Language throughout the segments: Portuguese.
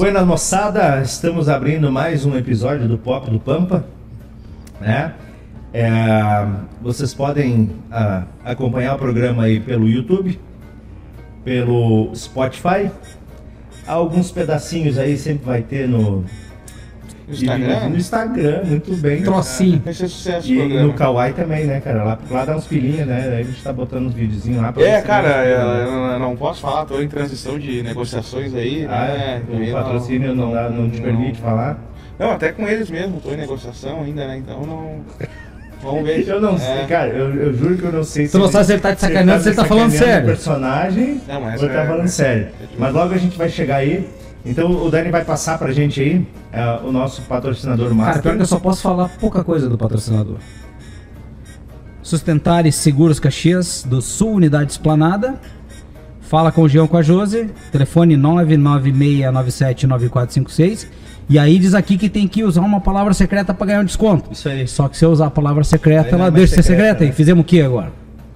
Buenas moçada, estamos abrindo mais um episódio do Pop do Pampa, né? É, vocês podem ah, acompanhar o programa aí pelo YouTube, pelo Spotify. Alguns pedacinhos aí sempre vai ter no Instagram? No Instagram, muito bem. Trocinho. Esse é sucesso E programa. no Kawaii também, né, cara? Lá, lá dá uns pilinhas, né? Aí a gente tá botando uns videozinhos lá pra É, você cara, ver. eu, eu não posso falar, tô em transição de negociações aí, Ah, né? o Eu patrocínio não, dá, não te permite falar? Não, até com eles mesmo, tô em negociação ainda, né? Então não. Vamos ver. Eu não sei, É. cara, eu, eu juro que eu não sei Tu não sabe se ele tá te sacaneando, se ele tá falando sério. personagem Não, mas ou ele tá é- falando sério. Mas logo a gente vai chegar aí. Então o Dani vai passar pra gente aí é, o nosso patrocinador Cara, master. pior que eu só posso falar pouca coisa do patrocinador. Sustentares Seguros Caxias, do Sul Unidade Esplanada. Fala com o Jean com a Jose. Telefone 996979456. E aí diz aqui que tem que usar uma palavra secreta pra ganhar um desconto. Isso aí. Só que se eu usar a palavra secreta, é ela mais deixa de ser secreta, secreta. né? E fizemos o que agora?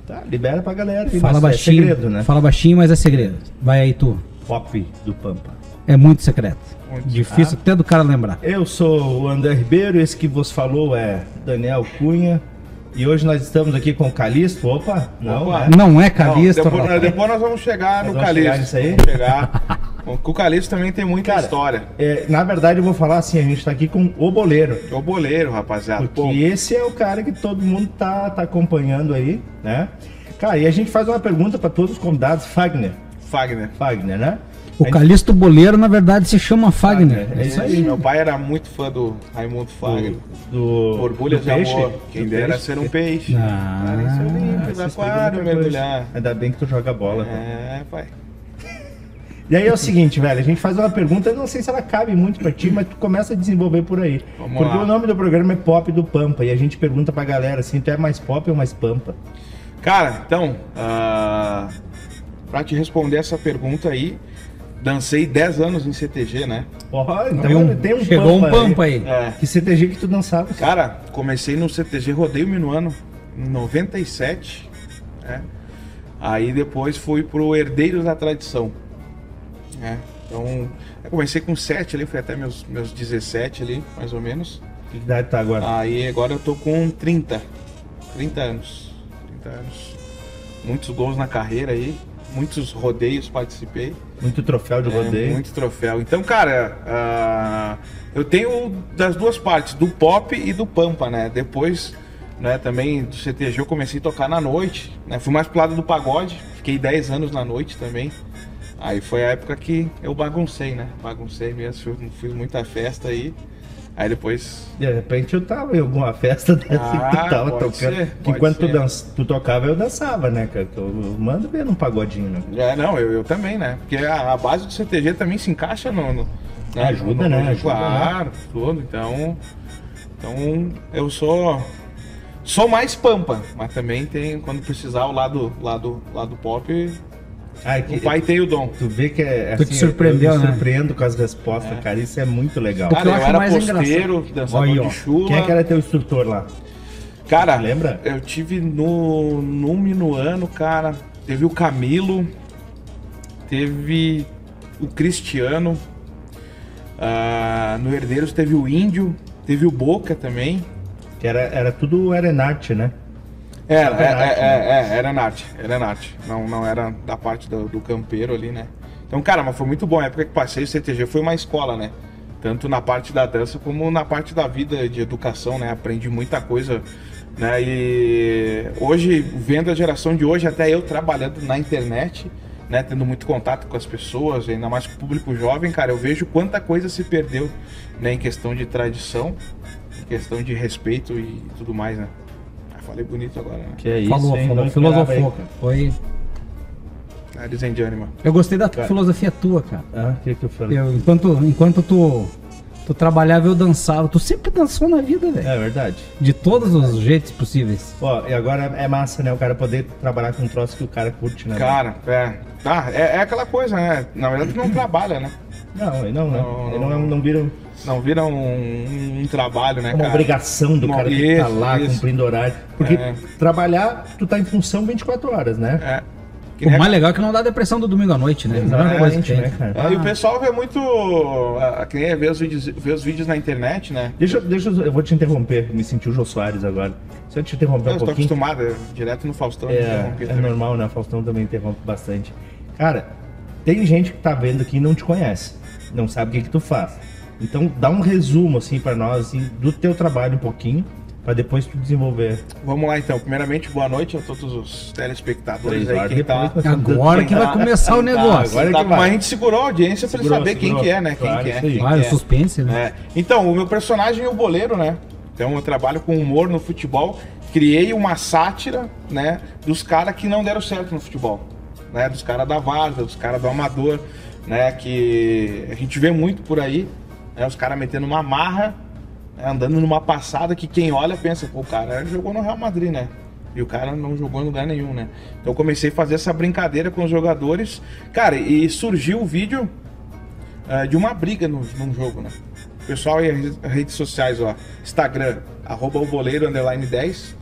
Tá, libera pra galera. Fala mas baixinho. É segredo, né? Fala baixinho, mas é segredo. Vai aí tu. Pop do Pampa. É muito secreto. Muito. Difícil até do cara lembrar. Eu sou o André Ribeiro, esse que vos falou é Daniel Cunha. E hoje nós estamos aqui com o Calixto. Opa, não, Opa. né? Não é Não, Calixto, depois, depois nós vamos chegar Nós no vamos chegar Calixto. nisso aí? Vamos chegar. o Calixto também tem muita Cara, história. É, na verdade, eu vou falar assim: a gente tá aqui com o boleiro. É o boleiro, rapaziada. Porque Pô, esse é o cara que todo mundo tá, tá acompanhando aí, né? Cara, e a gente faz uma pergunta para todos os convidados, Fagner. Fagner. Fagner, né? O Calixto Boleiro, na verdade, se chama Fagner. É isso aí. Meu pai era muito fã do Raimundo Fagner. Do, Orgulho do de amor. Quem Do dera peixe. ser um peixe. Ah, Para em seu ninho, Ah, no vocês aquário, mergulhar. Ainda bem que tu joga bola. É, pai. E aí é o seguinte, velho, a gente faz uma pergunta, eu não sei se ela cabe muito pra ti, mas tu começa a desenvolver por aí. Vamos Porque lá. o nome do programa é Pop do Pampa, e a gente pergunta pra galera assim, tu é mais pop ou mais pampa? Cara, então, ah, pra te responder essa pergunta aí, dancei 10 anos em CTG, né? Ó, então Tem um- tem um chegou um pampa pampa aí. É. Que CTG que tu dançava? Cara, comecei no CTG Rodeio Minuano em 97, né? Aí depois fui pro Herdeiros da Tradição, né? Então, eu comecei com 7 ali, fui até meus, meus 17 ali, mais ou menos. Que idade tá agora? Aí agora eu tô com 30. 30 anos. 30 anos. Muitos gols na carreira aí. Muitos rodeios participei. Muito troféu de É, rodeio. muito troféu. Então, cara, ah, eu tenho das duas partes, do pop e do pampa, né? Depois, né, também do CTG eu comecei a tocar na noite, né? Fui mais pro lado do pagode, fiquei 10 anos na noite também. Aí foi a época que eu baguncei, né? Baguncei mesmo, fiz, fiz muita festa aí. Aí depois De repente eu tava em alguma festa dessa Ah, que tu tava pode tocando. ser, que pode enquanto tu, ser. dança, tu tocava, eu dançava, né, cara? Tu manda ver num pagodinho, né? É, não, eu, eu também, né? Porque a, a base do CTG também se encaixa no. no né? Ajuda, No- né? no- Ajuda, claro, tudo. Então. Então, eu sou. Sou mais pampa, mas também tem, quando precisar, o lado, lado, lado pop, É que o pai tem o dom. Tu vê que é Tu assim, te surpreendeu, eu, eu me né? surpreendo com as respostas, cara. Isso é muito legal. eu Cara, eu, acho era mais posteiro, dançador ó. de chuva. Quem é que era teu instrutor lá? Cara, Lembra? eu tive no, no Minuano, cara, teve o Camilo, teve o Cristiano, ah, no Herdeiros teve o Índio, teve o Boca também. Que era, era tudo Arenarte, né? Era, é, era arte, é, é, é, era Narte, era Narte. Não, não era da parte do, do campeiro ali, né? Então, cara, mas foi muito bom. A época que passei o CTG foi uma escola, né? Tanto na parte da dança como na parte da vida de educação, né? Aprendi muita coisa, né? E hoje, vendo a geração de hoje, até eu trabalhando na internet, né? Tendo muito contato com as pessoas, ainda mais com o público jovem, cara, eu vejo quanta coisa se perdeu, né? Em questão de tradição, em questão de respeito e tudo mais, né? Ah, falei bonito agora, né? Que é isso, falou, hein? falou, Não filosofou, cara. Foi. Ladies and gentlemen. Eu gostei da Cara. filosofia tua, cara. Ah, o que que eu falei? Eu, enquanto, enquanto tu, tu trabalhava, eu dançava. Tu sempre dançou na vida, velho. É verdade. De todos os jeitos possíveis. Ó, e agora é massa, né? O cara poder trabalhar com um troço que o cara curte, né? Cara, é. Tá, é, é aquela coisa, né? Na verdade, tu não trabalha, né? Não, ele não, né? Não, Ele não. não, não vira Não vira um, um trabalho, né, uma cara? obrigação do Uma- cara ter que estar isso, lá isso. cumprindo horário. Porque É. trabalhar, tu tá em função 24 horas, né? É. Que O nem a- mais legal é que não dá depressão do domingo à noite, né? Não é uma coisa que Exatamente, tem. né, cara? É, e o pessoal vê muito. ah, Que nem vê os, vídeos, vê os vídeos na internet, né? Deixa, eu- deixa eu, eu vou te interromper, me senti o Jô Soares agora. Se eu te interromper Eu um pouquinho. acostumado, é, direto no Faustão. É, interromper é também. normal, né? O Faustão também interrompe bastante. Cara, tem gente que tá vendo aqui e não te conhece, não sabe o que, que tu faz. Então dá um resumo assim para nós assim, do teu trabalho um pouquinho, para depois tu desenvolver. Vamos lá então. Primeiramente, boa noite a todos os telespectadores aí. Quem tá... depois, nós estamos Agora que vai começar o Tá, negócio. agora tá, que vai. Mas a gente segurou a audiência pra ele Segurou, saber quem que é, né? Quem Claro, que é. quem que o é. suspense, né? É. Então, o meu personagem é o boleiro, né? Então eu trabalho com humor no futebol. Criei uma sátira, né? Dos caras que não deram certo no futebol. Né? Dos caras da Varda, dos caras do Amador, né? Que a gente vê muito por aí. Né? Os caras metendo uma marra, né? andando numa passada que quem olha pensa, pô, o cara jogou no Real Madrid, né? E o cara não jogou em lugar nenhum, né? Então eu comecei a fazer essa brincadeira com os jogadores. Cara, e surgiu o vídeo eh, de uma briga no, num jogo, né? Pessoal as redes sociais, ó. Instagram, arroba o boleiro, underline 10.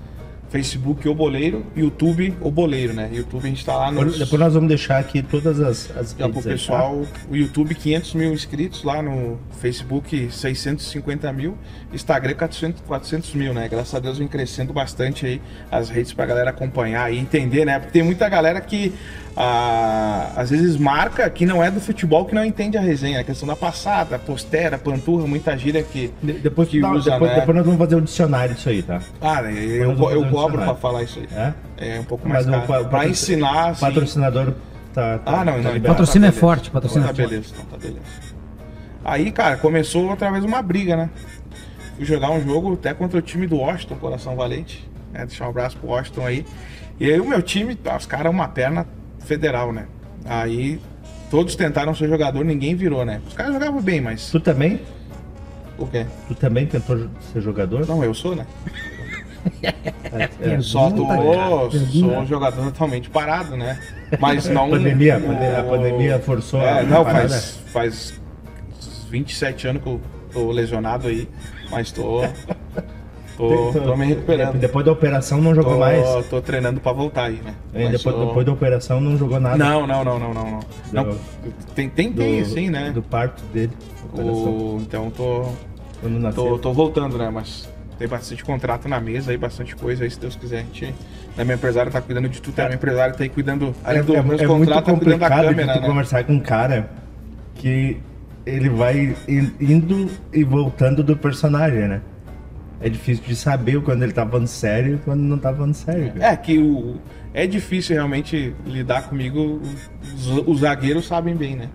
Facebook, o boleiro. YouTube, o boleiro, né? YouTube a gente tá lá no... Depois, depois nós vamos deixar aqui todas as, as Já pro aí, tá? pessoal, o YouTube 500 mil inscritos, lá no Facebook 650 mil, Instagram 400, 400 mil, né? Graças a Deus vem crescendo bastante aí as redes pra galera acompanhar e entender, né? Porque tem muita galera que ah, às vezes marca que não é do futebol, que não entende a resenha, a questão da passada, postera, panturra, muita gíria que... De- Depois, que dá- usa, depois, né? depois nós vamos fazer o dicionário disso aí, tá? Ah, eu, eu um cobro pra dicionário. falar isso aí. É? É um pouco mais Mas o caro. pa- Pra patro- ensinar, O assim... patrocinador tá. tá Ah, não, tá não. liberado. Patrocínio é beleza. forte, patrocínio Então é tá forte. beleza, então tá beleza. Aí, cara, começou outra vez uma briga, né? Fui jogar um jogo até contra o time do Washington, Coração Valente. Né? Deixar um abraço pro Washington aí. E aí o meu time, ah, os caras uma perna federal, né? Aí todos tentaram ser jogador, ninguém virou, né? Os caras jogavam bem, mas. Tu também? O quê? Tu também tentou ser jogador? Não, eu sou, né? É, Só tô, sou um jogador totalmente parado, né? Mas não. A pandemia, pandemia- a pandemia forçou É, a não, parada. faz, faz 27 anos que eu tô lesionado aí, mas tô. Tô, tô me recuperando. Depois da operação não jogou Tô, mais. tô treinando pra voltar aí, né? É, depois, tô- depois da operação não jogou nada. Não, não, não, não, não. não. Do- tem, tem, tem sim, né? Do parto dele. O, então tô, tô, tô voltando, né? Mas tem bastante contrato na mesa aí, bastante coisa aí, se Deus quiser. A gente. Né, minha empresária tá cuidando de tudo, tá? Minha empresária tá aí cuidando. É, Além do é- meus é muito contratos, tá cuidando da câmera, né? conversar com um cara que ele vai in- indo e voltando do personagem, né? É difícil de saber quando ele tá falando sério e quando não tá falando sério. cara. É que o, é difícil realmente lidar comigo. Os, os zagueiros sabem bem, né?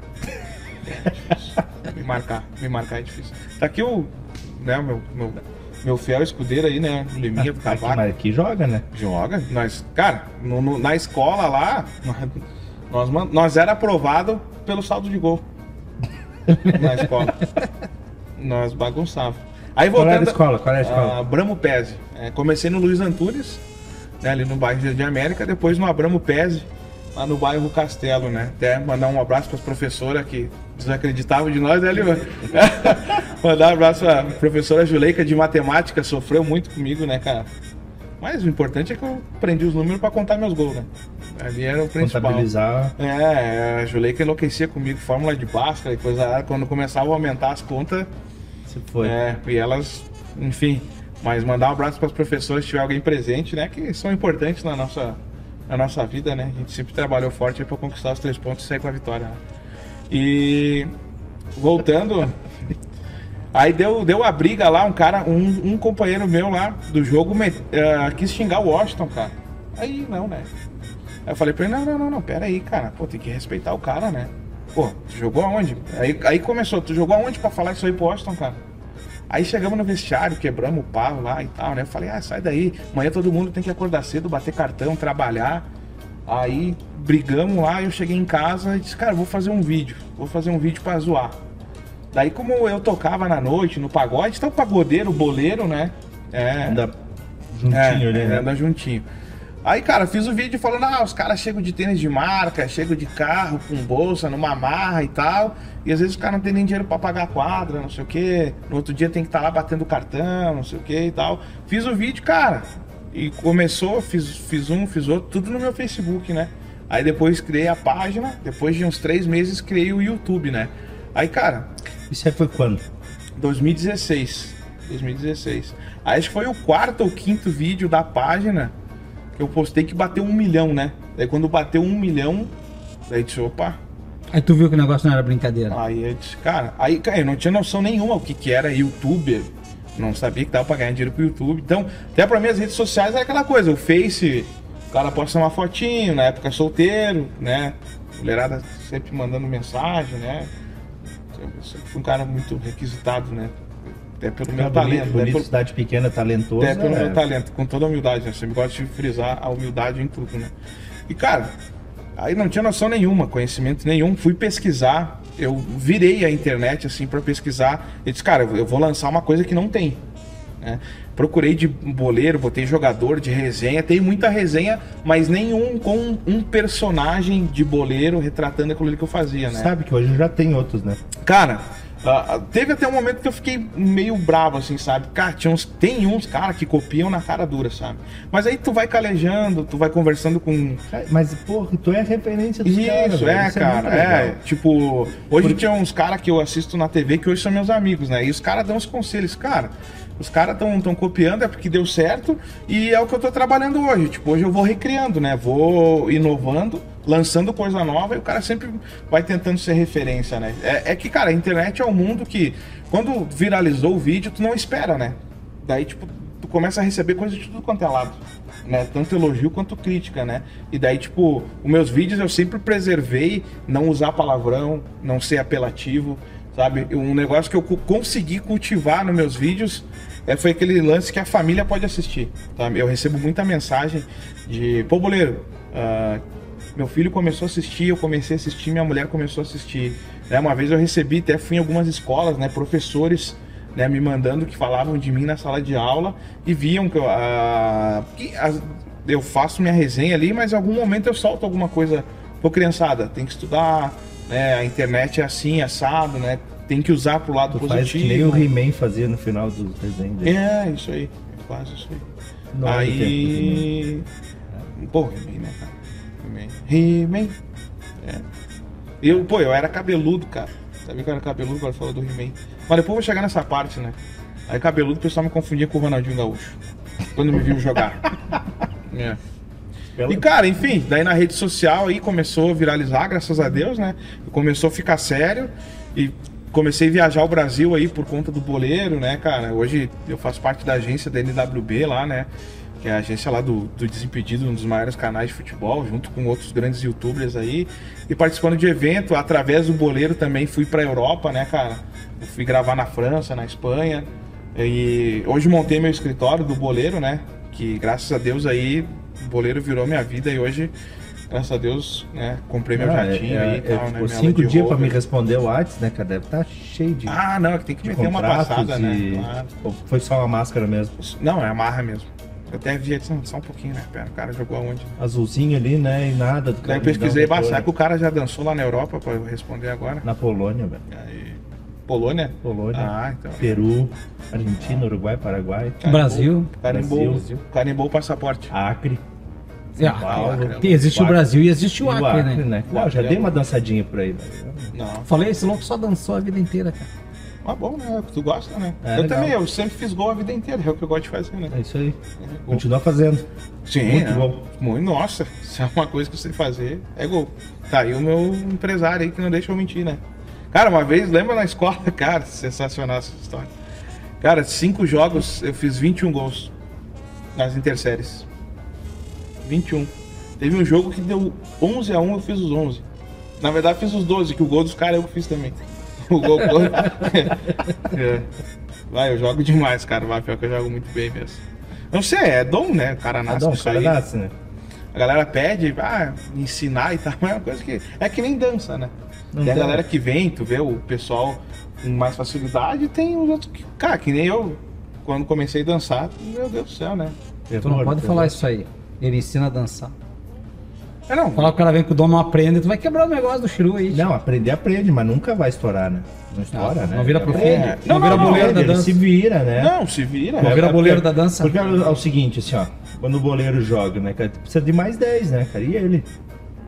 É difícil. me marcar, me marcar é difícil. Tá aqui o, né, meu, meu, meu fiel escudeiro aí, né? Do Aqui, Cavaco. mas aqui joga, né? Joga. Nós, cara, no- no- na escola lá, nós, nós era aprovado pelo saldo de gol. Na escola. nós bagunçava. Aí Qual era a voltando. escola? Qual era a escola? Ah, Abramo Pese. É, comecei no Luiz Antunes, né, ali no bairro de América, depois no Abramo Pese, lá no bairro Castelo, né? Até mandar um abraço para as professoras que desacreditavam de nós, né, Lima? mandar um abraço para a professora Juleika de matemática, sofreu muito comigo, né, cara? Mas o importante é que eu aprendi os números para contar meus gols, né? Ali era o principal. Contabilizar. É, a Juleika enlouquecia comigo, fórmula de Bhaskara e coisa. Quando começava a aumentar as contas, Foi. é, e elas, enfim. Mas mandar um abraço para as professoras se tiver alguém presente, né? Que são importantes na nossa, na nossa vida, né? A gente sempre trabalhou forte para conquistar os três pontos e sair com a vitória. né? E voltando, aí deu, deu a briga lá, um cara, um, um companheiro meu lá do jogo me, eh, quis xingar o Washington, cara. Aí não, né? Aí eu falei pra ele, não, não, não, não, pera aí, cara. Pô, tem que respeitar o cara, né? Pô, tu jogou aonde? Aí, aí começou, tu jogou aonde pra falar isso aí pro Washington, cara? Aí chegamos no vestiário, quebramos o pau lá e tal, né? Eu falei, ah, sai daí, amanhã todo mundo tem que acordar cedo, bater cartão, trabalhar. Aí brigamos lá, eu cheguei em casa e disse, cara, vou fazer um vídeo, vou fazer um vídeo pra zoar. Daí como eu tocava na noite, no pagode, então o pagodeiro, o boleiro, né? É, Anda juntinho é, né? anda juntinho. Aí, cara, fiz o vídeo falando, ah, os caras chegam de tênis de marca, chegam de carro com bolsa, numa marra e tal. E às vezes os caras não tem nem dinheiro pra pagar a quadra, não sei o quê. No outro dia tem que estar lá batendo cartão, não sei o quê e tal. Fiz o vídeo, cara. E começou, fiz, fiz um, fiz outro, tudo no meu Facebook, né? Aí depois criei a página, depois de uns três meses criei o YouTube, né? Aí, cara, Isso aí foi quando? 2016. 2016. Aí acho que foi o quarto ou quinto vídeo da página eu postei que bateu um milhão, né? Daí quando bateu um milhão, daí disse, opa, Aí tu viu que o negócio não era brincadeira. Aí eu disse, cara, aí, cara, eu não tinha noção nenhuma o que, que era youtuber. Não sabia que dava pra ganhar dinheiro com o YouTube. Então, até pra mim as redes sociais era aquela coisa, o Face, o cara posta uma fotinho, na época solteiro, né? Mulherada sempre mandando mensagem, né? Eu sempre fui um cara muito requisitado, né? Até pelo meu Bonito, talento, né? bonito, Por- cidade pequena, talentoso. até pelo é. meu talento, com toda a humildade, né? Sempre gosto de frisar a humildade em tudo, né? E, cara, aí não tinha noção nenhuma, conhecimento nenhum. Fui pesquisar, eu virei a internet, assim, pra pesquisar. E disse, cara, eu vou lançar uma coisa que não tem, né? Procurei de boleiro, botei jogador de resenha. Tem muita resenha, mas nenhum com um personagem de boleiro retratando aquilo que eu fazia, né? Sabe que hoje já tem outros, né? Cara, ah, teve até um momento que eu fiquei meio bravo, assim, sabe? Cara, tinha uns, tem uns, cara, que copiam na cara dura, sabe? Mas aí tu vai calejando, tu vai conversando com. Mas, porra, tu é a referência caras. Isso, velho, é, isso cara. É, tipo, hoje tinha uns caras que eu assisto na TV que hoje são meus amigos, né? E os caras dão uns conselhos, cara. Os caras estão tão copiando, é porque deu certo e é o que eu tô trabalhando hoje. Tipo, hoje eu vou recriando, né? Vou inovando, lançando coisa nova e o cara sempre vai tentando ser referência, né? É, é que, cara, a internet é um mundo que, quando viralizou o vídeo, tu não espera, né? Daí, tipo, tu começa a receber coisas de tudo quanto é lado. Né? Tanto elogio quanto crítica, né? E daí, tipo, os meus vídeos eu sempre preservei não usar palavrão, não ser apelativo, sabe? Um negócio que eu consegui cultivar nos meus vídeos é, foi aquele lance que a família pode assistir, sabe? Eu recebo muita mensagem de, pô, boleiro, ah, meu filho começou a assistir, eu comecei a assistir, minha mulher começou a assistir. Né? Uma vez eu recebi, até fui em algumas escolas, né? Professores né, me mandando que falavam de mim na sala de aula e viam que eu, ah, que eu faço minha resenha ali, mas em algum momento eu solto alguma coisa. Pô, criançada, tem que estudar, né? A internet é assim, assado, né? Tem que usar pro lado Tu faz que nem positivo. o He-Man fazia no final dos desenhos dele. É, isso aí. Faço isso aí. Não é do do aí. Pô, He-Man, né, cara? He-Man. He-Man. É. Eu, pô, eu era cabeludo, cara. Sabia que eu era cabeludo quando falou do He-Man. Mas depois eu vou chegar nessa parte, né? Aí cabeludo o pessoal me confundia com o Ronaldinho Gaúcho. Quando me viu jogar. é. E cara, enfim, daí na rede social aí começou a viralizar, graças a Deus, né? Começou a ficar sério e comecei a viajar o Brasil aí por conta do boleiro, né, cara? Hoje eu faço parte da agência da NWB lá, né? Que é a agência lá do, do Desimpedido, um dos maiores canais de futebol, junto com outros grandes youtubers aí. E participando de evento, através do boleiro também fui pra Europa, né, cara? Eu fui gravar na França, na Espanha. E hoje montei meu escritório do boleiro, né? Que graças a Deus aí o boleiro virou minha vida e hoje, graças a Deus, né, comprei meu Ah, jatinho é, aí é, e tal, é, né? ficou cinco dias pra Rover. me responder o WhatsApp, né, cara? Deve estar cheio de, Ah, não, é que tem que meter uma passada, né? Claro. Ou Foi só uma máscara mesmo. Não, é amarra mesmo. Eu até vi só, só um pouquinho, né? Pera, o cara jogou aonde? Azulzinho ali, né? E nada. do cara eu pesquisei, um retorno. que o cara já dançou lá na Europa pra eu responder agora? Na Polônia, velho. Aí, Polônia? Polônia. Ah, então. Peru, Argentina, Uruguai, Paraguai, Brasil. Carimbou, Brasil. carimbou o passaporte. Acre. Ah, Paulo. tem- existe o Acre. Brasil e existe o E Acre, né? Não, já dei uma dançadinha por aí, velho. Não. Falei, esse louco só dançou a vida inteira, cara. Mas bom, né? Tu gosta, né? É, eu legal. também, eu sempre fiz gol a vida inteira, é o que eu gosto de fazer, né? É isso aí. Continua fazendo. Sim, Muito é. bom. Muito, nossa, se é uma coisa que eu sei fazer, é gol. Tá aí o meu empresário aí que não deixa eu mentir, né? Cara, uma vez, lembra na escola? Cara, sensacional essa história. Cara, cinco jogos, eu fiz 21 gols nas interséries. 21. Teve um jogo que deu 11 a 1, eu fiz os 11. Na verdade, fiz os 12, que o gol dos caras eu que fiz também. O gol. é. Vai, eu jogo demais, cara. Vai, pior que eu jogo muito bem mesmo. Não sei, é dom, né? O cara nasce com isso cara aí. nasce, né? A galera pede, ah, ensinar e tal, mas é uma coisa que. É que nem dança, né? Não tem a galera que vem, tu vê o pessoal com mais facilidade e tem os outros que. Cara, que nem eu, quando comecei a dançar, meu Deus do céu, né? Tu não pode falar isso aí. Ele ensina a dançar. É não. Falar que o cara vem com o dono não aprende, tu vai quebrar o negócio do chiru aí. Não, aprender aprende, mas nunca vai estourar, né? Não estoura, Não, né? não vira profundo. É. Não, Não, vira não, não, boleiro da Ele dança. se vira, né? Não, se vira. Não É, vira É boleiro porque- da dança. Porque é o seguinte, assim, ó. Quando o boleiro joga, né, cara? tu Precisa de mais 10, né, cara? E ele?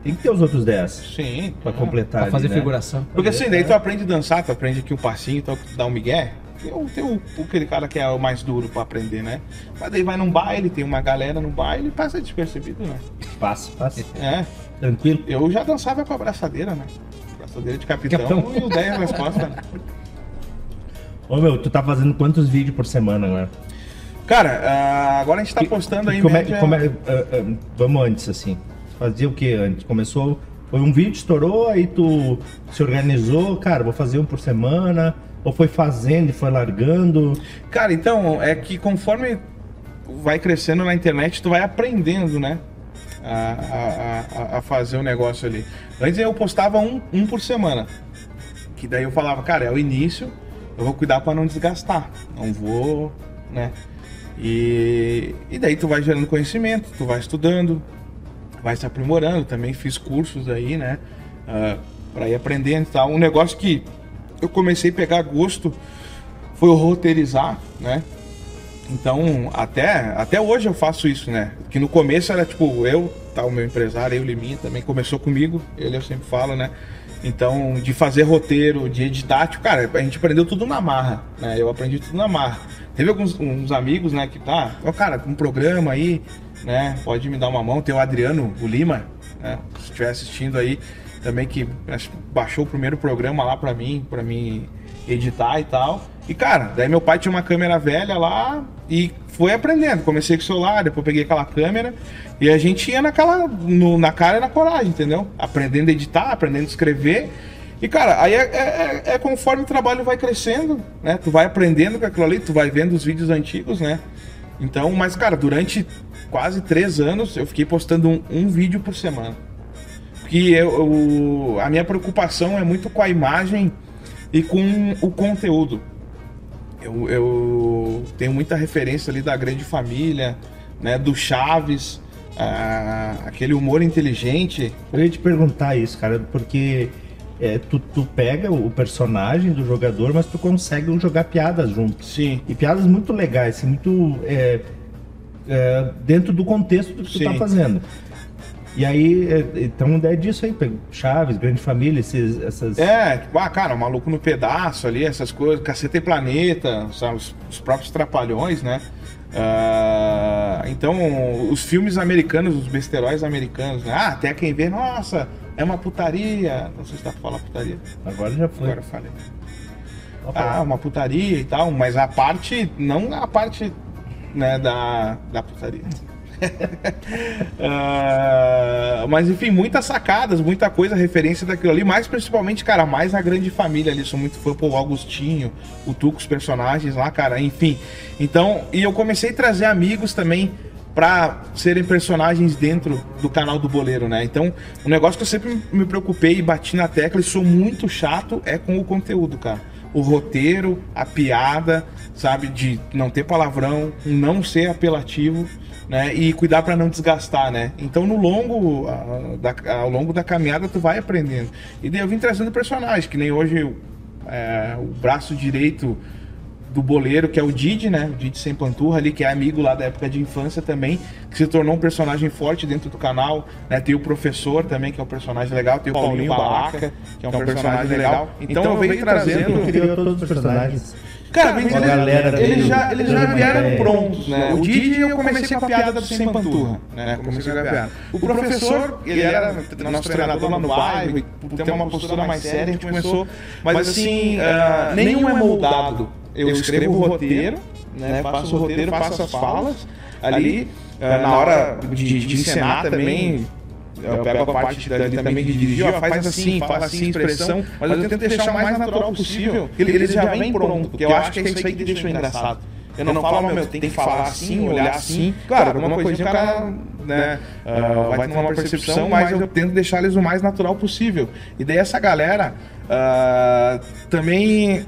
tem que ter os outros 10 Sim. pra é. completar. Pra ali, fazer né? figuração. Porque assim, daí tu aprende a dançar, tu aprende aqui um passinho, tu dá um migué. Tem, o- tem o, aquele cara que é o mais duro pra aprender, né? Mas daí vai num baile, tem uma galera no baile e passa despercebido, né? Passa, passa. É. Tranquilo. Eu já dançava com a braçadeira, né? Braçadeira de capitão, Capitão. e o 10 nas costas. né? Ô meu, tu tá fazendo quantos vídeos por semana agora? Cara, ah, agora a gente tá postando aí Como é- média- como é- ah, ah, vamos antes, assim. Fazia o que antes? Começou. Foi um vídeo, estourou, aí tu se organizou, cara, vou fazer um por semana, ou foi fazendo e foi largando. Cara, então, é que conforme vai crescendo na internet, tu vai aprendendo, né? A, a- a- a fazer o negócio ali. Antes eu postava um, um por semana. Que daí eu falava, cara, é o início, eu vou cuidar para não desgastar. Não vou, né? E, e daí tu vai gerando conhecimento, tu vai estudando, vai se aprimorando. Também fiz cursos aí, né? para ir aprendendo e tal. Um negócio que eu comecei a pegar gosto foi roteirizar, né? Então, até, até hoje eu faço isso, né? Que no começo era tipo, eu, tá, o meu empresário, eu, Liminha, também começou comigo, ele eu sempre falo, né? Então, de fazer roteiro, de editar, tipo, cara, a gente aprendeu tudo na marra, né? Eu aprendi tudo na marra. Teve alguns uns amigos, né, que tá, ó, cara, um programa aí, né? Pode me dar uma mão. Tem o Adriano, o Lima, né? Se estiver assistindo aí, também que baixou o primeiro programa lá pra mim, pra mim editar e tal. E cara, daí meu pai tinha uma câmera velha lá e foi aprendendo. Comecei com o celular, depois peguei aquela câmera e a gente ia naquela no- na cara e na coragem, entendeu? Aprendendo a editar, aprendendo a escrever. E cara, aí é, é- é conforme o trabalho vai crescendo, né? Tu vai aprendendo com aquilo ali, tu vai vendo os vídeos antigos, né? Então, mas cara, durante quase três anos eu fiquei postando um, um vídeo por semana. Porque eu, eu- a minha preocupação é muito com a imagem e com o conteúdo. Eu, eu tenho muita referência ali da grande família, né, do Chaves, ah, aquele humor inteligente. Eu ia te perguntar isso, cara, porque é, tu, tu pega o personagem do jogador, mas tu consegue jogar piadas junto. Sim. E piadas muito legais, assim, muito é, é, dentro do contexto do que tu Sim. tá fazendo. E aí, é, então é disso aí, Chaves, Grande Família, esses, essas. É, tipo, ah, cara, o maluco no pedaço ali, essas coisas, Caceta e Planeta, sabe, os, os próprios Trapalhões, né? Ah, então, os filmes americanos, os besteróis americanos, né? Ah, até quem vê, nossa, é uma putaria. Não sei se dá pra falar putaria. Agora já foi. Agora eu falei. Pode Ah, uma putaria e tal, mas a parte, não a parte né, da, da putaria. Ah, mas enfim, muitas sacadas, muita coisa, referência daquilo ali, mas principalmente, cara, mais a grande família ali. Sou muito fã pô, o Augustinho, o Tuco, os personagens lá, cara, enfim. Então, e eu comecei a trazer amigos também pra serem personagens dentro do canal do Boleiro, né? Então, um negócio que eu sempre me preocupei e bati na tecla e sou muito chato é com o conteúdo, cara. O roteiro, a piada, sabe, de não ter palavrão, não ser apelativo, né? E cuidar pra não desgastar, né? Então, no longo, ah, da- ao longo da caminhada, tu vai aprendendo. E daí eu vim trazendo personagens, que nem hoje é, o braço direito do boleiro, que é o Didi, né? O Didi sem panturra ali, que é amigo lá da época de infância também, que se tornou um personagem forte dentro do canal, né? Tem o professor também, que é um personagem legal, tem o Paulinho Balaca, que é um personagem legal. Então eu venho trazendo. Tu criou todos os personagens. Cara, eles, galera eles veio já, eles já vieram ideia. prontos, né? O Didi eu comecei com a piada do sem panturra, né? Comecei com a piada. O professor, ele era nosso treinador lá no bairro, por ter uma postura mais séria, a gente começou. Mas assim, ah, nenhum é moldado. Eu escrevo o roteiro, né? Faço o roteiro, faço as falas. Ali, ah, na hora de, de encenar também, eu pego a parte dali também de dirigir, ó, faz assim, fala assim, expressão, mas eu tento deixar o mais natural possível, que ele, ele já vem pronto, porque eu acho que é isso aí que deixa engraçado. Eu não, falo, meu, tem que falar assim, olhar assim. Claro, alguma coisinha o cara né, ah, vai ter uma percepção, mas eu tento deixar eles o mais natural possível. E daí essa galera ah, também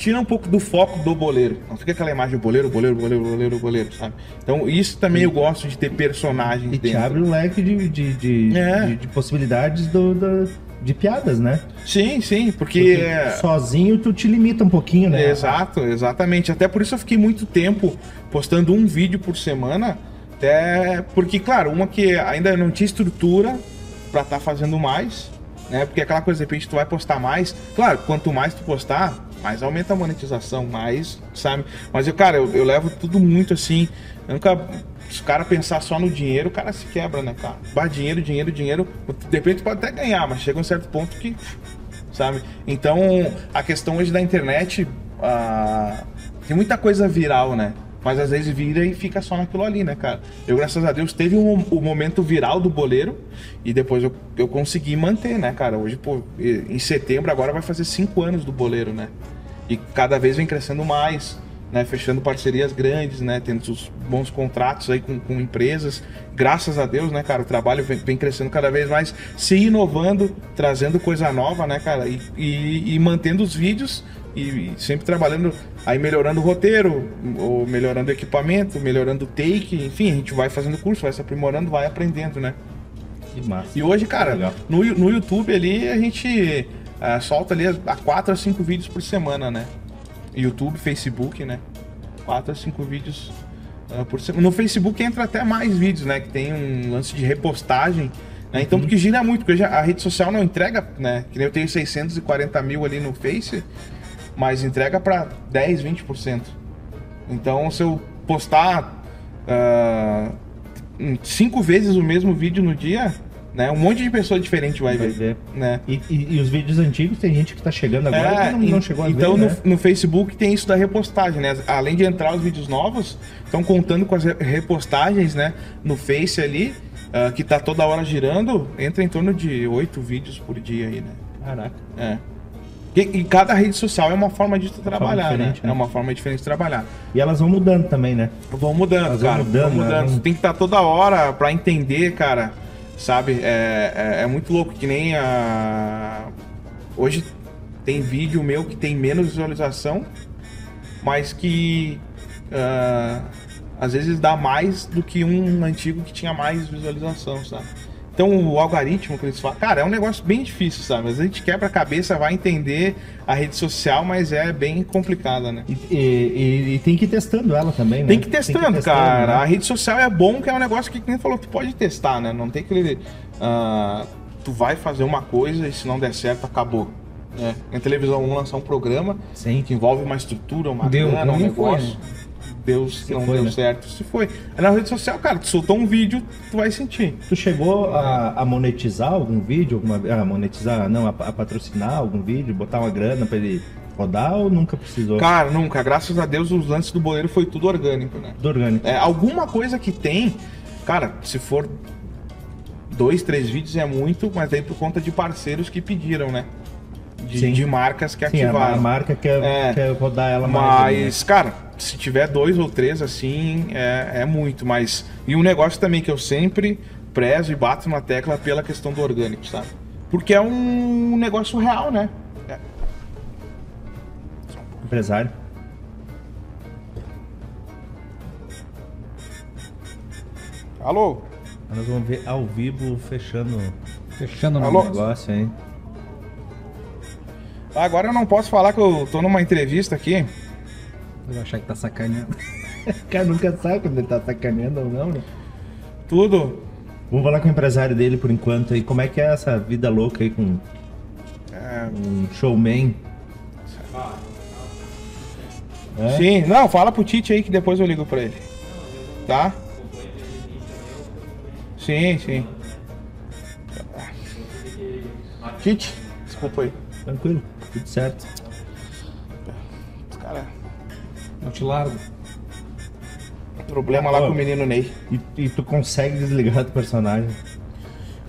tira um pouco do foco do boleiro. Não fica aquela imagem do boleiro, boleiro, boleiro, boleiro, boleiro, sabe? Então isso também eu gosto de ter personagens E te dentro. abre um leque de, de, de, É. de- de possibilidades do, da- de piadas, né? Sim, sim, porque... Porque é- sozinho tu te limita um pouquinho, né? Exato, exatamente. Até por isso eu fiquei muito tempo postando um vídeo por semana. Até porque, claro, uma que ainda não tinha estrutura, pra estar fazendo mais, né? Porque aquela coisa, de repente, tu vai postar mais. Claro, quanto mais tu postar, mais aumenta a monetização, mais, sabe? Mas eu, cara, eu, eu levo tudo muito assim. Eu nunca. Se o cara pensar só no dinheiro, o cara se quebra, né, cara? Bah, dinheiro, dinheiro, dinheiro. De repente pode até ganhar, mas chega um certo ponto que. Sabe? Então, a questão hoje da internet. ah, tem muita coisa viral, né? Mas às vezes vira e fica só naquilo ali, né, cara? Eu, graças a Deus, teve um, o momento viral do boleiro e depois eu, eu consegui manter, né, cara? Hoje, pô, em setembro agora vai fazer cinco anos do boleiro, né? E cada vez vem crescendo mais, né? Fechando parcerias grandes, né? Tendo os bons contratos aí com, com empresas. Graças a Deus, né, cara? O trabalho vem, vem crescendo cada vez mais, se inovando, trazendo coisa nova, né, cara? E, e, e mantendo os vídeos e sempre trabalhando aí melhorando o roteiro, ou melhorando o equipamento, melhorando o take, enfim, a gente vai fazendo curso, vai se aprimorando, vai aprendendo, né? Que massa. E hoje, cara, no, no YouTube ali a gente ah, solta ali a 4 a 5 vídeos por semana, né? YouTube, Facebook, né? 4 a 5 vídeos ah, por semana. No Facebook entra até mais vídeos, né? Que tem um lance de repostagem. Né? Então, porque gira muito, porque a rede social não entrega, né? Que nem eu tenho 640 mil ali no Face, mas entrega pra 10, 20%. Então, se eu postar em cinco vezes o mesmo vídeo no dia, né? Um monte de pessoa diferente vai, Vai ver, ver. né? E, e- e os vídeos antigos tem gente que tá chegando agora que não, não chegou a então ver, no, né? no Facebook tem isso da repostagem, né? Além de entrar os vídeos novos, estão contando com as re- repostagens, né? No Face ali, ah, que tá toda hora girando, entra em torno de oito vídeos por dia aí, né? Caraca. É. E, e cada rede social é uma forma de trabalhar, né? né? É uma forma diferente de trabalhar. E elas vão mudando também, né? Vão mudando, Elas vão cara. mudando, vão mudando. né? Vão- Tu tem que estar toda hora pra entender, cara. Sabe? É, é, é muito louco que nem a. Hoje tem vídeo meu que tem menos visualização, mas que ah, às vezes dá mais do que um antigo que tinha mais visualização, sabe? Então o algoritmo que eles falam, cara, é um negócio bem difícil, sabe? Mas a gente quebra a cabeça, vai entender a rede social, mas é bem complicada, né? E, e- e- tem que ir testando ela também, né? Tem que ir testando, cara. né? A rede social é bom, que é um negócio que, como falou, tu pode testar, né? Não tem aquele. ah, tu vai fazer uma coisa e se não der certo, acabou. né? Na televisão vão lançar um programa Sim. que envolve uma estrutura, uma Deu grana, um ruim, foi, negócio. Deus Se não foi, deu né? certo. Se foi. Aí na rede social, cara, tu soltou um vídeo, tu vai sentir. Tu chegou a, a monetizar algum vídeo? Alguma, a monetizar, não, a, a patrocinar algum vídeo, botar uma grana pra ele rodar ou nunca precisou? Cara, nunca. Graças a Deus, os lances do boleiro foi tudo orgânico, né? Do orgânico. É, alguma coisa que tem, cara, se for dois, três vídeos é muito, mas aí por conta de parceiros que pediram, né? De, de marcas que Sim, a, ativaram. a marca quer, É. quer rodar ela mais. né? Mas, cara, se tiver dois ou três assim, é, é muito. Mas. E um negócio também que eu sempre prezo e bato na tecla pela questão do orgânico, sabe? Porque é um negócio real, né? É. Empresário. Alô? Nós vamos ver ao vivo fechando Fechando o negócio, hein? Agora eu não posso falar que eu tô numa entrevista aqui. Eu vou achar que tá sacaneando. O cara nunca sabe quando ele tá sacaneando ou não, né? Tudo. Vamos falar com o empresário dele por enquanto aí. Como é que é essa vida louca aí com É, um showman? É? Sim, não, fala pro Tite aí que depois eu ligo pra ele. Tá? Sim, sim. Tite, desculpa aí. Tranquilo, tudo certo. Não te largo. Problema lá com o menino Ney. E, e tu consegue desligar do personagem?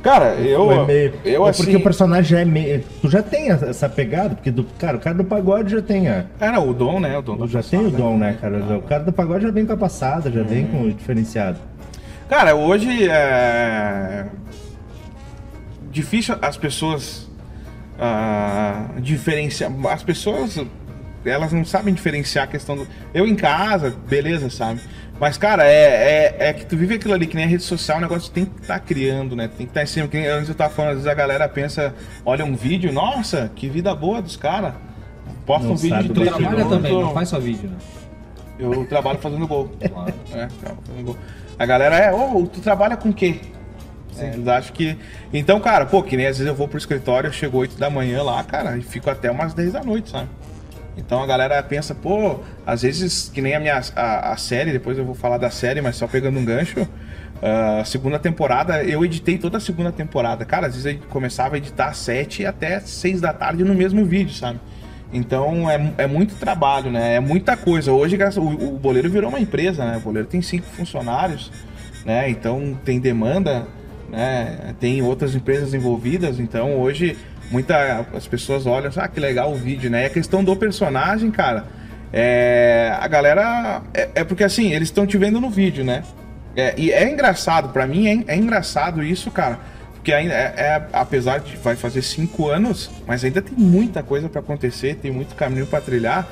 Cara, eu. É meio- Eu é assim. Porque o personagem já é meio. Tu já tem essa- pegada, porque do, cara, o cara do pagode já tem a. Era o dom, né? O dom da Já tem o dom, né, cara? O cara do pagode já vem com a passada, já vem com o diferenciado. Cara, hoje é. Difícil as pessoas ah, diferenciar. As pessoas elas não sabem diferenciar a questão do. Eu em casa, beleza, sabe? Mas, cara, é, é, é que tu vive aquilo ali, que nem a rede social, o negócio tem que estar criando, né? Tem que estar em cima. Que nem antes eu tava falando, às vezes a galera pensa, olha um vídeo, nossa, que vida boa dos caras. Posta Não um vídeo de três. Trabalha minutos. também, não faz só vídeo, né? Eu trabalho fazendo gol. Claro. É, fazendo gol. A galera é, ô, tu trabalha com o quê? É, acham que. Então, cara, pô, que nem às vezes eu vou pro escritório, eu chego 8 da manhã lá, cara, e fico até umas 10 da noite, sabe? Então a galera pensa, pô, às vezes, que nem a minha a, a série, depois eu vou falar da série, mas só pegando um gancho. A segunda temporada, eu editei toda a segunda temporada. Cara, às vezes eu começava a editar às 7 até 6 da tarde no mesmo vídeo, sabe? Então é, é muito trabalho, né? É muita coisa. Hoje o, o boleiro virou uma empresa, né? O boleiro tem cinco funcionários, né? Então tem demanda, né? Tem outras empresas envolvidas. Então hoje muita as pessoas olham, ah, que legal o vídeo, né? E a questão do personagem, cara, é, a galera é, é porque assim eles estão te vendo no vídeo, né? É, e é engraçado, para mim é, é, engraçado isso, cara. Porque ainda é, é, apesar de vai fazer cinco anos, mas ainda tem muita coisa para acontecer, tem muito caminho para trilhar.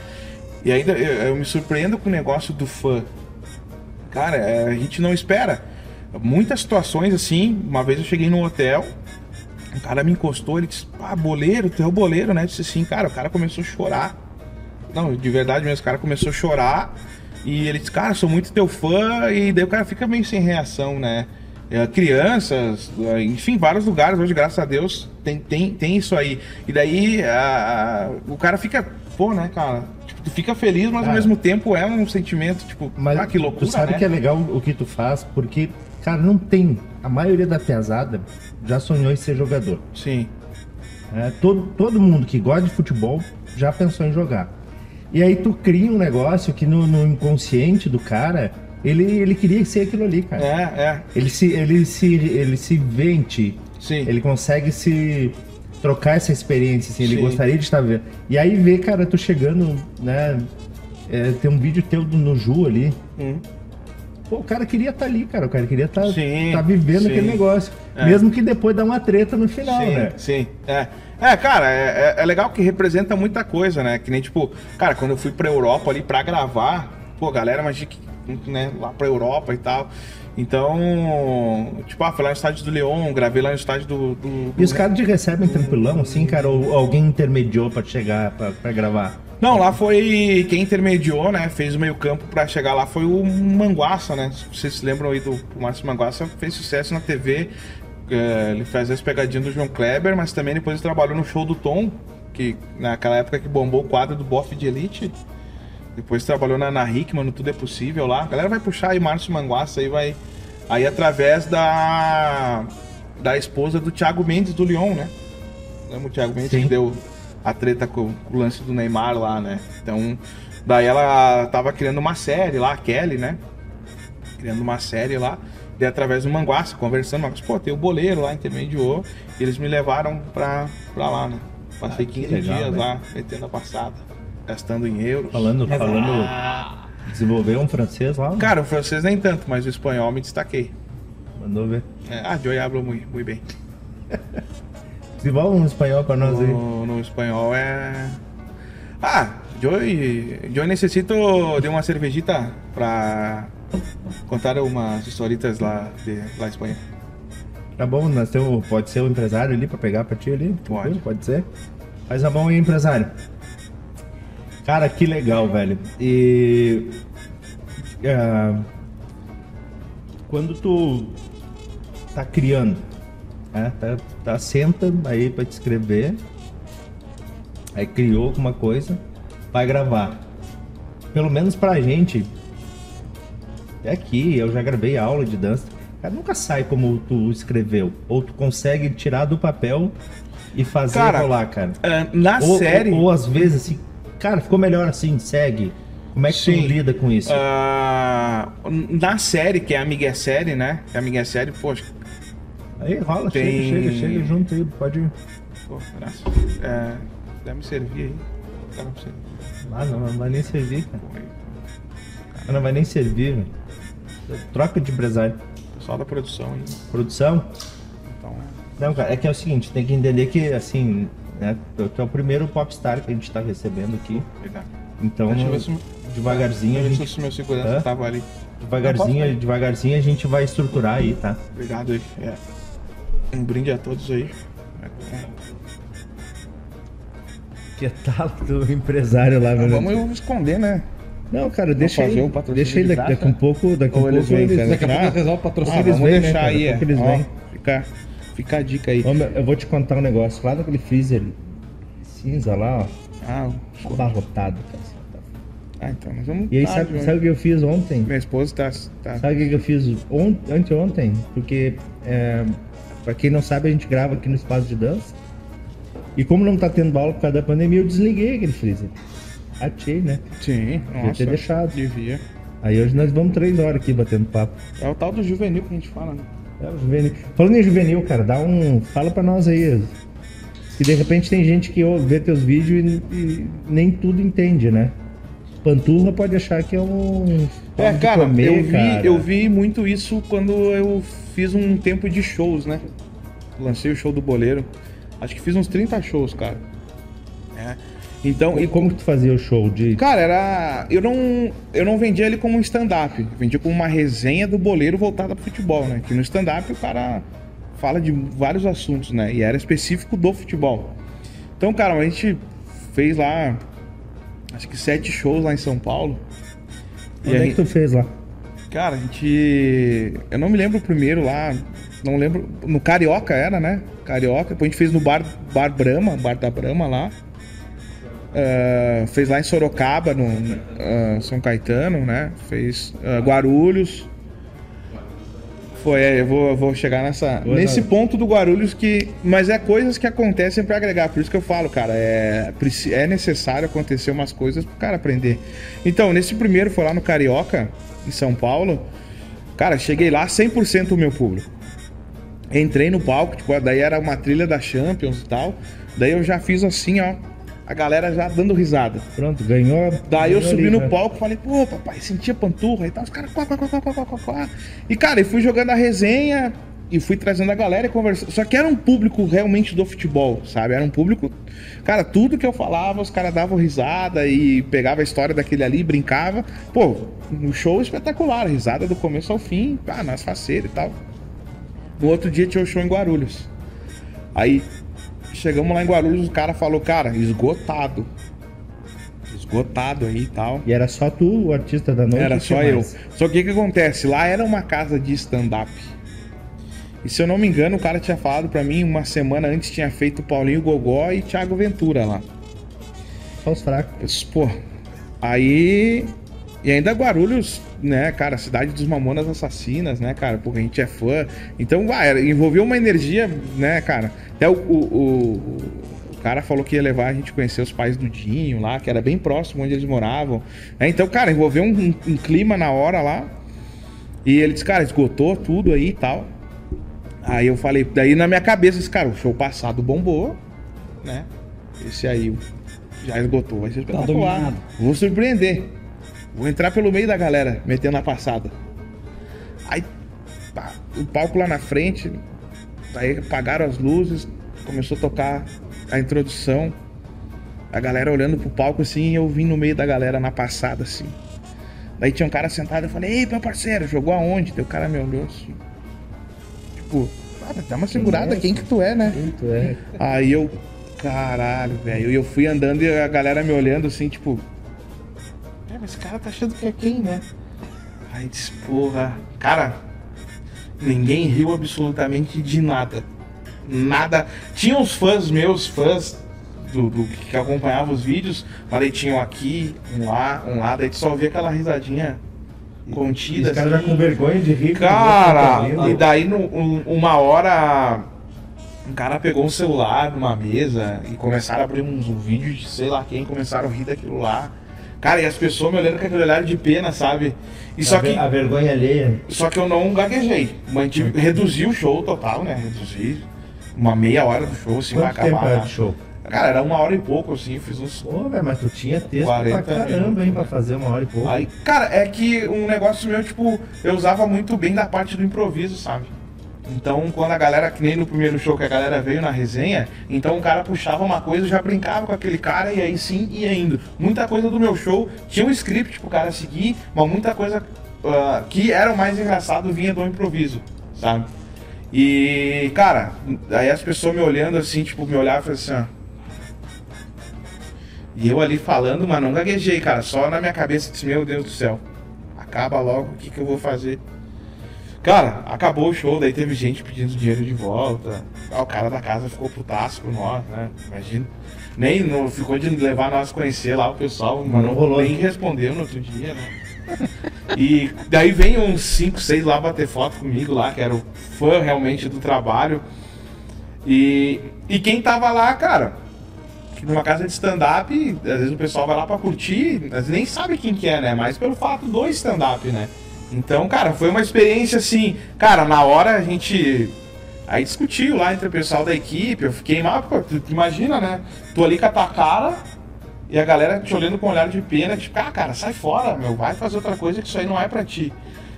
E ainda eu, eu, me surpreendo com o negócio do fã. Cara, é, a gente não espera. Muitas situações assim, uma vez eu cheguei no hotel, o cara me encostou, ele disse, ah, boleiro, tu é o boleiro, né? Eu disse assim, cara, o cara começou a chorar. Não, de verdade mesmo, o cara começou a chorar. E ele disse, cara, sou muito teu fã, e daí o cara fica meio sem reação, né? É, crianças, enfim, vários lugares hoje, graças a Deus, tem, tem, tem isso aí. E daí a, a, o cara fica, pô, né, cara? Tipo, tu fica feliz, mas cara, ao mesmo tempo é um sentimento, tipo, mas ah, que loucura. Tu sabe né? que é legal o que tu faz, porque, cara, não tem. A maioria da pesada já sonhou em ser jogador. Sim. É, todo, todo mundo que gosta de futebol já pensou em jogar. E aí tu cria um negócio que no, no inconsciente do cara, ele, ele queria ser aquilo ali, cara. É, é. Ele se, ele se, ele se vende. Sim. Ele consegue se trocar essa experiência, assim, ele Sim. gostaria de estar vendo. E aí vê, cara, tu chegando, né? É, tem um vídeo teu do- no Ju ali. Hum. Pô, o cara queria estar ali, cara. O cara queria estar Sim, tá vivendo sim. aquele negócio. É. Mesmo que depois dá uma treta no final, sim, né? Sim, é. É, cara, é, é- é legal que representa muita coisa, né? Que nem, tipo, cara, quando eu fui pra Europa ali pra gravar, pô, galera, mas de que, né, lá pra Europa e tal. Então, tipo, ah, fui lá no estádio do Leon, gravei lá no estádio do. do- do- E os caras te recebem tranquilão, assim, cara? Ou alguém intermediou pra chegar, pra, pra gravar? Não, lá foi quem intermediou, né? Fez o meio campo pra chegar lá foi o Manguaça, né? Se vocês se lembram aí do Márcio Manguaça, fez sucesso na TV. eh, ele faz as pegadinhas do João Kleber, mas também depois ele trabalhou no show do Tom, que naquela época que bombou o quadro do Boff de Elite. Depois trabalhou na, na Hickman, no Tudo é Possível lá. A galera vai puxar aí Márcio Manguaça aí vai. Aí através da. Da esposa do Thiago Mendes do Lyon, né? Lembra o Thiago Mendes Sim. que deu a treta com, o lance do Neymar lá, né? Então, daí ela tava criando uma série lá, a Kelly, né? Criando uma série lá. E através do Manguaça, conversando, mas, pô, tem o boleiro lá, intermediou. E eles me levaram pra, pra lá, né? Passei Ah, que 15 legal, dias né? lá, metendo a passada, gastando em euros. Falando, falando. Desenvolveu um francês lá? Cara, o francês nem tanto, mas o espanhol me destaquei. Mandou ver. É, ah, eu hablo muito, muito bem. Desenvolve um espanhol pra nós aí. No, no espanhol é. Ah, eu, eu necessito de uma cervejita pra contar umas historitas lá de lá Espanha. Tá bom, nós temos, pode ser o empresário ali pra pegar pra ti ali? Pode. Pode ser? Faz a mão aí, empresário. Cara, que legal, velho. E. ah, quando tu tá criando, né? Tá, tá senta aí pra te escrever. Aí criou alguma coisa, vai gravar. Pelo menos pra gente, é aqui, eu já gravei aula de dança. Cara, nunca sai como tu escreveu. Ou tu consegue tirar do papel e fazer Cara, rolar, cara. Ah, na ou, série. Ou, ou às vezes assim, cara, ficou melhor assim, segue. Como é que Sim. tu lida com isso? ah, na série, que é a Amiga é Série, né? Que a Amiga é Série, poxa, aí rola, tem- chega, chega, chega junto aí, pode ir. pô, graças. É, deve me servir aí. Cara, pra você. Ah, não, não vai nem servir, cara. Pô, aí. Ah, Não vai nem servir, velho. Troca de empresário. Pessoal da produção aí. Produção? Então, Não, cara, é que é o seguinte, tem que entender que, assim, né, tu é o primeiro popstar que a gente tá recebendo aqui. obrigado. Então, Deixa devagarzinho, a deixa eu ver gente, se o meu segurança Hã? tava ali. devagarzinho, devagarzinho a gente vai estruturar aí, tá? Obrigado aí. É. Um brinde a todos aí. Que tal do empresário lá, Mas vamos esconder, né? Não, cara, deixa fazer aí. o patrocínio deixa aí daqui, a pouco, daqui a Ou eles pouco vêm, eles, querem Daqui a pouco Ah, eles resolvem o Ah, patrocínio. eles vamos vêm, né, deixar cara? aí, é. Pouco eles vêm. fica, fica a dica aí. Eu vou te contar um negócio. Lá naquele freezer cinza lá, ó, Ah, abarrotado, cara. ah, então nós vamos. E aí, tarde sabe, sabe o que eu fiz ontem? Minha esposa tá. tá... Sabe o que que eu fiz on, anteontem? Porque, é, pra quem não sabe, a gente grava aqui no espaço de dança. E como não tá tendo aula por causa da pandemia, eu desliguei aquele freezer. Atei, né? Sim, Devia nossa. ter deixado. Devia. Aí hoje nós vamos três horas aqui batendo papo. É o tal do juvenil que a gente fala, né? É, o juvenil. Falando em juvenil, cara, dá um. Fala pra nós aí. Que de repente tem gente que vê teus vídeos e, e nem tudo entende, né? Panturra pode achar que é um. É, cara, comer, eu, vi, cara. eu vi muito isso quando eu fiz um tempo de shows, né? Lancei o show do Boleiro. Acho que fiz uns 30 shows, cara. É. Então, E e como que tu fazia o show de. Cara, era. Eu não, eu não vendia ele como um stand-up. Eu vendia como uma resenha do boleiro voltada pro futebol, né? Que no stand-up o cara fala de vários assuntos, né? E era específico do futebol. Então, cara, a gente fez lá. Acho que sete shows lá em São Paulo. Onde é aí- que tu fez lá? Cara, a gente. Eu não me lembro o primeiro lá. Não lembro. No Carioca era, né? Carioca. Depois a gente fez no Bar, bar Brahma, Bar da Brahma lá. Ah, fez lá em Sorocaba, no ah, São Caetano, né? Fez ah, Guarulhos. Foi, é, eu vou, eu vou chegar nessa, Boa nesse tarde. ponto do Guarulhos que. Mas é coisas que acontecem pra agregar. Por isso que eu falo, cara, é, é necessário acontecer umas coisas pro cara aprender. Então, nesse primeiro foi lá no Carioca, em São Paulo. Cara, cheguei lá 100% o meu público entrei no palco, tipo, ah, daí era uma trilha da Champions e tal. Daí eu já fiz assim, ó. A galera já dando risada. Pronto, ganhou. Daí eu subi no palco falei, pô, papai, sentia panturra e tal. Os caras, quá, quá, quá, quá, quá, quá, quá. E, cara, e fui jogando a resenha e fui trazendo a galera e conversando. Só que era um público realmente do futebol, sabe? Era um público. Cara, tudo que eu falava, os caras davam risada e pegava a história daquele ali, brincava. Pô, um show espetacular, risada do começo ao fim, pá, nas faceiras e tal. No outro dia tinha o show em Guarulhos. Aí chegamos lá em Guarulhos, o cara falou, cara, esgotado. Esgotado aí e tal. E era só tu, o artista da noite? Era só eu. mais? Só que o que acontece? Lá era uma casa de stand-up. E se eu não me engano, o cara tinha falado pra mim uma semana antes tinha feito Paulinho Gogó e Thiago Ventura lá. Só os fracos. Eu Pô, aí. E ainda Guarulhos, né, cara, cidade dos Mamonas Assassinas, né, cara, porque a gente é fã. Então, vai, envolveu uma energia, né, cara. Até o, o, o- cara falou que ia levar a gente conhecer os pais do Dinho lá, que era bem próximo onde eles moravam. né? Então, cara, envolveu um, um- um clima na hora lá. E ele disse, cara, esgotou tudo aí e tal. Aí eu falei, daí na minha cabeça, esse cara, o show passado bombou, né? Esse aí já esgotou, vai ser Tá espetacular. dominado. Vou surpreender. Vou entrar pelo meio da galera, metendo a passada. Aí, pá, o palco lá na frente, aí apagaram as luzes, começou a tocar a introdução. A galera olhando pro palco assim, e eu vim no meio da galera na passada assim. Daí tinha um cara sentado, eu falei, ei, meu parceiro, jogou aonde? Daí o cara me olhou assim. Tipo, ah, dá uma segurada, quem que tu é, né? Muito, é. Aí eu, caralho, velho. E eu fui andando e a galera me olhando assim, tipo. Mas esse cara tá achando que é quem, né? Aí disse, porra. Cara, ninguém riu absolutamente de nada. Nada. Tinha uns fãs meus, fãs do, do que acompanhavam os vídeos, aí tinham aqui, um lá, um lá, daí tu só via aquela risadinha contida. Os caras já assim. com vergonha de rir. Cara, e daí no- um- uma hora um cara pegou um celular numa mesa e começaram a abrir uns um vídeo de sei lá quem, começaram a rir daquilo lá. Cara, e as pessoas me olhando com aquele olhar de pena, sabe? E só a, que, ver- a vergonha alheia. só que eu não gaguejei. Mantive, reduzi o show total, né? Reduzi uma meia hora do show, assim, vai Quanto tempo acabar. era né? de show? Cara, era uma hora e pouco, assim, eu fiz uns Pô, velho, mas tu tinha texto 40 pra caramba, minutos. hein, pra fazer uma hora e pouco. Aí, cara, é que um negócio meu, tipo, eu usava muito bem da parte do improviso, sabe? Então, quando a galera, que nem no primeiro show que a galera veio na resenha, então o cara puxava uma coisa, eu já brincava com aquele cara e aí sim ia indo. Muita coisa do meu show tinha um script pro cara seguir, mas muita coisa ah, que era o mais engraçado vinha do improviso, sabe? E, cara, aí as pessoas me olhando assim, tipo, me olhavam e assim, ó. E eu ali falando, mas não gaguejei, cara. Só na minha cabeça disse, meu Deus do céu. Acaba logo, o que, que eu vou fazer? Cara, acabou o show, daí teve gente pedindo dinheiro de volta. Ah, o cara da casa ficou putaço com nós, né? Imagina. Nem não, ficou de levar nós conhecer lá o pessoal, mas não rolou. Nem respondeu no outro dia, né? E daí vem uns 5, 6 lá bater foto comigo lá, que era o fã realmente do trabalho. E, e quem tava lá, cara, numa casa de stand-up, às vezes o pessoal vai lá pra curtir, às vezes nem sabe quem que é, né? Mas pelo fato do stand-up, né? Então, cara, foi uma experiência assim. Cara, na hora a gente. Aí discutiu lá entre o pessoal da equipe, eu fiquei mal, tu, imagina, né? Tô ali com a tua cara e a galera te olhando com um olhar de pena, tipo, ah, cara, sai fora, meu, vai fazer outra coisa que isso aí não é pra ti.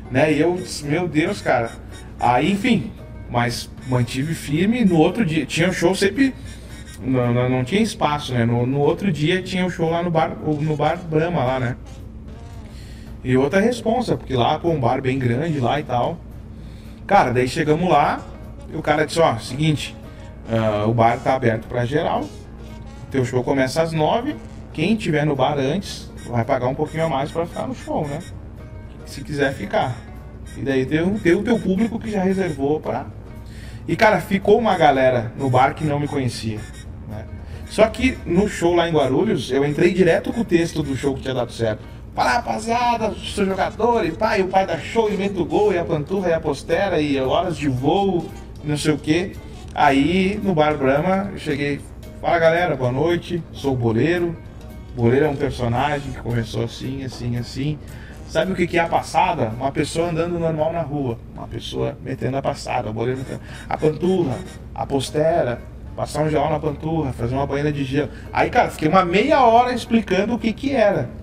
Né? E eu disse, meu Deus, cara. Aí, enfim, mas mantive firme. No outro dia, tinha um show sempre. Não, não, não tinha espaço, né? No, no outro dia tinha o um show lá no bar, no bar Brahma lá, né? E outra responsa, porque lá com um bar bem grande lá e tal. Cara, daí chegamos lá, e o cara disse, ó, seguinte, uh, o bar tá aberto para geral. Teu show começa às nove. Quem tiver no bar antes vai pagar um pouquinho a mais para ficar no show, né? Se quiser ficar. E daí tem, tem o teu público que já reservou para. E cara, ficou uma galera no bar que não me conhecia. Né? Só que no show lá em Guarulhos, eu entrei direto com o texto do show que tinha dado certo. Fala rapaziada, sou jogador, e pai, o pai da show, inventa o gol, e a panturra, e a postera, e horas de voo, não sei o que. Aí no Bar Brahma eu cheguei, fala galera, boa noite, sou o Boleiro. Boleiro é um personagem que começou assim, assim, assim. Sabe o que, que é a passada? Uma pessoa andando normal na rua, uma pessoa metendo a passada, o boleiro. A panturra, a postera, passar um gel na panturra, fazer uma banheira de gelo. Aí, cara, fiquei uma meia hora explicando o que que era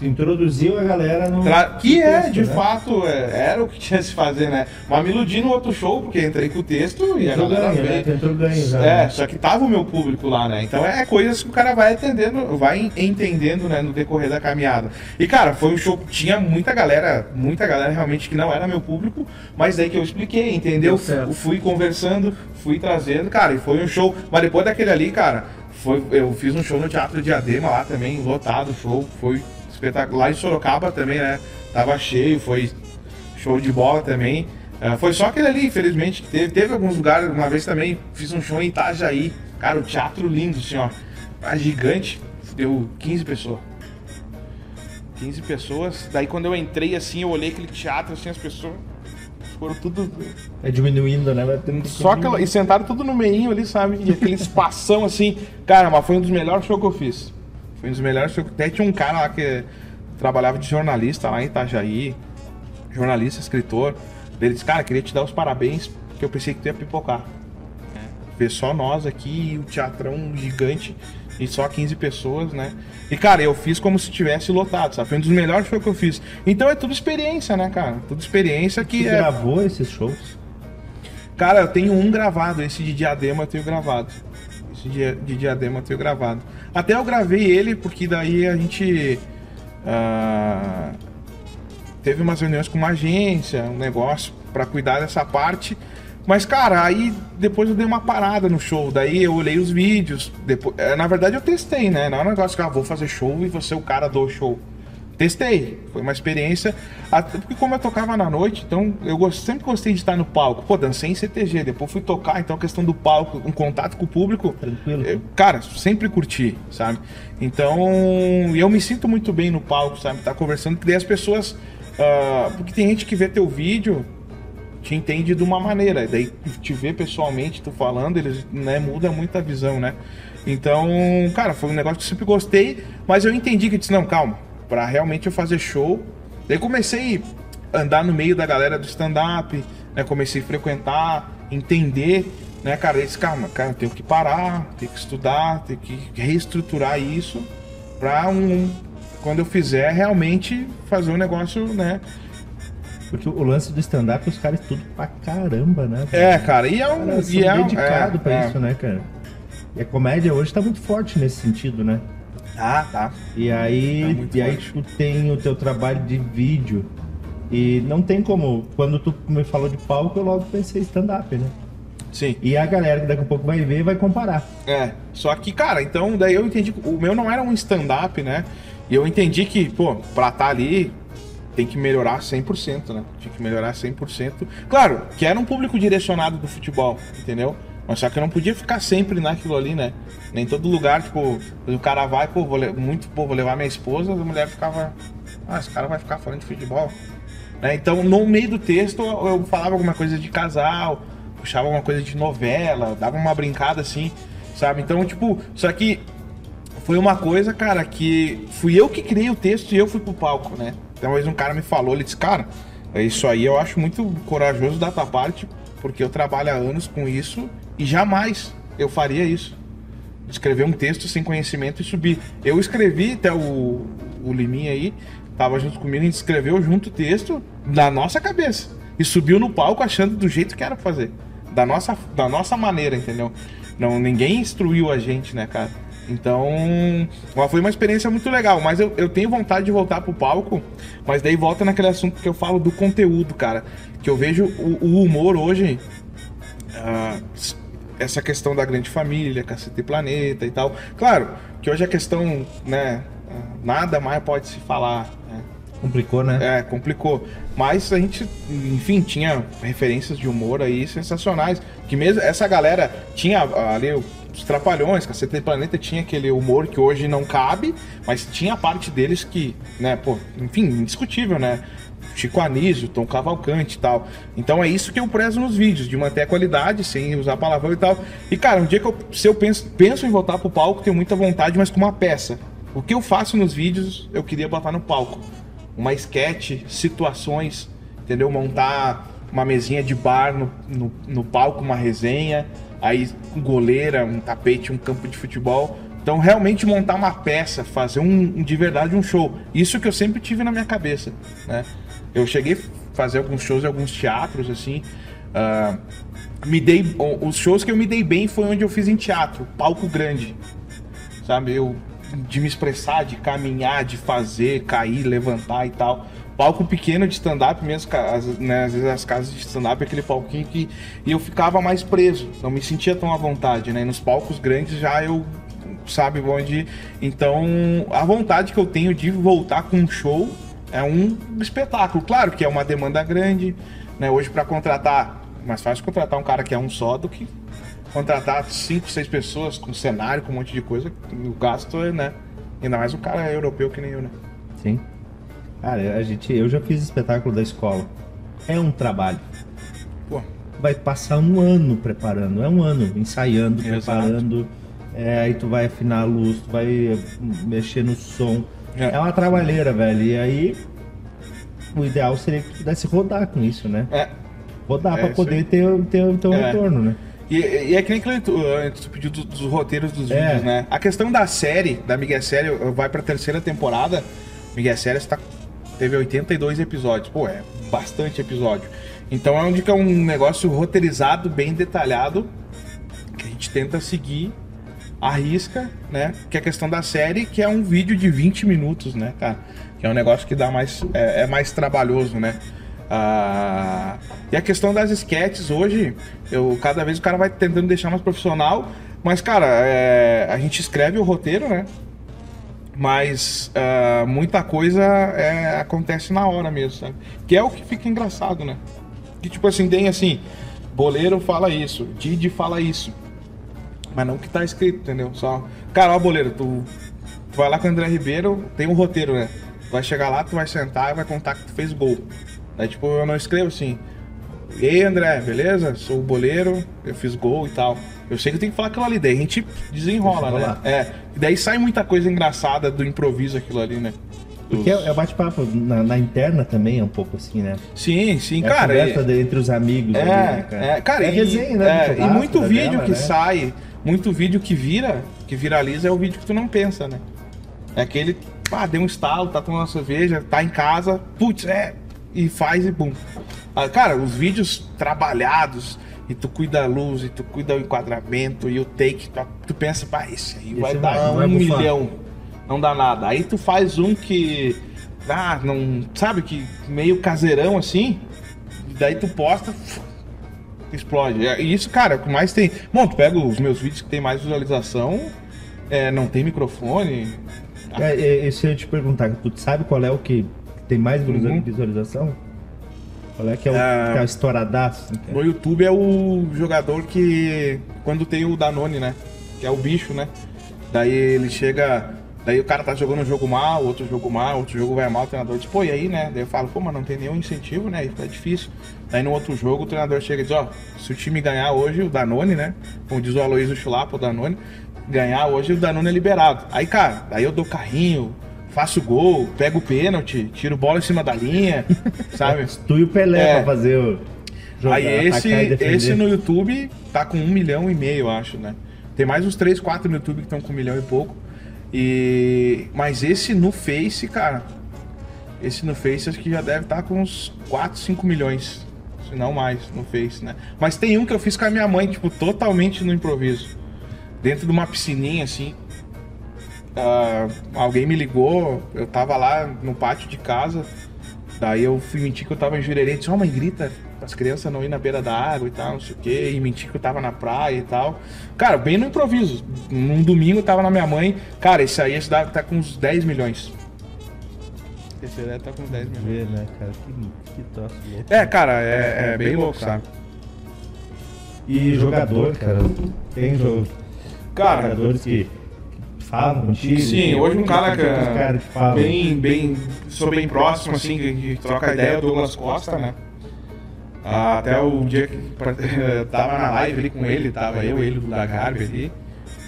introduziu a galera no. Tra... Que é, texto, de né? fato, é, era o que tinha se fazer, né? Mas me iludi no outro show, porque entrei com o texto e a galera ganho, veio. Né? Ganho, já, é, né? só que tava o meu público lá, né? Então é coisas que o cara vai entendendo, vai entendendo, né, no decorrer da caminhada. E, cara, foi um show que tinha muita galera, muita galera realmente que não era meu público, mas daí que eu expliquei, entendeu? Fui conversando, fui trazendo, cara, e foi um show. Mas depois daquele ali, cara foi, eu fiz um show no Teatro Diadema lá também, lotado o show, foi espetacular. Lá em Sorocaba também, né? Tava cheio, foi show de bola também. Uh, foi só aquele ali, infelizmente, que teve. Teve alguns lugares, uma vez também fiz um show em Itajaí. Cara, o teatro lindo, assim, ó. A gigante, deu 15 pessoas. 15 pessoas. Daí quando eu entrei assim, eu olhei aquele teatro, assim, as pessoas foram tudo. É diminuindo, né? Só aquela. E sentaram tudo no meinho ali, sabe? E aquele espação assim. Cara, mas foi um dos melhores shows que eu fiz. Foi um dos melhores shows. Até tinha um cara lá que trabalhava de jornalista lá em Itajaí. Jornalista, escritor. Ele disse, cara, queria te dar os parabéns, porque eu pensei que tu ia pipocar. É. Ver só nós aqui e o teatrão gigante e só 15 pessoas, né? E, cara, eu fiz como se tivesse lotado, sabe? Foi um dos melhores shows que eu fiz. Então é tudo experiência, né, cara? Tudo experiência que. Você é... gravou esses shows? Cara, eu tenho um gravado, esse de diadema eu tenho gravado. De, de diadema tenho gravado. Até eu gravei ele, porque daí a gente. Uh, teve umas reuniões com uma agência, um negócio para cuidar dessa parte. Mas, cara, aí depois eu dei uma parada no show. Daí eu olhei os vídeos. Depois, é, na verdade, eu testei, né? Não é um negócio que ah, vou fazer show e você é o cara do show. Testei. Foi uma experiência. Até porque, como eu tocava na noite, então eu sempre gostei de estar no palco. Pô, dancei em CTG. Depois fui tocar. Então, a questão do palco, um contato com o público. Tranquilo. Eu, cara, sempre curti, sabe? Então, eu me sinto muito bem no palco, sabe? Tá conversando. Porque daí as pessoas. Uh, porque tem gente que vê teu vídeo te entende de uma maneira. Daí te vê pessoalmente, tu falando, eles né, muda muito a visão, né? Então, cara, foi um negócio que eu sempre gostei, mas eu entendi que eu disse, não, calma, para realmente eu fazer show. Daí comecei a andar no meio da galera do stand-up, né? Comecei a frequentar, entender, né, cara, esse calma, cara, eu tenho que parar, tenho que estudar, tenho que reestruturar isso para um quando eu fizer realmente fazer um negócio, né, porque o lance do stand-up, os caras tudo pra caramba, né? É, cara, e é um. Cara, e é, dedicado é, pra é. isso, né, cara? E a comédia hoje tá muito forte nesse sentido, né? Ah, tá. E aí, tá e aí tu tem o teu trabalho de vídeo. E não tem como. Quando tu me falou de palco, eu logo pensei stand-up, né? Sim. E a galera que daqui a pouco vai ver vai comparar. É, só que, cara, então daí eu entendi que o meu não era um stand-up, né? E eu entendi que, pô, pra estar ali tem que melhorar 100%, né? Tinha que melhorar 100%. Claro, que era um público direcionado do futebol, entendeu? Mas só que eu não podia ficar sempre naquilo ali, né? Nem todo lugar, tipo, o cara vai, pô, vou muito, pô, vou levar minha esposa, a mulher ficava, ah, esse cara vai ficar falando de futebol. Né? Então, no meio do texto, eu falava alguma coisa de casal, puxava alguma coisa de novela, dava uma brincada assim, sabe? Então, tipo, só que foi uma coisa, cara, que fui eu que criei o texto e eu fui pro palco, né? Então, vez um cara me falou, ele disse, cara, isso aí eu acho muito corajoso da tua parte, porque eu trabalho há anos com isso e jamais eu faria isso. Escrever um texto sem conhecimento e subir. Eu escrevi até o, o Liminha aí, tava junto comigo, a gente escreveu junto o texto na nossa cabeça. E subiu no palco achando do jeito que era pra fazer. Da nossa, da nossa maneira, entendeu? Não, ninguém instruiu a gente, né, cara? Então, foi uma experiência muito legal. Mas eu, eu tenho vontade de voltar pro palco. Mas daí volta naquele assunto que eu falo do conteúdo, cara. Que eu vejo o, o humor hoje. ah, essa questão da grande família, Cacete Planeta e tal. Claro que hoje a questão, né? ah, Nada mais pode se falar. Né? Complicou, né? É, complicou. Mas a gente, enfim, tinha referências de humor aí sensacionais. Que mesmo essa galera tinha ali os Trapalhões, Cacete Planeta tinha aquele humor que hoje não cabe, mas tinha a parte deles que, né, pô, enfim, indiscutível, né? Chico Anísio, Tom Cavalcante e tal. Então é isso que eu prezo nos vídeos, de manter a qualidade, sem usar palavrão e tal. E cara, um dia que eu, se eu penso, penso em voltar pro palco, tenho muita vontade, mas com uma peça. O que eu faço nos vídeos, eu queria botar no palco uma sketch, situações, entendeu? Montar uma mesinha de bar no, no, no palco, uma resenha, aí goleira, um tapete, um campo de futebol. Então, realmente montar uma peça, fazer um- de verdade um show. Isso que eu sempre tive na minha cabeça, né? Eu cheguei a fazer alguns shows em alguns teatros, assim. ah, me dei, os shows que eu me dei bem foi onde eu fiz em teatro, palco grande sabe? Eu de me expressar, de caminhar, de fazer, cair, levantar e tal. Palco pequeno de stand-up mesmo, né, às vezes as casas de stand-up, aquele palquinho que eu ficava mais preso, não me sentia tão à vontade, né? E nos palcos grandes já eu, sabe, onde. Então, a vontade que eu tenho de voltar com um show é um espetáculo. Claro que é uma demanda grande, né? Hoje, para contratar, mais fácil contratar um cara que é um só do que contratar cinco, seis pessoas com cenário, com um monte de coisa, o gasto é, né? Ainda mais um cara europeu que nem eu, né? Sim. Cara, a gente, eu já fiz espetáculo da escola. É um trabalho. Pô, Vai passar um ano preparando, é um ano ensaiando, Exato. preparando. É, aí tu vai afinar a luz, tu vai mexer no som. É. É. uma trabalheira, velho. E aí o ideal seria que pudesse rodar com isso, né? é. Rodar É pra isso poder ter, ter, ter um É. retorno, né? E, e é que nem tu, antes tu pediu do- dos, roteiros dos É. vídeos, né? A questão da série, da Miguel Série, vai pra terceira temporada. Miguel Série está, teve 82 episódios. Pô, é bastante episódio. Então é onde que é um negócio roteirizado, bem detalhado, que a gente tenta seguir a risca, né? Que é a questão da série, que é um vídeo de 20 minutos, né, cara? Que é um negócio que dá mais. é, é mais trabalhoso, né? Ah, e a questão das sketches hoje, eu cada vez o cara vai tentando deixar mais profissional, mas cara, é, a gente escreve o roteiro, né? Mas ah, muita coisa é, acontece na hora mesmo, sabe? Que é o que fica engraçado, né? Que tipo assim, tem assim, boleiro fala isso, Didi fala isso. Mas não o que tá escrito, entendeu? Só. Cara, ó, boleiro, tu, vai lá com o André Ribeiro, tem um roteiro, né? Tu vai chegar lá, tu vai sentar e vai contar que tu fez gol. Aí, tipo, eu não escrevo assim. E aí, André, beleza? Sou o boleiro, eu fiz gol e tal. Eu sei que eu tenho que falar aquilo ali, daí a gente desenrola, né? É. E daí sai muita coisa engraçada do improviso aquilo ali, né? Porque é, é bate-papo na, na interna também, é um pouco assim, né? Sim, sim, É a cara. conversa é- de- entre os amigos É, ali, né, cara? é, cara, é e, resenha, né? é, e muito da vídeo que né? sai, muito vídeo que vira, que viraliza é o vídeo que tu não pensa, né? É aquele, ah, deu um estalo, tá tomando uma cerveja, tá em casa, putz, é, e faz e bum. Ah, cara, os vídeos trabalhados, e tu cuida da luz, e tu cuida do enquadramento, e o take, tu, tu pensa, pá, esse aí vai Esse dar vai, um vai bufar. milhão. Não dá nada. Aí tu faz um que, ah, não, sabe, que meio caseirão assim, daí tu posta, explode. É, E isso, cara, o que mais tem. Bom, tu pega os meus vídeos que tem mais visualização, é, não tem microfone. É, é, isso eu te perguntar, tu sabe qual é o que tem mais Uhum. visualização? Qual é que é o Ah. que é o estouradaço? No YouTube é o jogador que. Quando tem o Danone, né? Que é o bicho, né? Daí ele chega. Daí o cara tá jogando um jogo mal, outro jogo mal, outro jogo vai mal, o treinador diz, pô, e aí, né? Daí eu falo, pô, mas não tem nenhum incentivo, né? Isso é difícil. Daí no outro jogo o treinador chega e diz, ó, se o time ganhar hoje, o Danone, né? Como diz o Aloysio Chulapa, o Danone, ganhar hoje o Danone é liberado. Aí, cara, daí eu dou carrinho, faço gol, pego o pênalti, tiro bola em cima da linha, sabe? Tu e o Pelé É. pra fazer o. Jogar, Aí esse, esse no YouTube tá com um milhão e meio, eu acho, né? Tem mais uns 3, 4 no YouTube que estão com um milhão e pouco. E... Mas esse no Face, cara, esse no Face acho que já deve estar com uns 4, 5 milhões. Se não mais no Face, né? Mas tem um que eu fiz com a minha mãe, tipo, totalmente no improviso. Dentro de uma piscininha, assim. Ah, alguém me ligou, eu tava lá no pátio de casa. Daí eu fui mentir que eu tava em Jurerê, disse, ó mãe, grita as crianças não ir na beira da água e tal, não sei o quê, e mentir que eu tava na praia e tal. Cara, bem no improviso. Num domingo eu tava na minha mãe, cara, esse aí esse deve tá com uns 10 milhões. Esse deve tá com uns 10 milhões. Vê, né, cara? Que, que troço louco. É, cara, é, é bem louco, sabe? E jogador, cara? Tem jo- Cara, jogadores que, que falam contigo? Sim, hoje um cara que Os caras que falam. bem, bem, sou bem próximo, assim, que a gente troca ideia, é o Douglas Costa, né? Ah, Até o dia que tava na live ali com ele, tava eu, ele, do Lagarbe ali.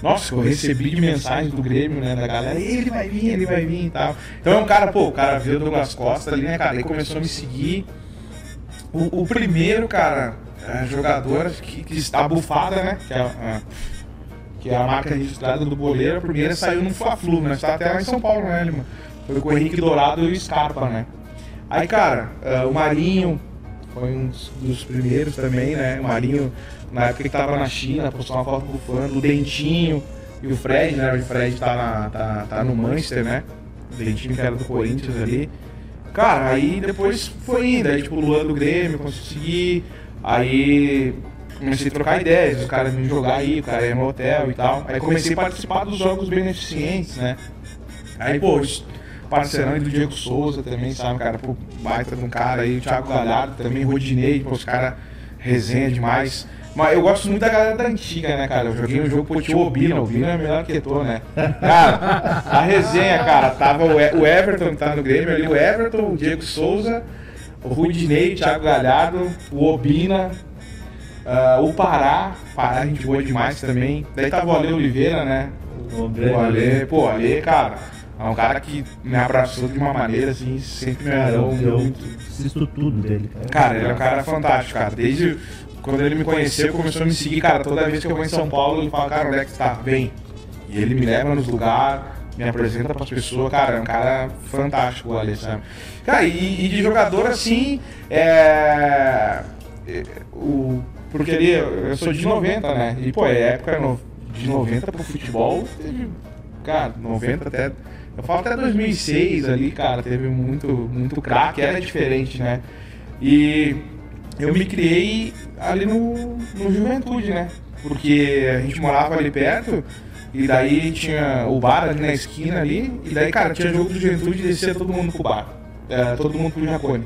Nossa, eu recebi de mensagens do Grêmio, né, da galera, ele vai vir, ele vai vir e tal. Então é um cara, pô, o cara viu o Douglas Costa ali, né, cara, ele começou a me seguir. O, o primeiro, cara, é, jogador que, que está bufada, né, que é, a- que é a marca registrada do Boleiro, a primeira saiu no Fla-Flu, né? Está até lá em São Paulo, né, Lima? Foi com o Henrique Dourado e o Scarpa, né? Aí, cara, eh, o Marinho foi um dos primeiros também, né? O Marinho, na época que tava na China, postou uma foto bufando, o Dentinho e o Fred, né? O Fred tá, na- tá, tá no Manchester, né? O Dentinho que era do Corinthians ali. Cara, aí depois foi indo, aí tipo o Luan do Grêmio, consegui, aí comecei a trocar ideias, os caras me jogar aí, o cara ia no hotel e tal. Aí comecei a participar dos jogos beneficentes, né? Aí, pô, parceirão do Diego Souza também, sabe, cara? Pô, baita de um cara aí, o Thiago Galhardo também, Rodinei, pô, os caras resenha demais. Mas eu gosto muito da galera da antiga, né, cara? Eu joguei um jogo pô, tinha o Obina, o Obina é melhor que tô, né? Cara, a resenha, cara, tava o E- o Everton que tá no Grêmio ali, o Everton, o Diego Souza, o Rudinei, o Thiago Galhardo, o Obina, ah, o Pará, Pará a gente boa demais também. Daí tava o Ale Oliveira, né? O Ale, pô, Ale, cara, é um cara que me abraçou de uma maneira assim, sempre me eu muito. assisto tudo dele, cara. Cara, ele é um cara fantástico, cara. Desde quando ele me conheceu, começou a me seguir, cara. Toda vez que eu vou em São Paulo, ele fala, cara, onde é que tá? Vem. E ele me leva nos lugares, me apresenta pras pessoas, cara, é um cara fantástico, o Ale, sabe? Cara, e, e de jogador assim, é. é, O, porque ele, eu sou de 90, né? E, pô, é época de 90 pro futebol, teve, cara, 90 até. Eu falo até 2006 ali, cara, teve muito, muito craque, era diferente, né? E eu me criei ali no, no Juventude, né? Porque a gente morava ali perto, e daí tinha o bar ali na esquina ali, e daí, cara, tinha jogo do Juventude e descia todo mundo pro bar. É, todo mundo pro Jacone,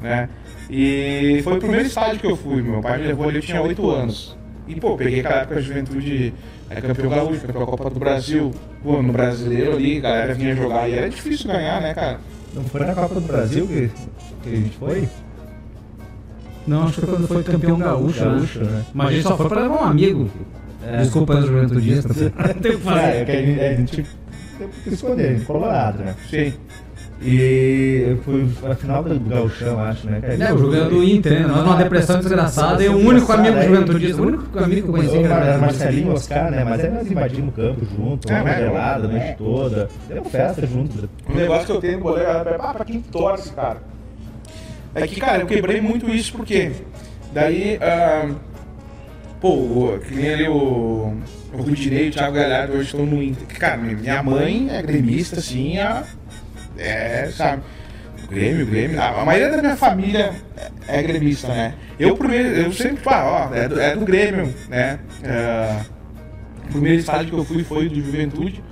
né? E foi o primeiro estádio que eu fui, meu pai me levou ali, eu tinha 8 anos. E, pô, peguei aquela época a Juventude, é, campeão gaúcho, campeão Copa do Brasil, pô, no brasileiro ali, a galera vinha jogar, e era difícil ganhar, né, cara? Não foi na Copa do Brasil que, que a gente foi? Não, acho que foi quando foi campeão gaúcho, Gaúcho, né? né? Mas a gente só foi pra levar um amigo. Desculpa os juventudistas. Tem o que É, é fazer. que a gente, a gente teve que escolher, Colorado, né? Sim. E eu fui a final do Gauchão, acho, né? cara? É, o jogo do Inter, né? Nós numa depressão desgraçada e o único amigo juventudista, o único amigo que eu conheci. Era Marcelinho e Oscar, né? Mas aí nós invadimos o campo junto, É, uma é, gelada a é. noite toda. Deu festa junto. Um negócio que eu tenho no goleiro, é ah, pra quem torce, cara. É que, cara, eu quebrei muito isso porque daí, ah, pô, o- que nem ali o, o Rudinei e o Thiago Galhardo hoje estão no Inter. Cara, minha mãe é gremista, assim, a, é, sabe? Grêmio, Grêmio. A, a maioria da minha família é, é gremista, né? Eu primeiro, eu sempre falo, ó, é do, é do Grêmio, né? É, o primeiro estádio que eu fui foi do Juventude,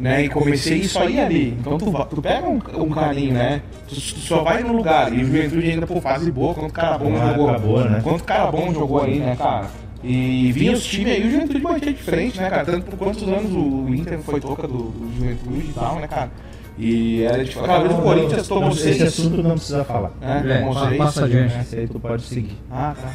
né? E comecei só ia ali. Então tu, va- tu pega um, um carinho, né? Tu, tu só vai no lugar. E o Juventude ainda, pô, fase boa, quanto cara bom Ah, jogou. cara boa, né? Quanto cara bom jogou aí, né, cara? E vinha os times aí, o Juventude batia de frente, né, cara? Tanto por quantos anos o Inter foi toca do, do Juventude e tal, né, cara? E era tipo, aquela vez o Corinthians tomou Esse seis. assunto não precisa falar. né? É, seis. passa adiante. Esse aí tu pode seguir. Ah, tá.